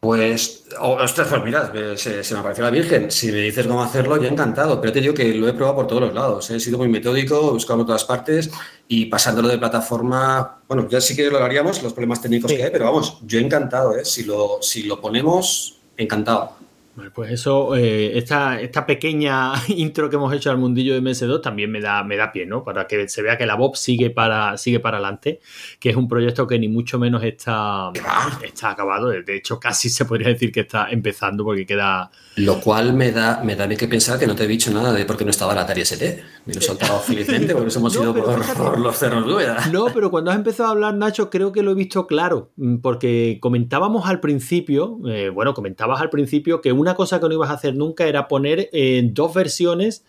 Pues, ostras, pues mira, se, me apareció la Virgen. Si me dices cómo hacerlo, yo encantado. Pero te digo que lo he probado por todos los lados. ¿eh? He sido muy metódico, he buscado en todas partes y pasándolo de plataforma. Bueno, ya sí que lo haríamos, los problemas técnicos que hay, pero vamos, yo encantado. ¿eh? Si, lo, si lo ponemos, encantado. Pues eso, eh, esta, esta, pequeña intro que hemos hecho al mundillo de MS2 también me da, me da pie, ¿no? Para que se vea que la Bob sigue para, sigue para adelante, que es un proyecto que ni mucho menos está, está acabado. De hecho, casi se podría decir que está empezando porque queda. Lo cual me da, me da que pensar que no te he dicho nada de por qué no estaba la Atari ST. Me lo he soltado felizmente porque hemos ido por, los cerros No, pero cuando has empezado a hablar, Nacho, creo que lo he visto claro. Mm, porque comentábamos al principio, eh, bueno, comentabas al principio que una cosa que no ibas a hacer nunca era poner eh, dos versiones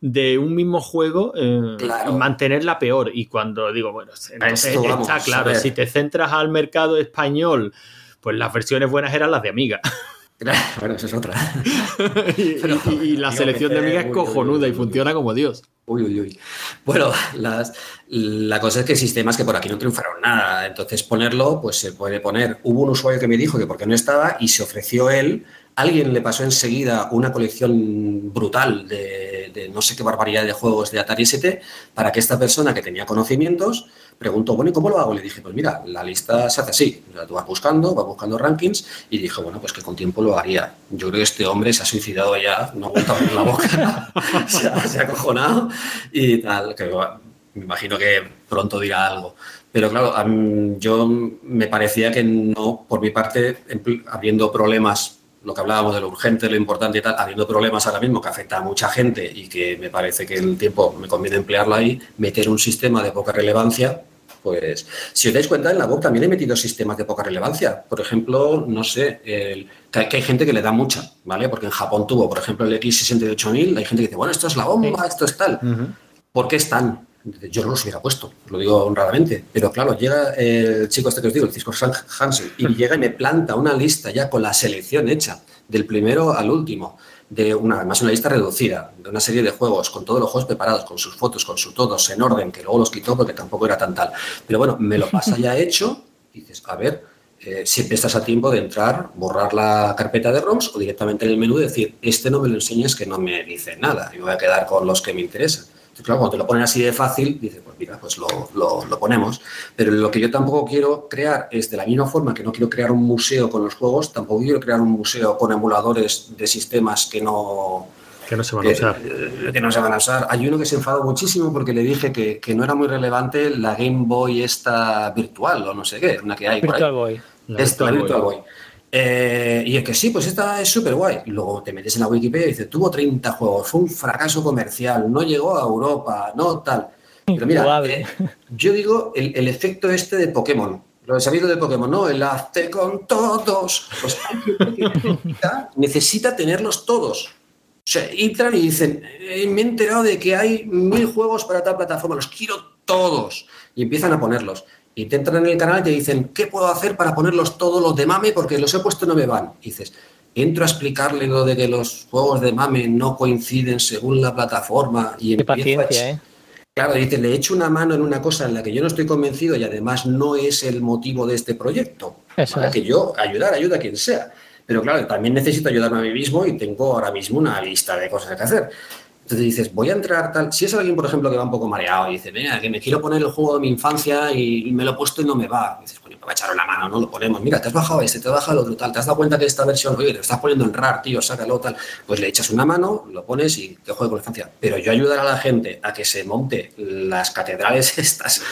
de un mismo juego eh, y mantenerla peor. Y cuando digo, bueno, está claro, si te centras al mercado español, pues las versiones buenas eran las de Amiga. Bueno, eso es otra. y, la selección de Amiga es cojonuda y funciona como Dios. Uy, uy, uy. Bueno, la cosa es que sistemas que por aquí no triunfaron nada. Entonces, ponerlo, pues se puede poner. Hubo un usuario que me dijo que porque no estaba y se ofreció él Alguien le pasó enseguida una colección brutal de, no sé qué barbaridad de juegos de Atari ST para que esta persona que tenía conocimientos preguntó, bueno, ¿y cómo lo hago? Le dije, pues mira, la lista se hace así. Tú vas buscando, vas buscando rankings y dije, bueno, pues que con tiempo lo haría. Yo creo que este hombre se ha suicidado ya, no ha vuelto a abrir la boca, se, ha, acojonado y tal. Que, me imagino que pronto dirá algo. Pero claro, yo me parecía que no, por mi parte, abriendo problemas lo que hablábamos de lo urgente, lo importante y tal, habiendo problemas ahora mismo que afecta a mucha gente y que me parece que el tiempo me conviene emplearlo ahí, meter un sistema de poca relevancia, pues si os dais cuenta, en la web también he metido sistemas de poca relevancia. Por ejemplo, no sé, que, hay, gente que le da mucha, ¿vale? Porque en Japón tuvo, por ejemplo, el X68000, hay gente que dice, bueno, esto es la bomba, esto es tal. ¿Por qué están? Yo no los hubiera puesto, lo digo honradamente. Pero claro, llega el chico este que os digo, el Cisco Hansen, y llega y me planta una lista ya con la selección hecha, del primero al último, de una, además una lista reducida, de una serie de juegos, con todos los juegos preparados, con sus fotos, con sus todos en orden, que luego los quitó porque tampoco era tan tal. Pero bueno, me lo pasa ya hecho, y dices, a ver, eh, siempre estás a tiempo de entrar, borrar la carpeta de ROMs o directamente en el menú decir, este no me lo enseñas que no me dice nada, y voy a quedar con los que me interesan claro, cuando te lo ponen así de fácil, dices, pues mira, pues lo, lo, ponemos. Pero lo que yo tampoco quiero crear es de la misma forma que no quiero crear un museo con los juegos, tampoco quiero crear un museo con emuladores de sistemas que no, que no se van a usar. Que no se van a usar. Hay uno que se enfadó muchísimo porque le dije que, que, no era muy relevante la Game Boy esta virtual o no sé qué, una que hay. Virtual Boy. Esta, Virtual Boy. Eh, y es que sí, pues esta es súper guay. Y luego te metes en la Wikipedia y dices, tuvo 30 juegos, fue un fracaso comercial, no llegó a Europa, no tal. Pero mira, eh, yo digo el, efecto este de Pokémon. Lo he sabido de Pokémon, ¿no? El hazte con todos. Pues necesita, necesita tenerlos todos. O sea, entran y dicen, eh, me he enterado de que hay mil juegos para tal plataforma, los quiero todos. Y empiezan a ponerlos y te entran en el canal y te dicen, ¿qué puedo hacer para ponerlos todos los de mame? Porque los he puesto y no me van. Y dices, entro a explicarle lo de que los juegos de mame no coinciden según la plataforma. Y Qué paciencia, ¿eh? Claro, dice, le echo una mano en una cosa en la que yo no estoy convencido y además no es el motivo de este proyecto. Para que yo ayudar, ayuda a quien sea. Pero claro, también necesito ayudarme a mí mismo y tengo ahora mismo una lista de cosas que hacer. Entonces dices, voy a entrar tal. Si es alguien, por ejemplo, que va un poco mareado y dice, venga, que me quiero poner el juego de mi infancia y me lo he puesto y no me va. dices, coño, me va a echar la mano, no lo ponemos. Mira, te has bajado este, te has bajado el otro, tal. Te has dado cuenta que esta versión, oye, te estás poniendo en RAR, tío, sácalo, tal. Pues le echas una mano, lo pones y te juego con la infancia. Pero yo ayudar a la gente a que se monte las catedrales estas,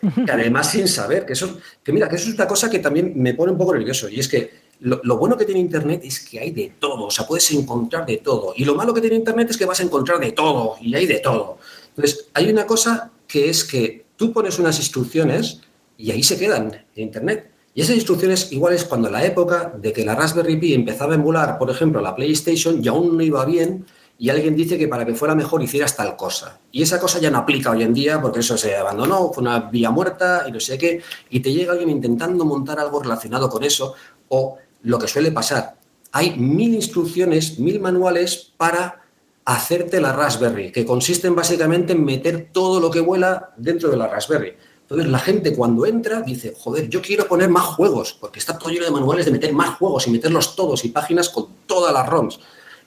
que además sin saber, que eso, que mira, que eso es una cosa que también me pone un poco nervioso. Y es que lo, bueno que tiene Internet es que hay de todo, o sea, puedes encontrar de todo. Y lo malo que tiene Internet es que vas a encontrar de todo, y hay de todo. Entonces, hay una cosa que es que tú pones unas instrucciones y ahí se quedan en Internet. Y esas instrucciones igual es cuando la época de que la Raspberry Pi empezaba a emular, por ejemplo, la PlayStation y aún no iba bien y alguien dice que para que fuera mejor hicieras tal cosa. Y esa cosa ya no aplica hoy en día porque eso se abandonó, fue una vía muerta y no sé qué, y te llega alguien intentando montar algo relacionado con eso o lo que suele pasar. Hay mil instrucciones, mil manuales para hacerte la Raspberry, que consisten básicamente en meter todo lo que vuela dentro de la Raspberry. Entonces la gente cuando entra dice, joder, yo quiero poner más juegos, porque está todo lleno de manuales de meter más juegos y meterlos todos y páginas con todas las ROMs.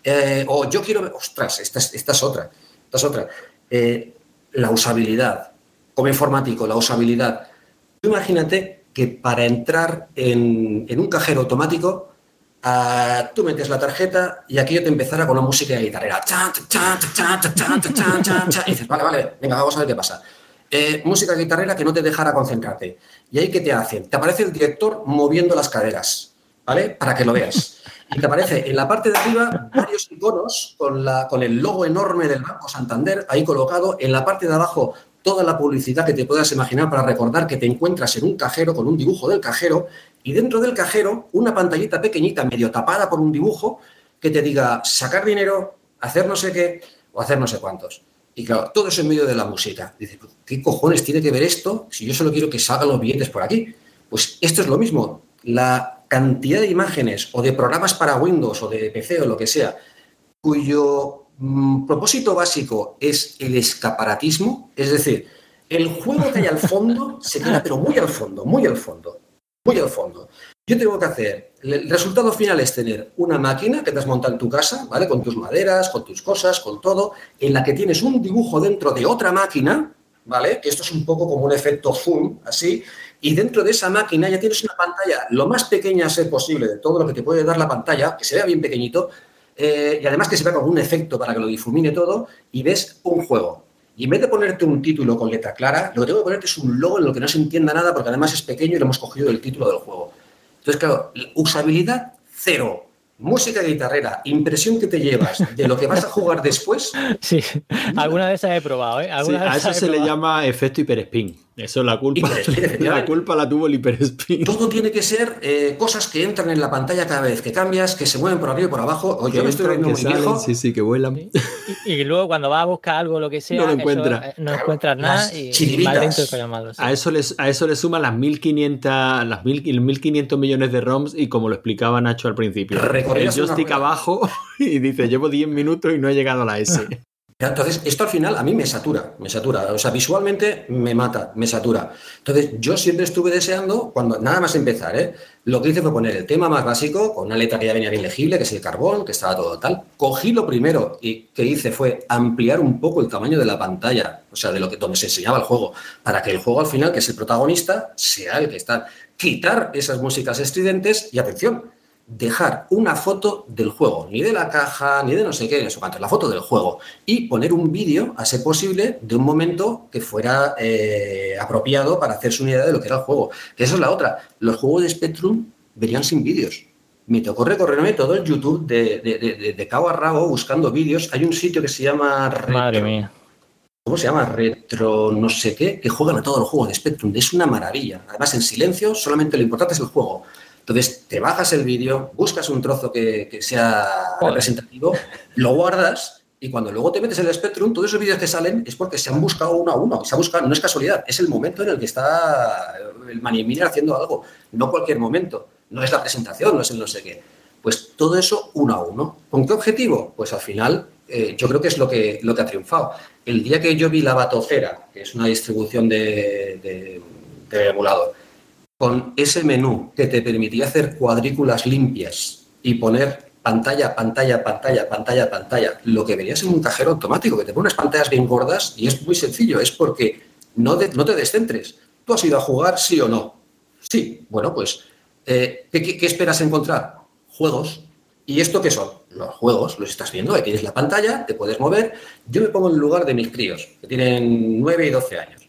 Eh, o yo quiero, ostras, esta, es otra, esta es otra. Eh, la usabilidad, como informático, la usabilidad. Imagínate que para entrar en, un cajero automático, ah, tú metes la tarjeta y aquí yo te empezara con una música de guitarrera. Y dices, vale, vale, venga, vamos a ver qué pasa. Eh, música guitarrera que no te dejara concentrarte. ¿Y ahí qué te hacen? Te aparece el director moviendo las caderas, ¿vale? Para que lo veas. Y te aparece en la parte de arriba varios iconos con, la, con el logo enorme del Banco Santander ahí colocado. En la parte de abajo toda la publicidad que te puedas imaginar para recordar que te encuentras en un cajero con un dibujo del cajero y dentro del cajero una pantallita pequeñita medio tapada por un dibujo que te diga sacar dinero, hacer no sé qué o hacer no sé cuántos. Y claro, todo eso en medio de la música. Dice, ¿qué cojones tiene que ver esto si yo solo quiero que salgan los billetes por aquí? Pues esto es lo mismo. La cantidad de imágenes o de programas para Windows o de PC o lo que sea, cuyo propósito básico es el escaparatismo, es decir, el juego que hay al fondo se queda pero muy al fondo, muy al fondo, muy al fondo. Yo tengo que hacer, el resultado final es tener una máquina que te has montado en tu casa, ¿vale? Con tus maderas, con tus cosas, con todo, en la que tienes un dibujo dentro de otra máquina, ¿vale? Esto es un poco como un efecto zoom, así, y dentro de esa máquina ya tienes una pantalla lo más pequeña ser posible de todo lo que te puede dar la pantalla, que se vea bien pequeñito, eh, y además que se vea con un efecto para que lo difumine todo, y ves un juego. Y en vez de ponerte un título con letra clara, lo que tengo que ponerte es un logo en lo que no se entienda nada, porque además es pequeño y lo hemos cogido del título del juego. Entonces, claro, usabilidad cero. Música guitarrera, impresión que te llevas de lo que vas a jugar después. Sí, alguna vez he probado, ¿eh? a eso se le llama efecto hiperspin. Eso la culpa. la culpa la tuvo el hiperspin. Todo tiene que ser eh, cosas que entran en la pantalla cada vez que cambias, que se mueven por arriba y por abajo. Oye, yo estoy muy viejo. Sí, sí, que vuelan. Y, luego cuando vas a buscar algo, lo que sea, no, encuentra. Eh, no encuentras nada y, a, eso les, a eso le suman las 1500, las 1500 millones de ROMs y como lo explicaba Nacho al principio. El joystick abajo y dice, llevo 10 minutos y no he llegado a la S. Entonces, esto al final a mí me satura, me satura. O sea, visualmente me mata, me satura. Entonces, yo siempre estuve deseando, cuando nada más empezar, ¿eh? lo que hice fue poner el tema más básico, con una letra que ya venía bien legible, que es el carbón, que estaba todo tal. Cogí lo primero y que hice fue ampliar un poco el tamaño de la pantalla, o sea, de lo que donde se enseñaba el juego, para que el juego al final, que es el protagonista, sea el que está. Quitar esas músicas estridentes y atención, dejar una foto del juego, ni de la caja, ni de no sé qué, en eso la foto del juego, y poner un vídeo, a ser posible, de un momento que fuera eh, apropiado para hacerse una idea de lo que era el juego. Que esa es la otra. Los juegos de Spectrum venían sin vídeos. Me tocó recorrerme todo el YouTube de, de, de, cabo a rabo buscando vídeos. Hay un sitio que se llama... Madre mía. ¿Cómo se llama? Retro no sé qué, que juegan a todos los juegos de Spectrum. Es una maravilla. Además, en silencio, solamente lo importante es el juego. Entonces, te bajas el vídeo, buscas un trozo que, sea representativo, lo guardas y cuando luego te metes en el Spectrum, todos esos vídeos que salen es porque se han buscado uno a uno. Se ha buscado, no es casualidad, es el momento en el que está el Miner haciendo algo, no cualquier momento. No es la presentación, no es el no sé qué. Pues todo eso uno a uno. ¿Con qué objetivo? Pues al final eh, yo creo que es lo que, lo que ha triunfado. El día que yo vi la Batocera, que es una distribución de, de emulador, con ese menú que te permitía hacer cuadrículas limpias y poner pantalla, pantalla, pantalla, pantalla, pantalla, lo que verías en un cajero automático, que te pones pantallas bien gordas y es muy sencillo, es porque no te, no te descentres. ¿Tú has ido a jugar, sí o no? Sí, bueno, pues, eh, ¿qué, esperas encontrar? Juegos. ¿Y esto qué son? Los juegos, los estás viendo, ahí tienes la pantalla, te puedes mover. Yo me pongo en el lugar de mis críos, que tienen 9 y 12 años.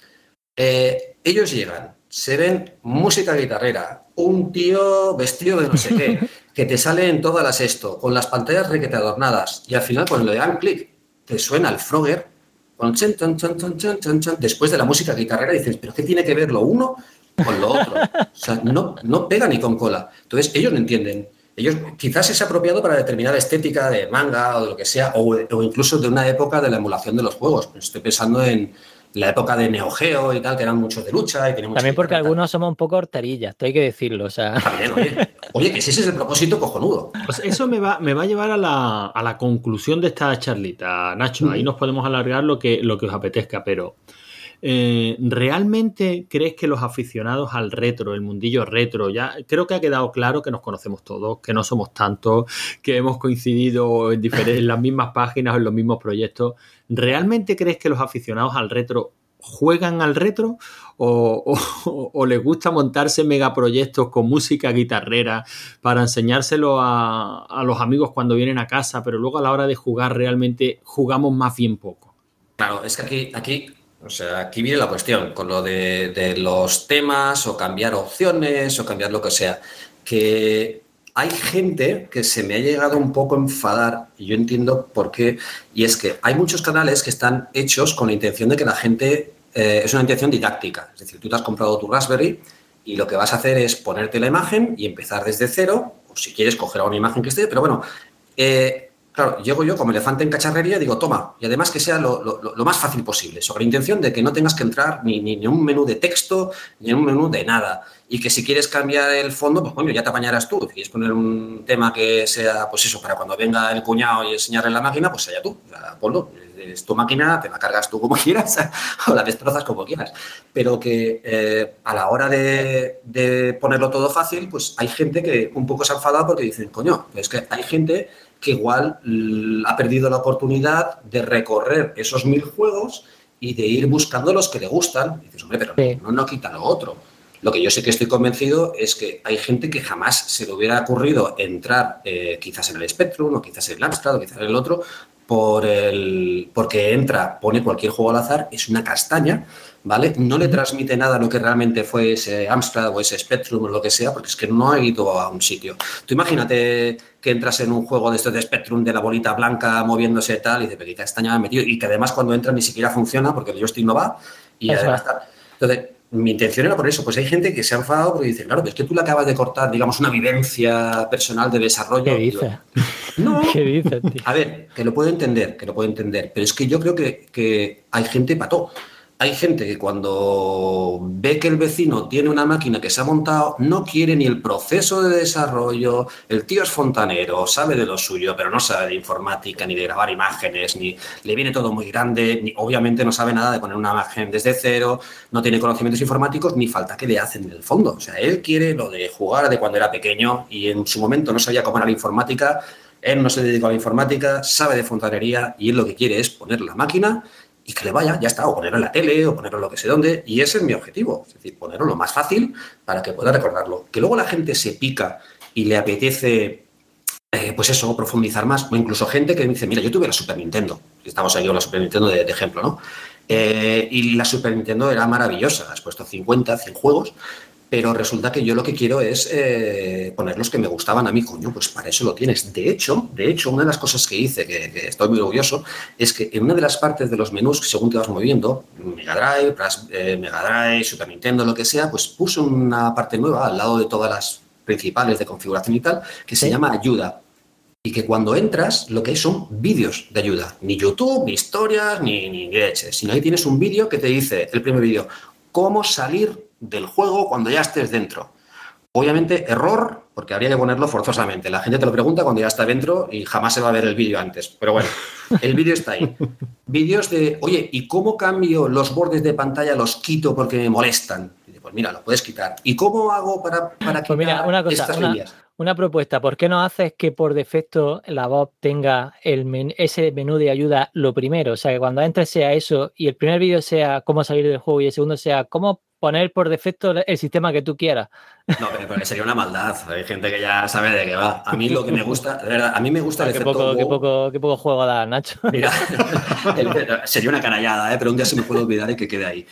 Eh, ellos llegan, se ven música guitarrera, un tío vestido de no sé qué, que te sale en todas las esto, con las pantallas requete adornadas, y al final cuando le dan clic, te suena el Frogger, con después de la música guitarrera dices, pero ¿qué tiene que ver lo uno con lo otro. O sea, no, no pega ni con cola. Entonces, ellos no entienden. Ellos quizás es apropiado para determinada estética de manga o de lo que sea, o, o incluso de una época de la emulación de los juegos. Estoy pensando en, la época de Neo Geo y tal, que eran muchos de lucha. Y También porque algunos somos un poco horterillas, hay que decirlo. O sea. También, oye. oye, que si ese es el propósito cojonudo. Pues eso me va, me va a llevar a la, a la conclusión de esta charlita, Nacho. Ahí nos podemos alargar lo que, lo que os apetezca, pero. Eh, ¿Realmente crees que los aficionados al retro, el mundillo retro, ya creo que ha quedado claro que nos conocemos todos, que no somos tantos, que hemos coincidido en, las mismas páginas o en los mismos proyectos? ¿Realmente crees que los aficionados al retro juegan al retro o, les gusta montarse megaproyectos con música guitarrera para enseñárselo a, los amigos cuando vienen a casa, pero luego a la hora de jugar realmente jugamos más bien poco? Claro, es que aquí, o sea, aquí viene la cuestión con lo de, los temas o cambiar opciones o cambiar lo que sea. Que hay gente que se me ha llegado un poco a enfadar y yo entiendo por qué. Y es que hay muchos canales que están hechos con la intención de que la gente eh, es una intención didáctica. Es decir, tú te has comprado tu Raspberry y lo que vas a hacer es ponerte la imagen y empezar desde cero, o si quieres coger una imagen que esté, pero bueno, eh, Claro, llego yo como elefante en cacharrería y digo, toma, y además que sea lo, más fácil posible, sobre intención de que no tengas que entrar ni, ni, en un menú de texto, ni en un menú de nada. Y que si quieres cambiar el fondo, pues coño, ya te apañarás tú. Si quieres poner un tema que sea, pues eso, para cuando venga el cuñado y enseñarle la máquina, pues allá tú, ponlo. Es tu máquina, te la cargas tú como quieras o la destrozas como quieras. Pero que eh, a la hora de, de ponerlo todo fácil, pues hay gente que un poco se ha enfadado porque dicen, coño, es que hay gente que igual ha perdido la oportunidad de recorrer esos mil juegos y de ir buscando los que le gustan. Y dices, hombre, pero no, no quita lo otro. Lo que yo sé que estoy convencido es que hay gente que jamás se le hubiera ocurrido entrar eh, quizás en el Spectrum o quizás en el Amstrad o quizás en el otro por el, porque entra, pone cualquier juego al azar, es una castaña, ¿vale? No le transmite nada lo que realmente fue ese Amstrad o ese Spectrum o lo que sea, porque es que no ha ido a un sitio. Tú imagínate que entras en un juego de estos de Spectrum de la bolita blanca moviéndose tal y qué castaña ha metido y que además cuando entra ni siquiera funciona porque el joystick no va y además está. Entonces, mi intención era por eso, pues hay gente que se ha enfadado porque dice, claro, es que tú le acabas de cortar, digamos, una vivencia personal de desarrollo. ¿Qué dice? no. ¿Qué dice, A ver, que lo puedo entender, que lo puedo entender, pero es que yo creo que, que hay gente pató hay gente que cuando ve que el vecino tiene una máquina que se ha montado, no quiere ni el proceso de desarrollo, el tío es fontanero, sabe de lo suyo, pero no sabe de informática, ni de grabar imágenes, ni le viene todo muy grande, ni, obviamente no sabe nada de poner una imagen desde cero, no tiene conocimientos informáticos, ni falta que le hacen en el fondo. O sea, él quiere lo de jugar de cuando era pequeño y en su momento no sabía cómo era la informática, él no se dedicó a la informática, sabe de fontanería y él lo que quiere es poner la máquina y que le vaya, ya está, o ponerlo en la tele, o ponerlo lo que sé dónde, y ese es mi objetivo, es decir, ponerlo lo más fácil para que pueda recordarlo. Que luego la gente se pica y le apetece, eh, pues eso, profundizar más, o incluso gente que dice, mira, yo tuve la Super Nintendo, estamos ahí con la Super Nintendo de, ejemplo, ¿no? Eh, y la Super Nintendo era maravillosa, has puesto 50, 100 juegos, pero resulta que yo lo que quiero es eh, poner los que me gustaban a mí, coño, pues para eso lo tienes. De hecho, de hecho, una de las cosas que hice, que, estoy muy orgulloso, es que en una de las partes de los menús, según te vas moviendo, Mega Drive, eh, Mega Drive, Super Nintendo, lo que sea, pues puse una parte nueva al lado de todas las principales de configuración y tal, que se llama ayuda. Y que cuando entras, lo que hay son vídeos de ayuda. Ni YouTube, ni historias, ni, ni leches. Sino ahí tienes un vídeo que te dice, el primer vídeo, cómo salir del juego cuando ya estés dentro. Obviamente, error, porque habría que ponerlo forzosamente. La gente te lo pregunta cuando ya está dentro y jamás se va a ver el vídeo antes. Pero bueno, el vídeo está ahí. Vídeos de, oye, ¿y cómo cambio los bordes de pantalla? Los quito porque me molestan. Pues mira, lo puedes quitar. ¿Y cómo hago para, para pues quitar una cosa, estas líneas? Una propuesta, ¿por qué no haces que por defecto la voz tenga el ese menú de ayuda lo primero? O sea, que cuando entres sea eso y el primer vídeo sea cómo salir del juego y el segundo sea cómo poner por defecto el sistema que tú quieras. No, pero, sería una maldad. Hay gente que ya sabe de qué va. A mí lo que me gusta, de verdad, a mí me gusta el qué poco, qué poco, qué poco juego da, Nacho. Mira, sería una canallada, ¿eh? pero un día se me puede olvidar y que quede ahí.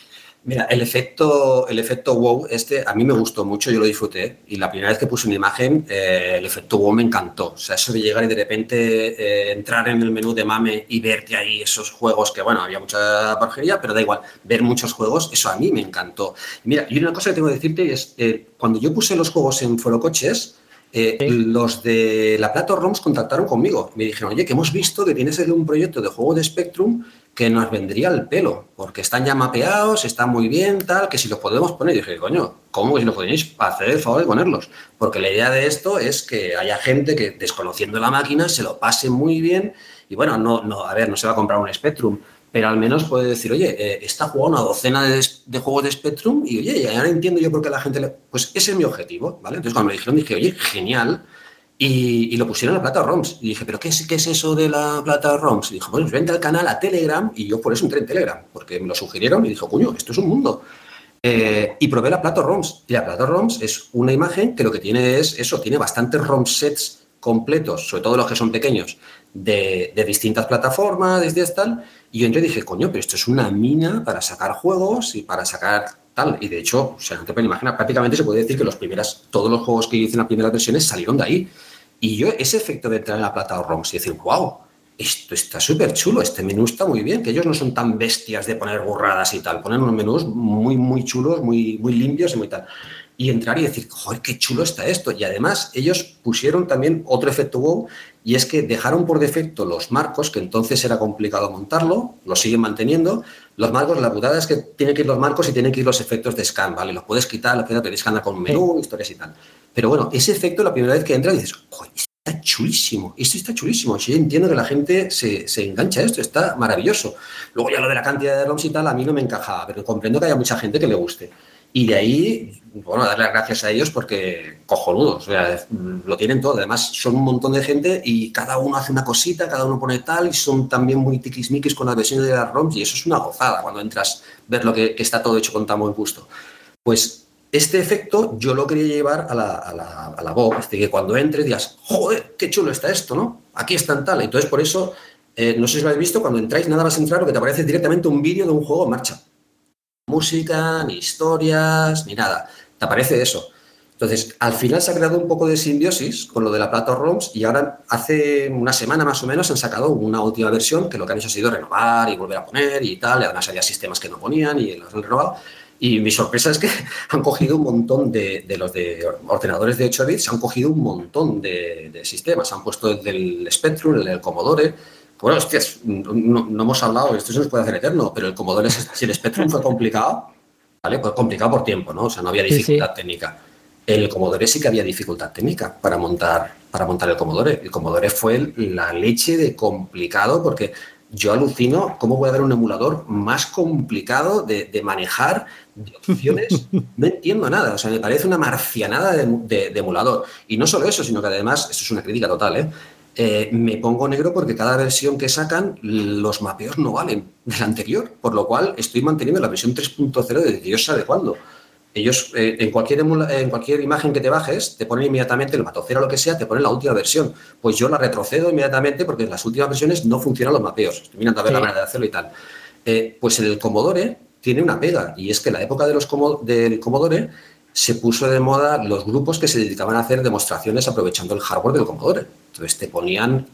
Mira, el efecto, el efecto wow, este a mí me gustó mucho, yo lo disfruté. Y la primera vez que puse una imagen, eh, el efecto wow me encantó. O sea, eso de llegar y de repente eh, entrar en el menú de Mame y verte ahí esos juegos que, bueno, había mucha porquería, pero da igual, ver muchos juegos, eso a mí me encantó. mira, y una cosa que tengo que decirte es, eh, cuando yo puse los juegos en Coches, los de la Plato ROMs contactaron conmigo. Me dijeron, oye, que hemos visto que tienes un proyecto de juego de Spectrum que nos vendría el pelo, porque están ya mapeados, están muy bien, tal, que si los podemos poner. Y dije, coño, ¿cómo que si los podéis hacer el favor de ponerlos? Porque la idea de esto es que haya gente que, desconociendo la máquina, se lo pase muy bien y bueno, no, no, a ver, no se va a comprar un Spectrum, pero al menos puede decir, oye, eh, está jugando una docena de, juegos de Spectrum y oye, ya entiendo yo por qué la gente le... Pues ese es mi objetivo, ¿vale? Entonces cuando me dijeron, dije, oye, genial, y, lo pusieron en la plata ROMs. Y dije, ¿pero qué es, qué es eso de la plata ROMs? Y dijo, bueno, vente al canal a Telegram. Y yo por eso entré en Telegram, porque me lo sugirieron y dijo, coño, esto es un mundo. Eh, y probé la plata ROMs. Y la plata ROMs es una imagen que lo que tiene es eso, tiene bastantes ROM sets completos, sobre todo los que son pequeños, de, distintas plataformas, desde tal. Y yo entré y dije, coño, pero esto es una mina para sacar juegos y para sacar tal. Y de hecho, o sea, no te imaginar, prácticamente se puede decir que los primeras, todos los juegos que hice en las primeras versiones salieron de ahí. Y yo, ese efecto de entrar en la plata ROMs y decir, wow, esto está súper chulo, este menú está muy bien, que ellos no son tan bestias de poner burradas y tal, ponen unos menús muy, muy chulos, muy, muy limpios y muy tal. Y entrar y decir, joder, qué chulo está esto. Y además ellos pusieron también otro efecto wow, y es que dejaron por defecto los marcos, que entonces era complicado montarlo, lo siguen manteniendo. Los marcos, la putada es que tienen que ir los marcos y tienen que ir los efectos de scan, ¿vale? Los puedes quitar, los puedes andar con menú, historias y tal. Pero bueno, ese efecto la primera vez que entras dices, está chulísimo, esto está chulísimo. Sí, entiendo que la gente se, se, engancha a esto, está maravilloso. Luego ya lo de la cantidad de ROMs y tal, a mí no me encajaba, pero comprendo que haya mucha gente que le guste. Y de ahí, bueno, darle las gracias a ellos porque cojonudos, o sea, lo tienen todo. Además, son un montón de gente y cada uno hace una cosita, cada uno pone tal, y son también muy tiquismiquis con las versiones de las ROMs, y eso es una gozada cuando entras, ver lo que, está todo hecho con tan buen gusto. Pues este efecto yo lo quería llevar a la, a la, a la voz, de que cuando entres digas, joder, qué chulo está esto, ¿no? Aquí está tal. Entonces, por eso, eh, no sé si lo habéis visto, cuando entráis nada más entrar, lo que te aparece directamente un vídeo de un juego en marcha. Música, ni historias, ni nada. Te aparece eso. Entonces, al final se ha creado un poco de simbiosis con lo de la Plato ROMs y ahora hace una semana más o menos han sacado una última versión que lo que han hecho ha sido renovar y volver a poner y tal. Y además había sistemas que no ponían y los han renovado. Y mi sorpresa es que han cogido un montón de, los de ordenadores de 8 bits, han cogido un montón de, sistemas. Han puesto el del Spectrum, el Commodore. Bueno, hostias, no, hemos hablado, esto se nos puede hacer eterno, pero el Commodore, si el Spectrum fue complicado, ¿vale? Pues complicado por tiempo, ¿no? O sea, no había dificultad técnica. El Commodore sí que había dificultad técnica para montar, para montar el Commodore. El Commodore fue la leche de complicado porque yo alucino cómo puede haber un emulador más complicado de, manejar, de opciones. No entiendo nada. O sea, me parece una marcianada de, emulador. Y no solo eso, sino que además, esto es una crítica total, ¿eh? ¿Eh? me pongo negro porque cada versión que sacan, los mapeos no valen del anterior. Por lo cual, estoy manteniendo la versión 3.0 de Dios sabe cuándo. Ellos, eh, en, cualquier en cualquier imagen que te bajes, te ponen inmediatamente el matocero o lo que sea, te ponen la última versión. Pues yo la retrocedo inmediatamente porque en las últimas versiones no funcionan los mapeos. Estoy mirando a ver la manera de hacerlo y tal. Eh, pues el Commodore tiene una pega y es que en la época de los del Commodore se puso de moda los grupos que se dedicaban a hacer demostraciones aprovechando el hardware del Commodore. Entonces te ponían...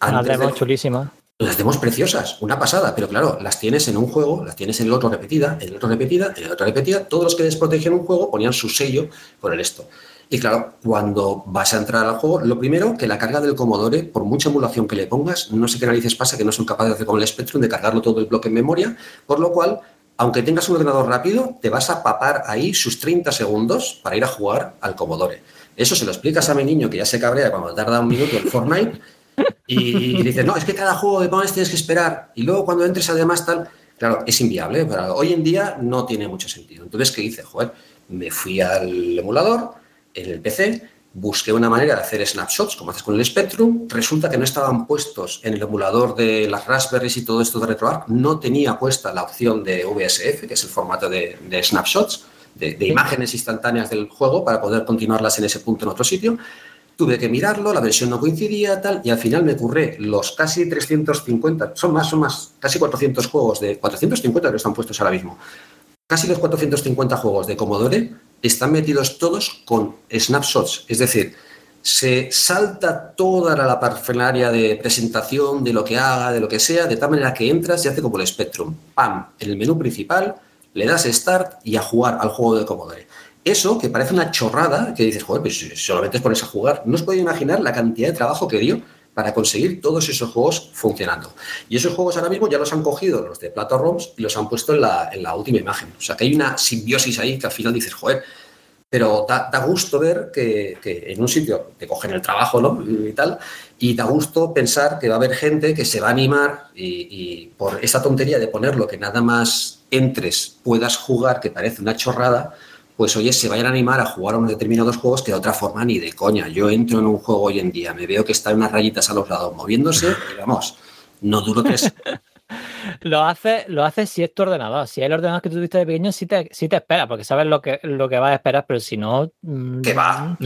Una demo chulísima las demos preciosas, una pasada, pero claro, las tienes en un juego, las tienes en el otro repetida, en el otro repetida, en el otro repetida, todos los que desprotegían un juego ponían su sello por el esto. Y claro, cuando vas a entrar al juego, lo primero, que la carga del Commodore, por mucha emulación que le pongas, no sé qué narices pasa que no son capaces de hacer con el Spectrum, de cargarlo todo el bloque en memoria, por lo cual, aunque tengas un ordenador rápido, te vas a papar ahí sus 30 segundos para ir a jugar al Commodore. Eso se lo explicas a mi niño que ya se cabrea cuando tarda un minuto en Fortnite y, dices, no, es que cada juego de pones tienes que esperar. Y luego cuando entres además tal, claro, es inviable. Pero hoy en día no tiene mucho sentido. Entonces, ¿qué hice? Joder, me fui al emulador en el PC, busqué una manera de hacer snapshots, como haces con el Spectrum. Resulta que no estaban puestos en el emulador de las Raspberries y todo esto de RetroArch. No tenía puesta la opción de VSF, que es el formato de, snapshots, de, imágenes instantáneas del juego para poder continuarlas en ese punto en otro sitio. Tuve que mirarlo, la versión no coincidía, tal, y al final me curré los casi 350, son más, son más, casi 400 juegos de 450 que están puestos ahora mismo. casi los 450 juegos de Commodore están metidos todos con snapshots, es decir, se salta toda la parfelaria de presentación, de lo que haga, de lo que sea, de tal manera que entras y hace como el Spectrum. ¡Pam! En el menú principal le das Start y a jugar al juego de Commodore. Eso, que parece una chorrada, que dices, joder, pues si solamente pones a jugar, no os podéis imaginar la cantidad de trabajo que dio para conseguir todos esos juegos funcionando. Y esos juegos ahora mismo ya los han cogido los de Plato ROMs y los han puesto en la, en la última imagen. O sea que hay una simbiosis ahí que al final dices, joder, pero da, gusto ver que, en un sitio te cogen el trabajo ¿no? y tal, y da gusto pensar que va a haber gente que se va a animar y, por esa tontería de ponerlo que nada más entres puedas jugar, que parece una chorrada, pues oye, se vayan a animar a jugar a unos determinados juegos que de otra forma ni de coña. Yo entro en un juego hoy en día, me veo que están unas rayitas a los lados moviéndose, y vamos, no duro tres, lo haces lo hace si es tu ordenador. Si es el ordenador que tú tuviste de pequeño, sí te, sí te esperas, porque sabes lo que, lo que vas a esperar, pero si no. Mm, ¿Qué va?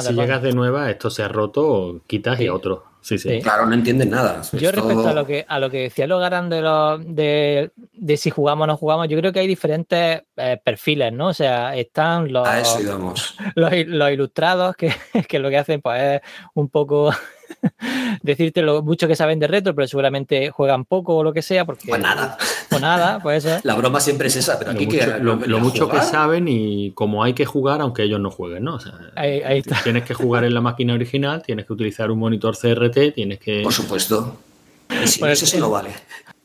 si, llegas de nueva, esto se ha roto, quitas y otro. Sí, sí, Claro, no entienden nada. Yo respecto a lo que a lo que decía Logaran de, lo, de, de, si jugamos o no jugamos, yo creo que hay diferentes eh, perfiles, ¿no? O sea, están los, los, los, ilustrados que, que, lo que hacen pues, es un poco decirte lo mucho que saben de retro, pero seguramente juegan poco o lo que sea. Porque, pues nada. O nada, pues La broma siempre es esa, pero aquí lo que. Mucho, lo, mucho que saben y como hay que jugar, aunque ellos no jueguen, ¿no? ahí, Tienes que jugar en la máquina original, tienes que utilizar un monitor CRT, tienes que. Por supuesto. Y si no, eso no vale.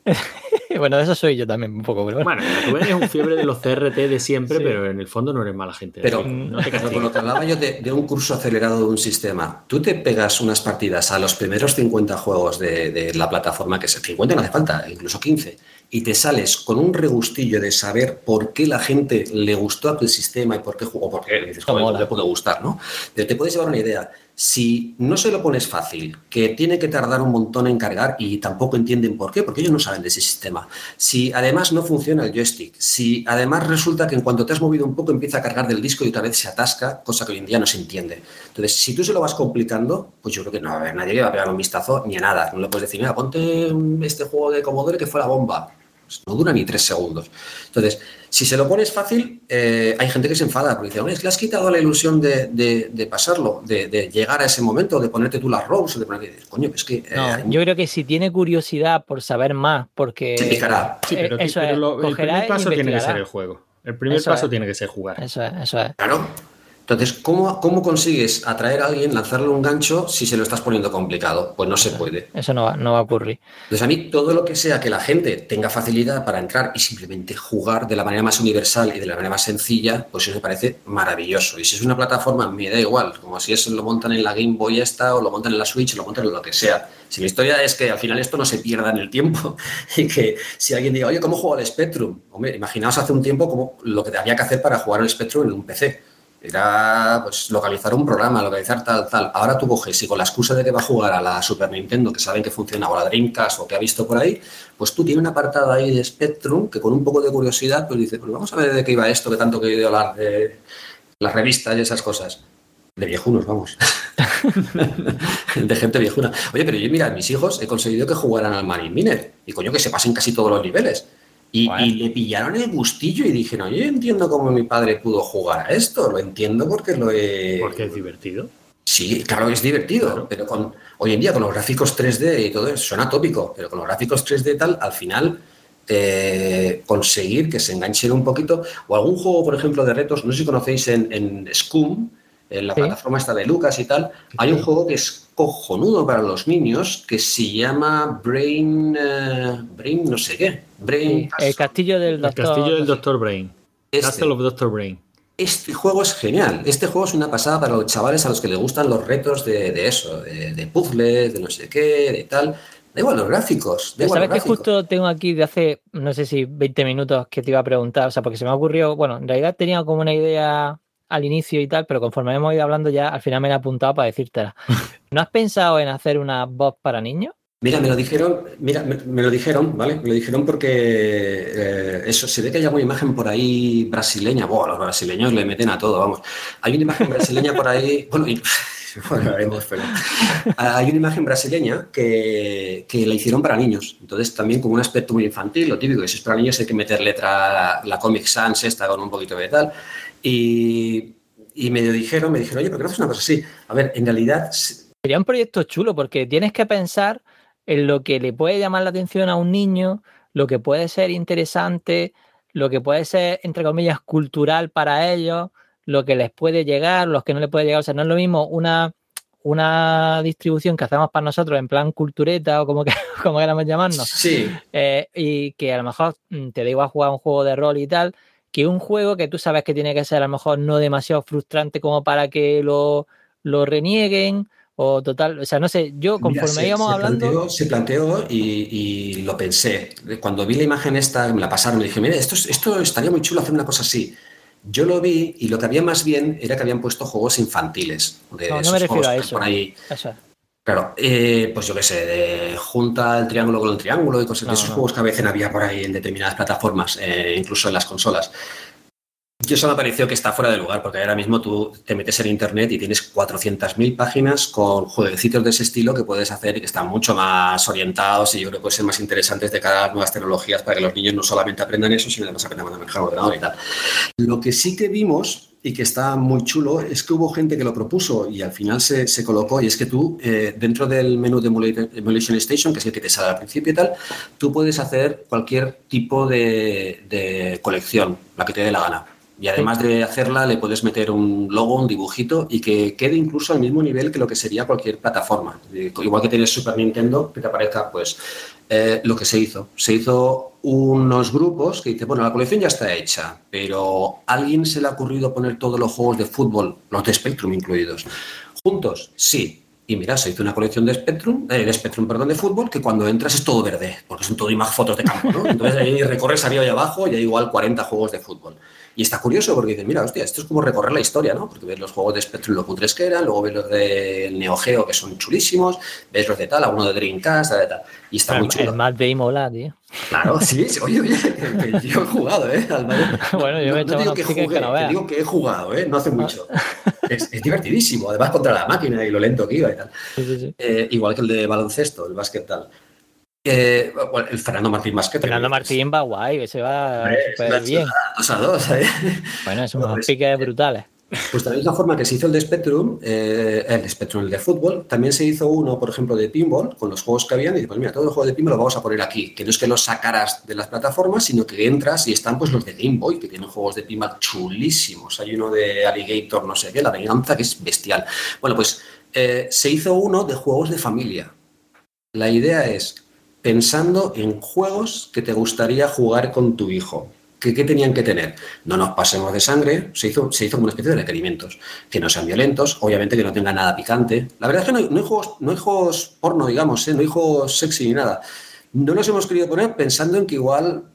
bueno, eso soy yo también un poco, pero bueno. tú eres un fiebre de los CRT de siempre, pero en el fondo no eres mala gente. Pero, no te por lo que hablaba yo de, un curso acelerado de un sistema, tú te pegas unas partidas a los primeros 50 juegos de, la plataforma, que es 50 no hace falta, incluso 15, y te sales con un regustillo de saber por qué la gente le gustó a tu sistema y por qué jugó, por qué dices, joder, le puede gustar, ¿no? Pero te puedes llevar una idea si no se lo pones fácil, que tiene que tardar un montón en cargar y tampoco entienden por qué, porque ellos no saben de ese sistema. Si además no funciona el joystick, si además resulta que en cuanto te has movido un poco empieza a cargar del disco y otra vez se atasca, cosa que hoy en día no se entiende. Entonces, si tú se lo vas complicando, pues yo creo que no a haber nadie que va a pegar un vistazo ni a nada. No le puedes decir, mira, ponte este juego de Commodore que fue la bomba. Pues no dura ni tres segundos. Entonces, si se lo pones fácil, eh, hay gente que se enfada porque dice, es que le has quitado la ilusión de, pasarlo, de, llegar a ese momento, de ponerte tú las rolls, de ponerte, coño, es que... Eh, yo creo que si tiene curiosidad por saber más, porque... Se picará. Sí, pero, eso el primer paso tiene que ser el juego. El primer paso tiene que ser jugar. Eso es, eso es. Claro. Entonces, ¿cómo, ¿cómo consigues atraer a alguien, lanzarle un gancho si se lo estás poniendo complicado? Pues no se puede. Eso no va, no va a ocurrir. Entonces, a mí todo lo que sea que la gente tenga facilidad para entrar y simplemente jugar de la manera más universal y de la manera más sencilla, pues eso me parece maravilloso. Y si es una plataforma, me da igual, como si eso lo montan en la Game Boy esta, o lo montan en la Switch, o lo montan en lo que sea. Si la historia es que al final esto no se pierda en el tiempo y que si alguien diga, oye, ¿cómo juego al Spectrum? Hombre, imaginaos hace un tiempo como lo que había que hacer para jugar al Spectrum en un PC era pues localizar un programa, localizar tal, tal. Ahora tú coges y con la excusa de que va a jugar a la Super Nintendo, que saben que funciona, o a la Dreamcast, o que ha visto por ahí, pues tú tienes un apartado ahí de Spectrum que con un poco de curiosidad, pues dice, pues vamos a ver de qué iba esto, que tanto que he oído hablar de las revistas y esas cosas. De viejunos, vamos. de gente viejuna. Oye, pero yo, mira, mis hijos he conseguido que jugaran al Marine Miner. Y coño, que se pasen casi todos los niveles. Y, le pillaron el gustillo y dijeron, yo entiendo cómo mi padre pudo jugar a esto, lo entiendo porque lo he... Porque es divertido. Sí, claro que es divertido, pero con, hoy en día con los gráficos 3D y todo eso, suena tópico, pero con los gráficos 3D tal, al final eh, conseguir que se enganchen un poquito, o algún juego, por ejemplo, de retos, no sé si conocéis en, en Scum, en la plataforma esta de Lucas y tal, hay un juego que es cojonudo para los niños que se llama Brain, eh, Brain no sé qué. Brain el castillo del doctor. El castillo del doctor Brain. Este, Castle of Doctor Brain. Este juego es genial. Este juego es una pasada para los chavales a los que les gustan los retos de, eso, de, puzzles, de no sé qué, de tal. Da igual los gráficos. ¿Sabes que justo tengo aquí de hace, no sé si 20 minutos que te iba a preguntar? O sea, porque se me ha ocurrido, bueno, en realidad tenía como una idea al inicio y tal, pero conforme hemos ido hablando ya, al final me he apuntado para decírtela. ¿No has pensado en hacer una voz para niños? Mira, me lo dijeron, mira, me, lo dijeron, ¿vale? Me lo dijeron porque eh, eso, se ve que hay alguna imagen por ahí brasileña. Bueno, los brasileños le meten a todo, vamos. Hay una imagen brasileña por ahí, bueno, bueno, haremos, pero hay una imagen brasileña que, que, la hicieron para niños. Entonces, también con un aspecto muy infantil, lo típico, que si es para niños hay que meter letra, la, Comic Sans esta con un poquito de tal. Y, y me dijeron, me dijeron, oye, ¿por qué no haces una cosa así? A ver, en realidad... Sería un proyecto chulo porque tienes que pensar en lo que le puede llamar la atención a un niño, lo que puede ser interesante, lo que puede ser, entre comillas, cultural para ellos, lo que les puede llegar, los que no les puede llegar. O sea, no es lo mismo una, una distribución que hacemos para nosotros en plan cultureta o como, que, como queramos llamarnos. Sí. Eh, y que a lo mejor mm, te da igual jugar un juego de rol y tal, que un juego que tú sabes que tiene que ser a lo mejor no demasiado frustrante como para que lo, lo renieguen o total, o sea, no sé, yo conforme íbamos hablando... se planteó y, lo pensé. Cuando vi la imagen esta, me la pasaron, me dije, mira, esto, esto estaría muy chulo hacer una cosa así. Yo lo vi y lo que había más bien era que habían puesto juegos infantiles. no, no me refiero a eso. Claro, eh, pues yo qué sé, de junta el triángulo con el triángulo y cosas de esos juegos que a veces había por ahí en determinadas plataformas, eh, incluso en las consolas. Yo eso me pareció que está fuera de lugar, porque ahora mismo tú te metes en internet y tienes 400.000 páginas con jueguecitos de ese estilo que puedes hacer y que están mucho más orientados y yo creo que pueden ser más interesantes de cara a las nuevas tecnologías para que los niños no solamente aprendan eso, sino además aprendan a manejar ordenador y tal. Lo que sí que vimos y que está muy chulo es que hubo gente que lo propuso y al final se, se colocó. Y es que tú eh, dentro del menú de Emulation Station, que es el que te sale al principio y tal, tú puedes hacer cualquier tipo de, de colección, la que te dé la gana y además de hacerla, le puedes meter un logo, un dibujito y que quede incluso al mismo nivel que lo que sería cualquier plataforma. Igual que tienes Super Nintendo, que te aparezca, pues, eh, lo que se hizo. Se hizo unos grupos que dice, bueno, la colección ya está hecha, pero ¿a alguien se le ha ocurrido poner todos los juegos de fútbol, los de Spectrum incluidos, juntos? Sí. Y mira, se hizo una colección de Spectrum, eh, de Spectrum, perdón, de fútbol, que cuando entras es todo verde, porque son todo más fotos de campo, ¿no? Entonces ahí recorres arriba y abajo y hay igual 40 juegos de fútbol. Y está curioso porque dices, mira, hostia, esto es como recorrer la historia, ¿no? Porque ves los juegos de Spectrum lo cutres que eran, luego ves los del Neo Geo que son chulísimos, ves los de tal, alguno de Dreamcast, tal, tal. Y está muy chulo. El Mad Day mola, tío. Claro, sí, oye, oye, yo he jugado, ¿eh? bueno, yo me he hecho digo que, jugué, que, no digo que he jugado, ¿eh? No hace mucho. es, divertidísimo, además contra la máquina y lo lento que iba y tal. Sí, sí, sí. Eh, igual que el de baloncesto, el básquet tal. Eh, el Fernando Martín más que Fernando Martín va guay, se va súper bien. Dos a dos, ¿eh? Bueno, es unos pues, piques brutales. Pues de la misma forma que se hizo el de Spectrum, eh, el Spectrum, el de fútbol, también se hizo uno, por ejemplo, de pinball, con los juegos que habían, y pues mira, todos los juegos de pinball los vamos a poner aquí, que no es que los sacaras de las plataformas, sino que entras y están pues los de Game Boy, que tienen juegos de pinball chulísimos. Hay uno de Alligator, no sé qué, la venganza, que es bestial. Bueno, pues eh, se hizo uno de juegos de familia. La idea es pensando en juegos que te gustaría jugar con tu hijo. ¿Qué, tenían que tener? No nos pasemos de sangre, se hizo, se hizo como una especie de requerimientos. Que no sean violentos, obviamente que no tengan nada picante. La verdad es que no hay, juegos, no hay juegos porno, digamos, ¿eh? no hay juegos sexy ni nada. No nos hemos querido poner pensando en que igual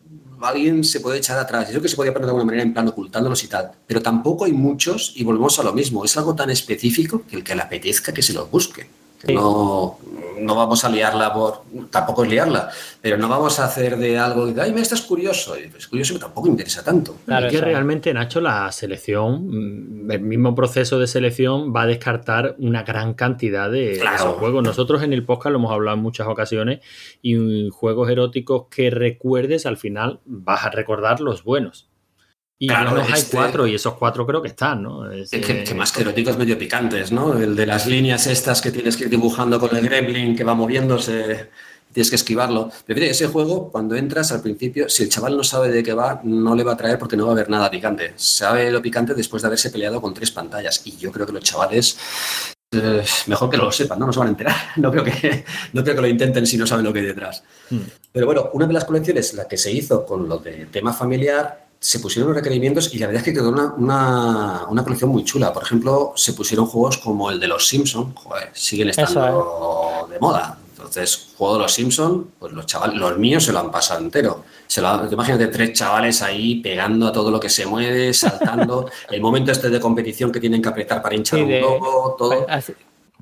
alguien se puede echar atrás. Yo creo que se podía poner de alguna manera en plan ocultándolos y tal. Pero tampoco hay muchos y volvemos a lo mismo. Es algo tan específico que el que le apetezca que se lo busque. No, no vamos a liarla por. Tampoco es liarla, pero no vamos a hacer de algo que. Ay, me estás curioso. Es curioso que tampoco interesa tanto. Claro, es que realmente, Nacho, la selección, mm, el mismo proceso de selección va a descartar una gran cantidad de esos juegos. Nosotros en el podcast lo hemos hablado en muchas ocasiones y juegos eróticos que recuerdes, al final vas a recordar los buenos. Y claro, hay este cuatro, y esos cuatro creo que están, ¿no? Es, que, más que eróticos medio picantes, ¿no? El de las líneas estas que tienes que ir dibujando con el gremlin que va moviéndose, tienes que esquivarlo. Pero ese juego, cuando entras al principio, si el chaval no sabe de qué va, no le va a traer porque no va a haber nada picante. Sabe lo picante después de haberse peleado con tres pantallas. Y yo creo que los chavales eh, mejor que lo sepan, ¿no? No se van a enterar. No creo que, no creo que lo intenten si no saben lo que hay detrás. Hmm. Pero bueno, una de las colecciones, la que se hizo con lo de tema familiar, se pusieron requerimientos y la verdad es que quedó una, una, colección muy chula. Por ejemplo, se pusieron juegos como el de los Simpsons, siguen estando de moda. Entonces, juego de los Simpsons, pues los chavales, los míos se lo han pasado entero. Se lo, imagínate tres chavales ahí pegando a todo lo que se mueve, saltando. el momento este de competición que tienen que apretar para hinchar un logo, todo.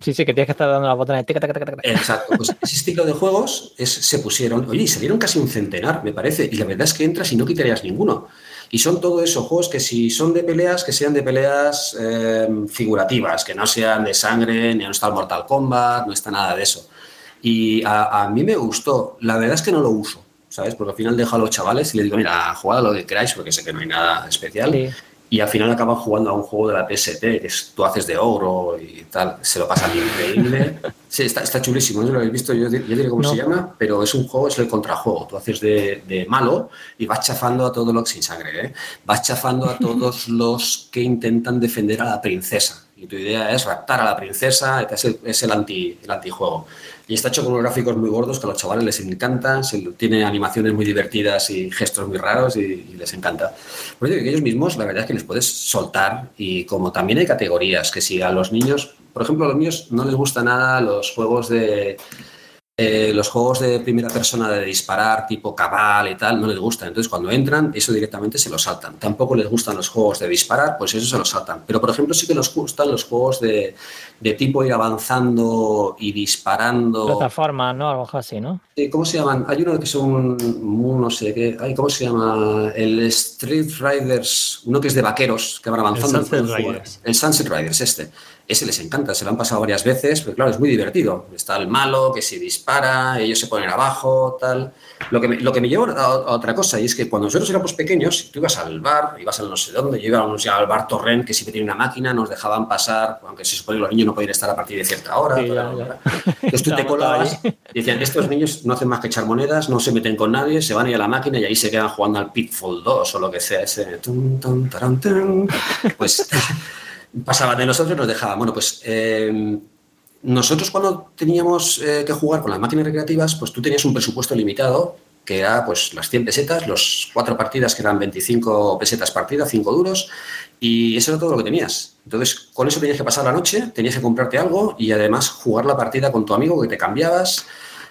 Sí, sí, que tienes que estar dando la botona de Exacto, pues ese estilo de juegos es, se pusieron, oye, y salieron casi un centenar, me parece, y la verdad es que entras y no quitarías ninguno. Y son todo eso, juegos que si son de peleas, que sean de peleas eh, figurativas, que no sean de sangre, ni no está el Mortal Kombat, no está nada de eso. Y a, mí me gustó. La verdad es que no lo uso, ¿sabes? Porque al final dejo a los chavales y les digo, mira, jugad a lo de Crash, porque sé que no hay nada especial. Y al final acaban jugando a un juego de la PSP, que es, tú haces de ogro y tal. Se lo pasan increíble. Sí, está, está chulísimo, no lo habéis visto, yo, yo diré cómo se llama, pero es un juego, es el contrajuego. Tú haces de, de malo y vas chafando a todos los sin sangre, ¿eh? Vas chafando a todos los que intentan defender a la princesa. Y tu idea es raptar a la princesa, es el, es el, anti, el antijuego. Y está hecho con unos gráficos muy gordos que a los chavales les encantan, tiene animaciones muy divertidas y gestos muy raros y, les encanta. Por que ellos mismos, la verdad es que les puedes soltar y como también hay categorías, que si a los niños, por ejemplo, a los niños no les gusta nada los juegos de eh, los juegos de primera persona de disparar, tipo cabal y tal, no les gustan. Entonces, cuando entran, eso directamente se lo saltan. Tampoco les gustan los juegos de disparar, pues eso se lo saltan. Pero, por ejemplo, sí que les gustan los juegos de, de tipo ir avanzando y disparando. Plataforma, ¿no? Algo así, ¿no? ¿Cómo se llaman? Hay uno que es un, no sé qué, ¿cómo se llama? El Street Riders, uno que es de vaqueros que van avanzando. El Sunset Riders. El Sunset Riders, este ese les encanta, se lo han pasado varias veces, pero claro, es muy divertido. Está el malo que si dispara, ellos se ponen abajo, tal. Lo que me, lo que me lleva a, otra cosa, y es que cuando nosotros éramos pequeños, tú ibas al bar, ibas al no sé dónde, yo íbamos al bar Torrent, que siempre tiene una máquina, nos dejaban pasar, aunque se supone que los niños no podían estar a partir de cierta hora. Entonces tú te colabas y decían, estos niños no hacen más que echar monedas, no se meten con nadie, se van a ir a la máquina y ahí se quedan jugando al Pitfall 2 o lo que sea, ese... Pues pasaba de nosotros y nos dejaba. Bueno, pues eh, nosotros cuando teníamos eh, que jugar con las máquinas recreativas, pues tú tenías un presupuesto limitado, que era pues las 100 pesetas, los cuatro partidas que eran 25 pesetas partida, 5 duros, y eso era todo lo que tenías. Entonces, con eso tenías que pasar la noche, tenías que comprarte algo y además jugar la partida con tu amigo que te cambiabas.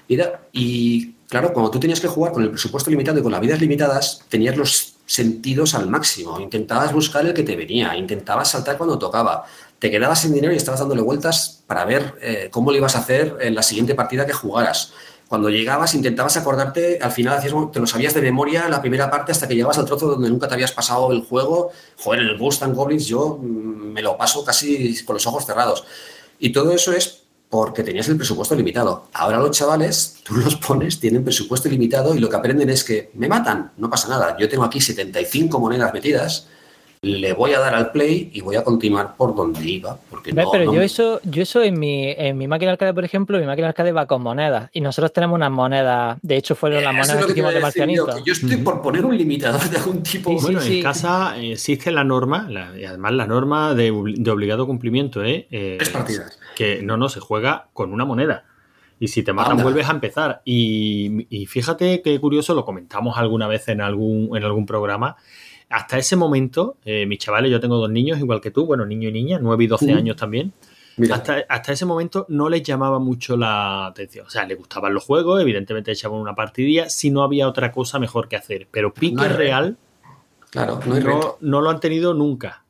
Y claro, cuando tú tenías que jugar con el presupuesto limitado y con las vidas limitadas, tenías los sentidos al máximo. Intentabas buscar el que te venía, intentabas saltar cuando tocaba. Te quedabas sin dinero y estabas dándole vueltas para ver eh, cómo lo ibas a hacer en la siguiente partida que jugaras. Cuando llegabas, intentabas acordarte, al final te lo sabías de memoria la primera parte hasta que llegabas al trozo donde nunca te habías pasado el juego. Joder, el Ghost and Goblins yo mm, me lo paso casi con los ojos cerrados. Y todo eso es porque tenías el presupuesto limitado. Ahora los chavales, tú los pones, tienen presupuesto limitado y lo que aprenden es que me matan, no pasa nada. Yo tengo aquí 75 monedas metidas, le voy a dar al play y voy a continuar por donde iba. Porque pero yo eso, yo eso en mi, en mi máquina arcade, por ejemplo, mi máquina arcade va con monedas y nosotros tenemos unas monedas, de hecho fueron las monedas que hicimos de Marcianito. Yo, estoy por poner un limitador de algún tipo. bueno, en casa existe la norma, y además la norma de, obligado cumplimiento, ¿eh? eh Tres partidas. Que no, no, se juega con una moneda. Y si te matan, vuelves a empezar. Y, y, fíjate qué curioso, lo comentamos alguna vez en algún, en algún programa, hasta ese momento, eh, mis chavales, yo tengo dos niños igual que tú, bueno, niño y niña, 9 y 12 años también. Hasta, hasta, ese momento no les llamaba mucho la atención. O sea, les gustaban los juegos, evidentemente echaban una partidilla, si no había otra cosa mejor que hacer. Pero pique real, claro, no, no, lo han tenido nunca.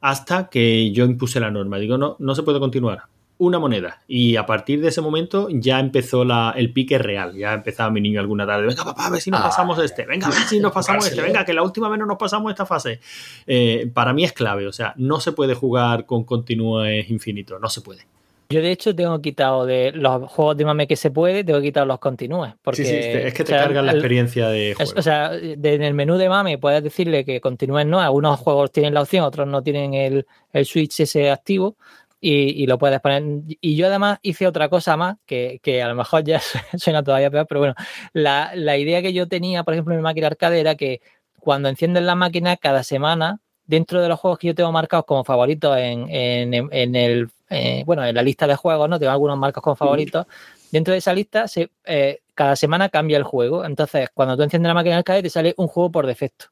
Hasta que yo impuse la norma. Digo, no, no se puede continuar una moneda. Y a partir de ese momento ya empezó la, el pique real. Ya empezaba mi niño alguna tarde. Venga, papá, a ver si nos ah, pasamos este. Venga, a ver si nos pasamos este. Venga, que la última vez no nos pasamos esta fase. Eh, para mí es clave. O sea, no se puede jugar con continúes infinitos. No se puede. Yo, de hecho, tengo quitado de los juegos de mame que se puede, tengo quitado los continúes. Porque, sí, sí, es que te cargan la experiencia de juego. o sea, en el menú de mame puedes decirle que continúes no. Algunos juegos tienen la opción, otros no tienen el, el switch ese activo y, lo puedes poner. Y yo además hice otra cosa más, que, a lo mejor ya suena todavía peor, pero bueno, la, idea que yo tenía, por ejemplo, en mi máquina arcade era que cuando enciendes la máquina, cada semana, dentro de los juegos que yo tengo marcados como favoritos en, el, eh, bueno, en la lista de juegos, ¿no? Tengo algunos marcos como favoritos. Dentro de esa lista, se, eh, cada semana cambia el juego. Entonces, cuando tú enciendes la máquina arcade, te sale un juego por defecto.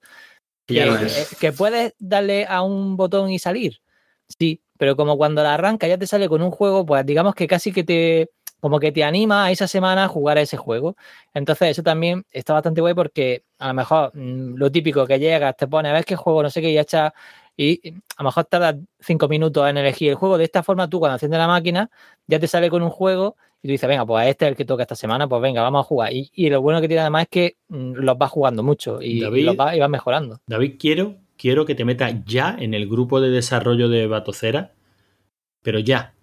Que, eh, que puedes darle a un botón y salir. Sí, pero como cuando la arranca ya te sale con un juego, pues digamos que casi que te, como que te anima a esa semana a jugar a ese juego. Entonces eso también está bastante guay porque a lo mejor mm, lo típico que llegas, te pone a ver qué juego, no sé qué, y echa y a lo mejor tardas cinco minutos en elegir el juego. De esta forma tú cuando enciendes la máquina ya te sale con un juego y tú dices, venga, pues este es el que toca esta semana, pues venga, vamos a jugar. Y, y lo bueno que tiene además es que mm, los vas jugando mucho y, David- y los vas, y vas mejorando. David, quiero, quiero que te metas ya en el grupo de desarrollo de Batocera, pero ya.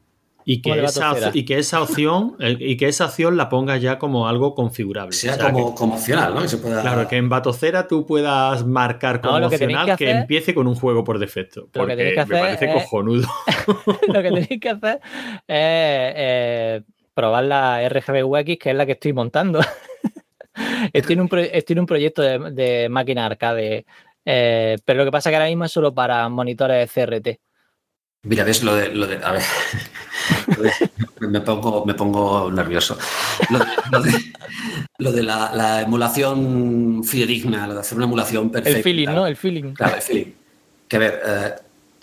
Y que, ¿Cómo de esa, y que esa opción, y que esa opción la pongas ya como algo configurable. Sea O sea, como, que- como opcional, ¿no? Que se pueda... Claro, que en Batocera tú puedas marcar como No, lo que tenéis opcional que, que hacer- empiece con un juego por defecto. Lo que Porque tenéis que me hacer parece es- cojonudo. lo que tenéis que hacer es eh, probar la RGB UX, que es la que estoy montando. estoy, en un pro- estoy en un proyecto de, de máquina arcade, eh, pero lo que pasa es que ahora mismo es solo para monitores CRT. Mira, ves lo de, lo de- a ver, de- me pongo, me pongo nervioso. Lo de, lo de- lo de la, la emulación fidedigna, lo de hacer una emulación perfecta. El feeling, ¿no? El feeling. Claro, el feeling. Que a ver, eh,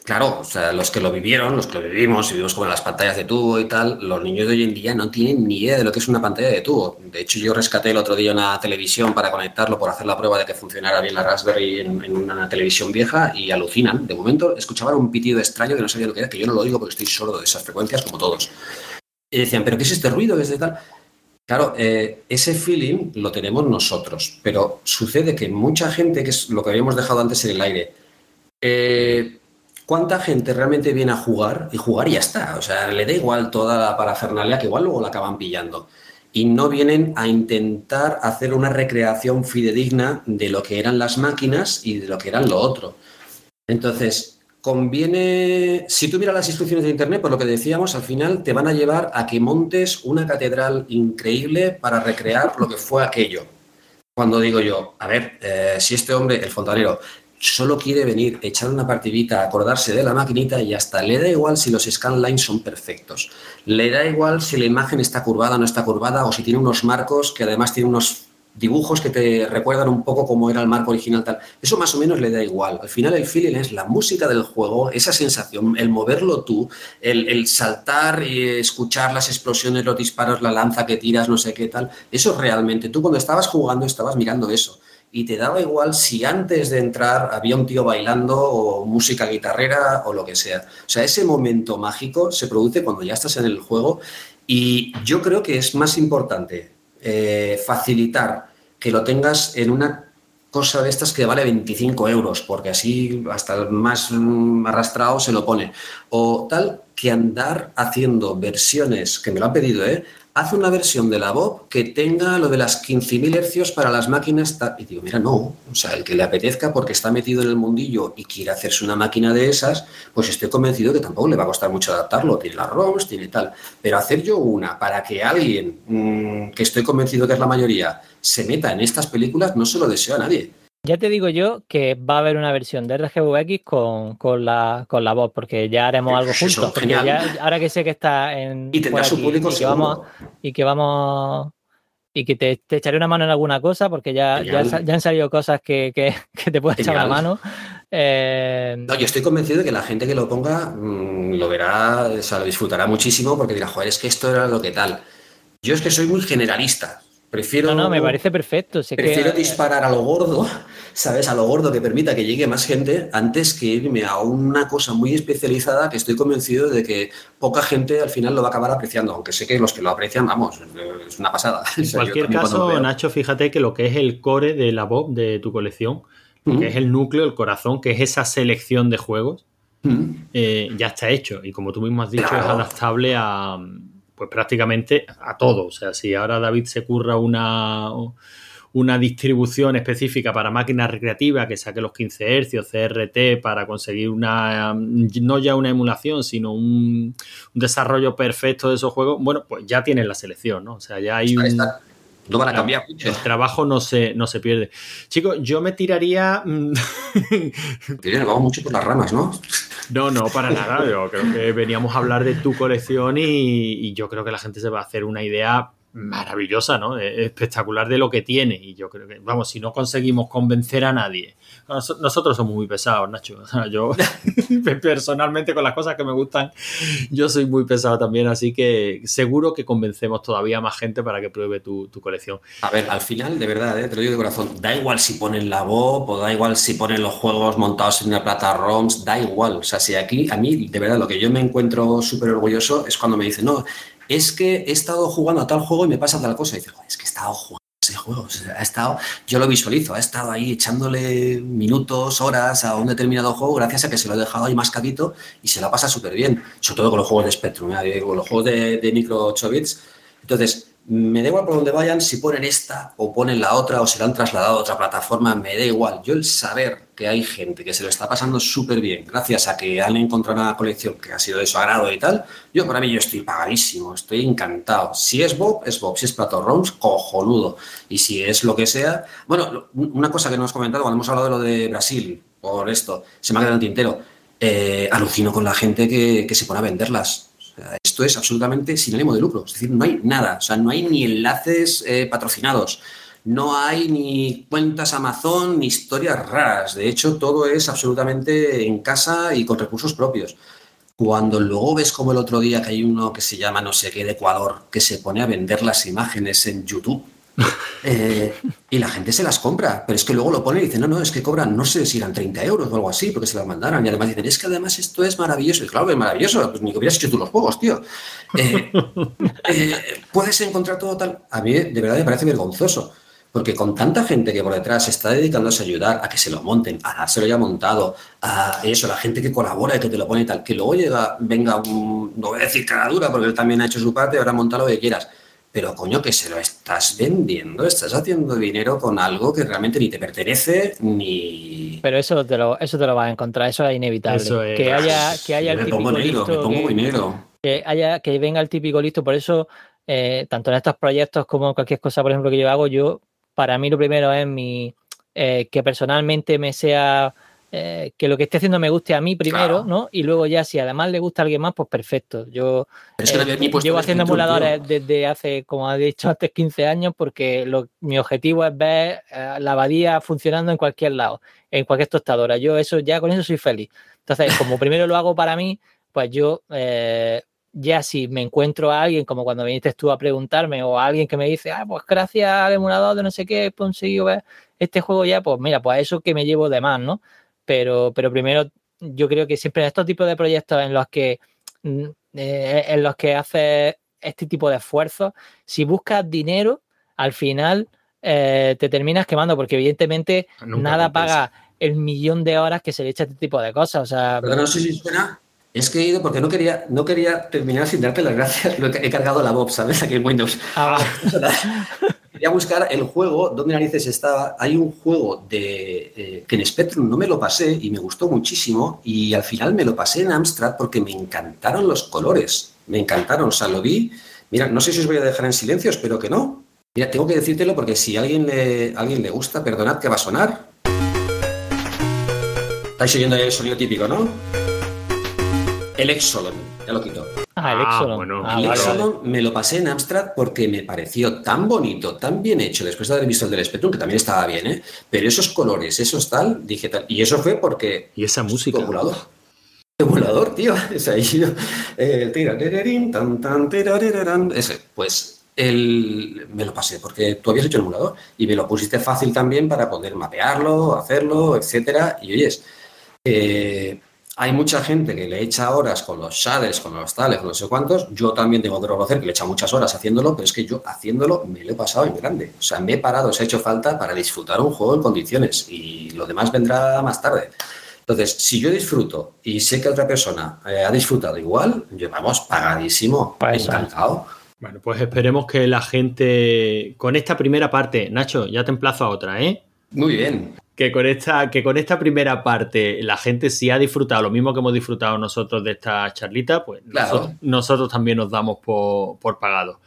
claro, o sea, los que lo vivieron, los que lo vivimos y vivimos como en las pantallas de tubo y tal, los niños de hoy en día no tienen ni idea de lo que es una pantalla de tubo. De hecho, yo rescaté el otro día una televisión para conectarlo por hacer la prueba de que funcionara bien la Raspberry en, una televisión vieja y alucinan. De momento escuchaban un pitido extraño que no sabía lo que era, que yo no lo oigo porque estoy sordo de esas frecuencias como todos. Y decían, ¿pero qué es este ruido? ¿Qué es de tal? Claro, eh, ese feeling lo tenemos nosotros, pero sucede que mucha gente, que es lo que habíamos dejado antes en el aire, eh, ¿cuánta gente realmente viene a jugar? Y jugar y ya está. O sea, le da igual toda la parafernalia que igual luego la acaban pillando. Y no vienen a intentar hacer una recreación fidedigna de lo que eran las máquinas y de lo que eran lo otro. Entonces, conviene, si tú miras las instrucciones de Internet, por lo que decíamos, al final te van a llevar a que montes una catedral increíble para recrear lo que fue aquello. Cuando digo yo, a ver, eh, si este hombre, el fontanero, solo quiere venir, echar una partidita, acordarse de la maquinita y hasta le da igual si los scanlines son perfectos. Le da igual si la imagen está curvada o no está curvada o si tiene unos marcos que además tiene unos dibujos que te recuerdan un poco cómo era el marco original tal. Eso más o menos le da igual. Al final el feeling es la música del juego, esa sensación, el moverlo tú, el, el saltar y escuchar las explosiones, los disparos, la lanza que tiras, no sé qué tal. Eso realmente, tú cuando estabas jugando estabas mirando eso. Y te daba igual si antes de entrar había un tío bailando o música guitarrera o lo que sea. O sea, ese momento mágico se produce cuando ya estás en el juego y yo creo que es más importante eh, facilitar que lo tengas en una cosa de estas que vale 25 euros, porque así hasta el más mm, arrastrado se lo pone. O tal que andar haciendo versiones, que me lo han pedido, ¿eh? Haz una versión de la Bob que tenga lo de las 15.000 hercios para las máquinas. Y digo, mira, no. O sea, el que le apetezca porque está metido en el mundillo y quiere hacerse una máquina de esas, pues estoy convencido que tampoco le va a costar mucho adaptarlo. Tiene las ROMs, tiene tal. Pero hacer yo una para que alguien, mmm, que estoy convencido que es la mayoría, se meta en estas películas, no se lo deseo a nadie. Ya te digo yo que va a haber una versión de RGVX con, con, la, con la voz, porque ya haremos algo juntos. Porque ya, ahora que sé que está en. Y tendrá su público y que vamos Y que vamos. Y que te, te echaré una mano en alguna cosa, porque ya, ya, han salido cosas que, que, que te puedo echar Genial. mano. Eh, No, yo estoy convencido de que la gente que lo ponga mm, lo verá, o sea, lo disfrutará muchísimo porque dirá, joder, es que esto era lo que tal. Yo es que soy muy generalista. Prefiero, no, no, me parece perfecto. Si es que- prefiero disparar a lo gordo, ¿sabes? A lo gordo que permita que llegue más gente antes que irme a una cosa muy especializada que estoy convencido de que poca gente al final lo va a acabar apreciando, aunque sé que los que lo aprecian, vamos, es una pasada. O En sea, cualquier caso, Nacho, fíjate que lo que es el core de la Bob de tu colección, Mm, que es el núcleo, el corazón, que es esa selección de juegos, mm. eh, ya está hecho. Y como tú mismo has dicho, Claro. es adaptable a pues prácticamente a todo. O sea, si ahora David se curra una, una distribución específica para máquinas recreativas que saque los 15 Hz, CRT, para conseguir una no ya una emulación, sino un, un desarrollo perfecto de esos juegos, bueno, pues ya tienes la selección, ¿no? O sea, ya hay Está, un, está. No van a cambiar mucho. el trabajo no se, no se pierde. Chicos, yo me tiraría. mm, Pero vamos mucho por las ramas, ¿no? no, no, para nada. Yo creo que veníamos a hablar de tu colección y, y yo creo que la gente se va a hacer una idea maravillosa, ¿no? Eh, Espectacular de lo que tiene. Y yo creo que, vamos, si no conseguimos convencer a nadie. Nos- Nosotros somos muy pesados, Nacho. Yo personalmente con las cosas que me gustan, yo soy muy pesado también, así que seguro que convencemos todavía más gente para que pruebe tu, tu colección. A ver, al final, de verdad, ¿eh? te lo digo de corazón, da igual si ponen la Bob o da igual si ponen los juegos montados en una plata ROMs, da igual. O sea, si aquí, a mí, de verdad, lo que yo me encuentro súper orgulloso es cuando me dicen, no, es que he estado jugando a tal juego y me pasa tal cosa. Y dices, es que he estado jugando ese juego. ha estado, yo lo visualizo, ha estado ahí echándole minutos, horas a un determinado juego gracias a que se lo he dejado ahí mascadito y se la pasa súper bien. Sobre todo con los juegos de Spectrum, ¿eh? con los juegos de, de micro 8 bits. Entonces, me da igual por donde vayan, si ponen esta o ponen la otra o se la han trasladado a otra plataforma, me da igual. Yo el saber que hay gente que se lo está pasando súper bien gracias a que han encontrado una colección que ha sido de su agrado y tal, yo para mí yo estoy pagadísimo, estoy encantado. Si es Bob, es Bob. Si es Plato Rounds, cojonudo. Y si es lo que sea... Bueno, una cosa que no hemos comentado cuando hemos hablado de lo de Brasil, por esto, se me ha quedado en tintero. Eh, alucino con la gente que, que se pone a venderlas esto es absolutamente sin ánimo de lucro. Es decir, no hay nada. O sea, no hay ni enlaces eh, patrocinados. No hay ni cuentas Amazon ni historias raras. De hecho, todo es absolutamente en casa y con recursos propios. Cuando luego ves como el otro día que hay uno que se llama no sé qué de Ecuador, que se pone a vender las imágenes en YouTube eh, y la gente se las compra, pero es que luego lo pone y dice, no, no, es que cobran, no sé si eran 30 euros o algo así, porque se las mandaron. Y además dicen, es que además esto es maravilloso. Y claro, es maravilloso, pues ni que hubieras hecho tú los juegos, tío. Eh, eh, puedes encontrar todo tal. A mí, de verdad, me parece vergonzoso. Porque con tanta gente que por detrás está dedicándose a ayudar a que se lo monten, a dárselo ya montado, a eso, la gente que colabora y que te lo pone y tal, que luego llega, venga, un, no voy a decir cara dura, porque él también ha hecho su parte, ahora monta lo que quieras pero coño, que se lo estás vendiendo, estás haciendo dinero con algo que realmente ni te pertenece ni. Pero eso te lo, eso te lo vas a encontrar, eso es inevitable. Que haya, que haya el típico listo, que, haya, que venga el típico listo, por eso, eh, tanto en estos proyectos como cualquier cosa, por ejemplo, que yo hago, yo, para mí lo primero es mi eh, que personalmente me sea eh, que lo que esté haciendo me guste a mí primero, ¿no? Y luego ya si además le gusta a alguien más, pues perfecto. Yo eh, llevo haciendo emuladores desde hace, como ha dicho antes, 15 años porque mi objetivo es ver la abadía funcionando en cualquier lado, en cualquier tostadora. Yo eso ya con eso soy feliz. Entonces, como primero lo hago para mí, pues yo ya si me encuentro a alguien, como cuando viniste tú a preguntarme, o a alguien que me dice, ah, pues gracias al emulador de no sé qué he conseguido ver este juego ya, pues mira, pues a eso que me llevo de más, ¿no? pero, pero primero yo creo que siempre en estos tipos de proyectos en los que, mm, eh, en los que haces este tipo de esfuerzos, si buscas dinero, al final eh, te terminas quemando, porque evidentemente nada paga el millón de horas que se le echa a este tipo de cosas. O sea, no sé si suena. Es que he ido porque no quería, no quería terminar sin darte las gracias. Lo he, cargado la Bob, ¿sabes? Aquí en Windows. Ah, Quería buscar el juego, ¿dónde narices estaba? Hay un juego de eh, que en Spectrum no me lo pasé y me gustó muchísimo y al final me lo pasé en Amstrad porque me encantaron los colores, me encantaron, o sea, lo vi. Mira, no sé si os voy a dejar en silencio, espero que no. Mira, tengo que decírtelo porque si a alguien le, alguien le gusta, perdonad que va a sonar. Estáis oyendo el sonido típico, ¿no? El Exolon, ya lo quito. Ah, el ah, Exolon. me lo pasé en Amstrad porque me pareció tan bonito, tan bien hecho, después de haber visto el del Spectrum, que también estaba bien, ¿eh? Pero esos colores, esos tal, dije tal. Y eso fue porque. Y esa música. Emulador. Emulador, tío. Es ahí. El tan, tan, Ese, pues el, me lo pasé porque tú habías hecho el emulador y me lo pusiste fácil también para poder mapearlo, hacerlo, etcétera. Y oyes, eh, hay mucha gente que le echa horas con los shaders, con los tales, con no sé cuántos. Yo también tengo que reconocer que le echa muchas horas haciéndolo, pero es que yo haciéndolo me lo he pasado en grande. O sea, me he parado, se ha hecho falta para disfrutar un juego en condiciones y lo demás vendrá más tarde. Entonces, si yo disfruto y sé que otra persona eh, ha disfrutado igual, yo vamos pagadísimo, encantado. Bueno, pues esperemos que la gente, con esta primera parte, Nacho, ya te emplazo a otra, ¿eh? Muy bien que con esta, que con esta primera parte la gente sí ha disfrutado lo mismo que hemos disfrutado nosotros de esta charlita, pues nosotros, también nos damos por, pagado.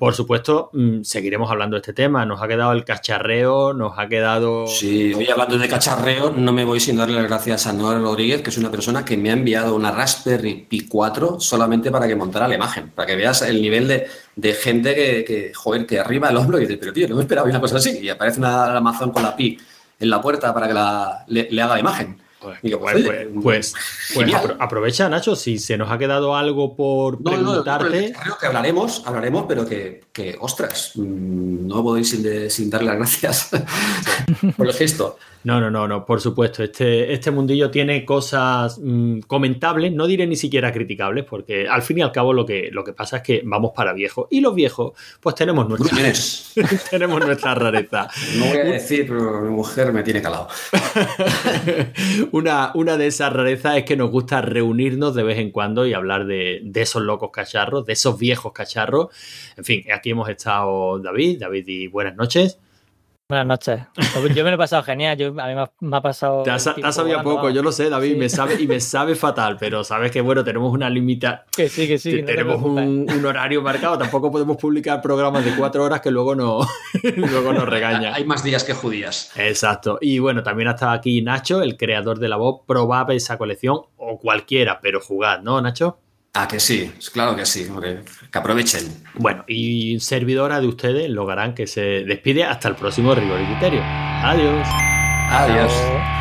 Por supuesto, mm, seguiremos hablando de este tema. Nos ha quedado el cacharreo, nos ha quedado. Sí, hoy hablando de cacharreo, no me voy sin darle las gracias a Nora Rodríguez, que es una persona que me ha enviado una Raspberry Pi 4 solamente para que montara la imagen, para que veas el nivel de, gente que, que, joder, que arriba el hombro y dice, pero tío, no me esperaba una cosa así. Y aparece una Amazon con la Pi en la puerta para que le, haga la imagen. Digo, pues, pues, pues, aprovecha, Nacho, si se nos ha quedado algo por preguntarte. creo que hablaremos, hablaremos, pero que, que ostras, mm, no podéis sin, sin darle las gracias por el gesto. No, no, no, no, por supuesto. Este, este mundillo tiene cosas mm, comentables, no diré ni siquiera criticables, porque al fin y al cabo lo que, lo que pasa es que vamos para viejos. Y los viejos, pues tenemos nuestra, tenemos nuestra rareza. No voy a decir, pero mi mujer me tiene calado. una, una de esas rarezas es que nos gusta reunirnos de vez en cuando y hablar de, de esos locos cacharros, de esos viejos cacharros. En fin, aquí hemos estado David, David y buenas noches. Buenas noches. Yo me lo he pasado genial. Yo, a mí me ha, pasado. Te has, sabido poco, yo lo sé, David, me sabe, y me sabe fatal, pero sabes que, bueno, tenemos una limita. Que sí, que sí. tenemos un, horario marcado. Tampoco podemos publicar programas de cuatro horas que luego, no, luego nos regaña. Hay más días que judías. Exacto. Y bueno, también ha estado aquí Nacho, el creador de la voz. Probad esa colección o cualquiera, pero jugad, ¿no, Nacho? Ah, que sí, claro que sí, que aprovechen. Bueno, y servidora de ustedes, Logarán, que se despide hasta el próximo rigor y criterio. Adiós. Adiós. ceiling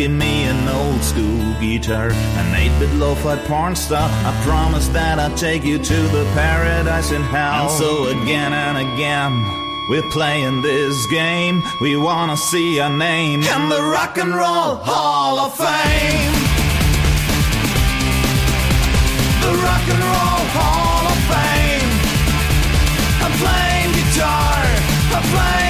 Give me an old school guitar, an 8 bit lo fi porn star. I promise that I'll take you to the paradise in hell. And so again and again. We're playing this game. We wanna see our name in the Rock and Roll Hall of Fame. The Rock and Roll Hall of Fame. I'm playing guitar, I'm playing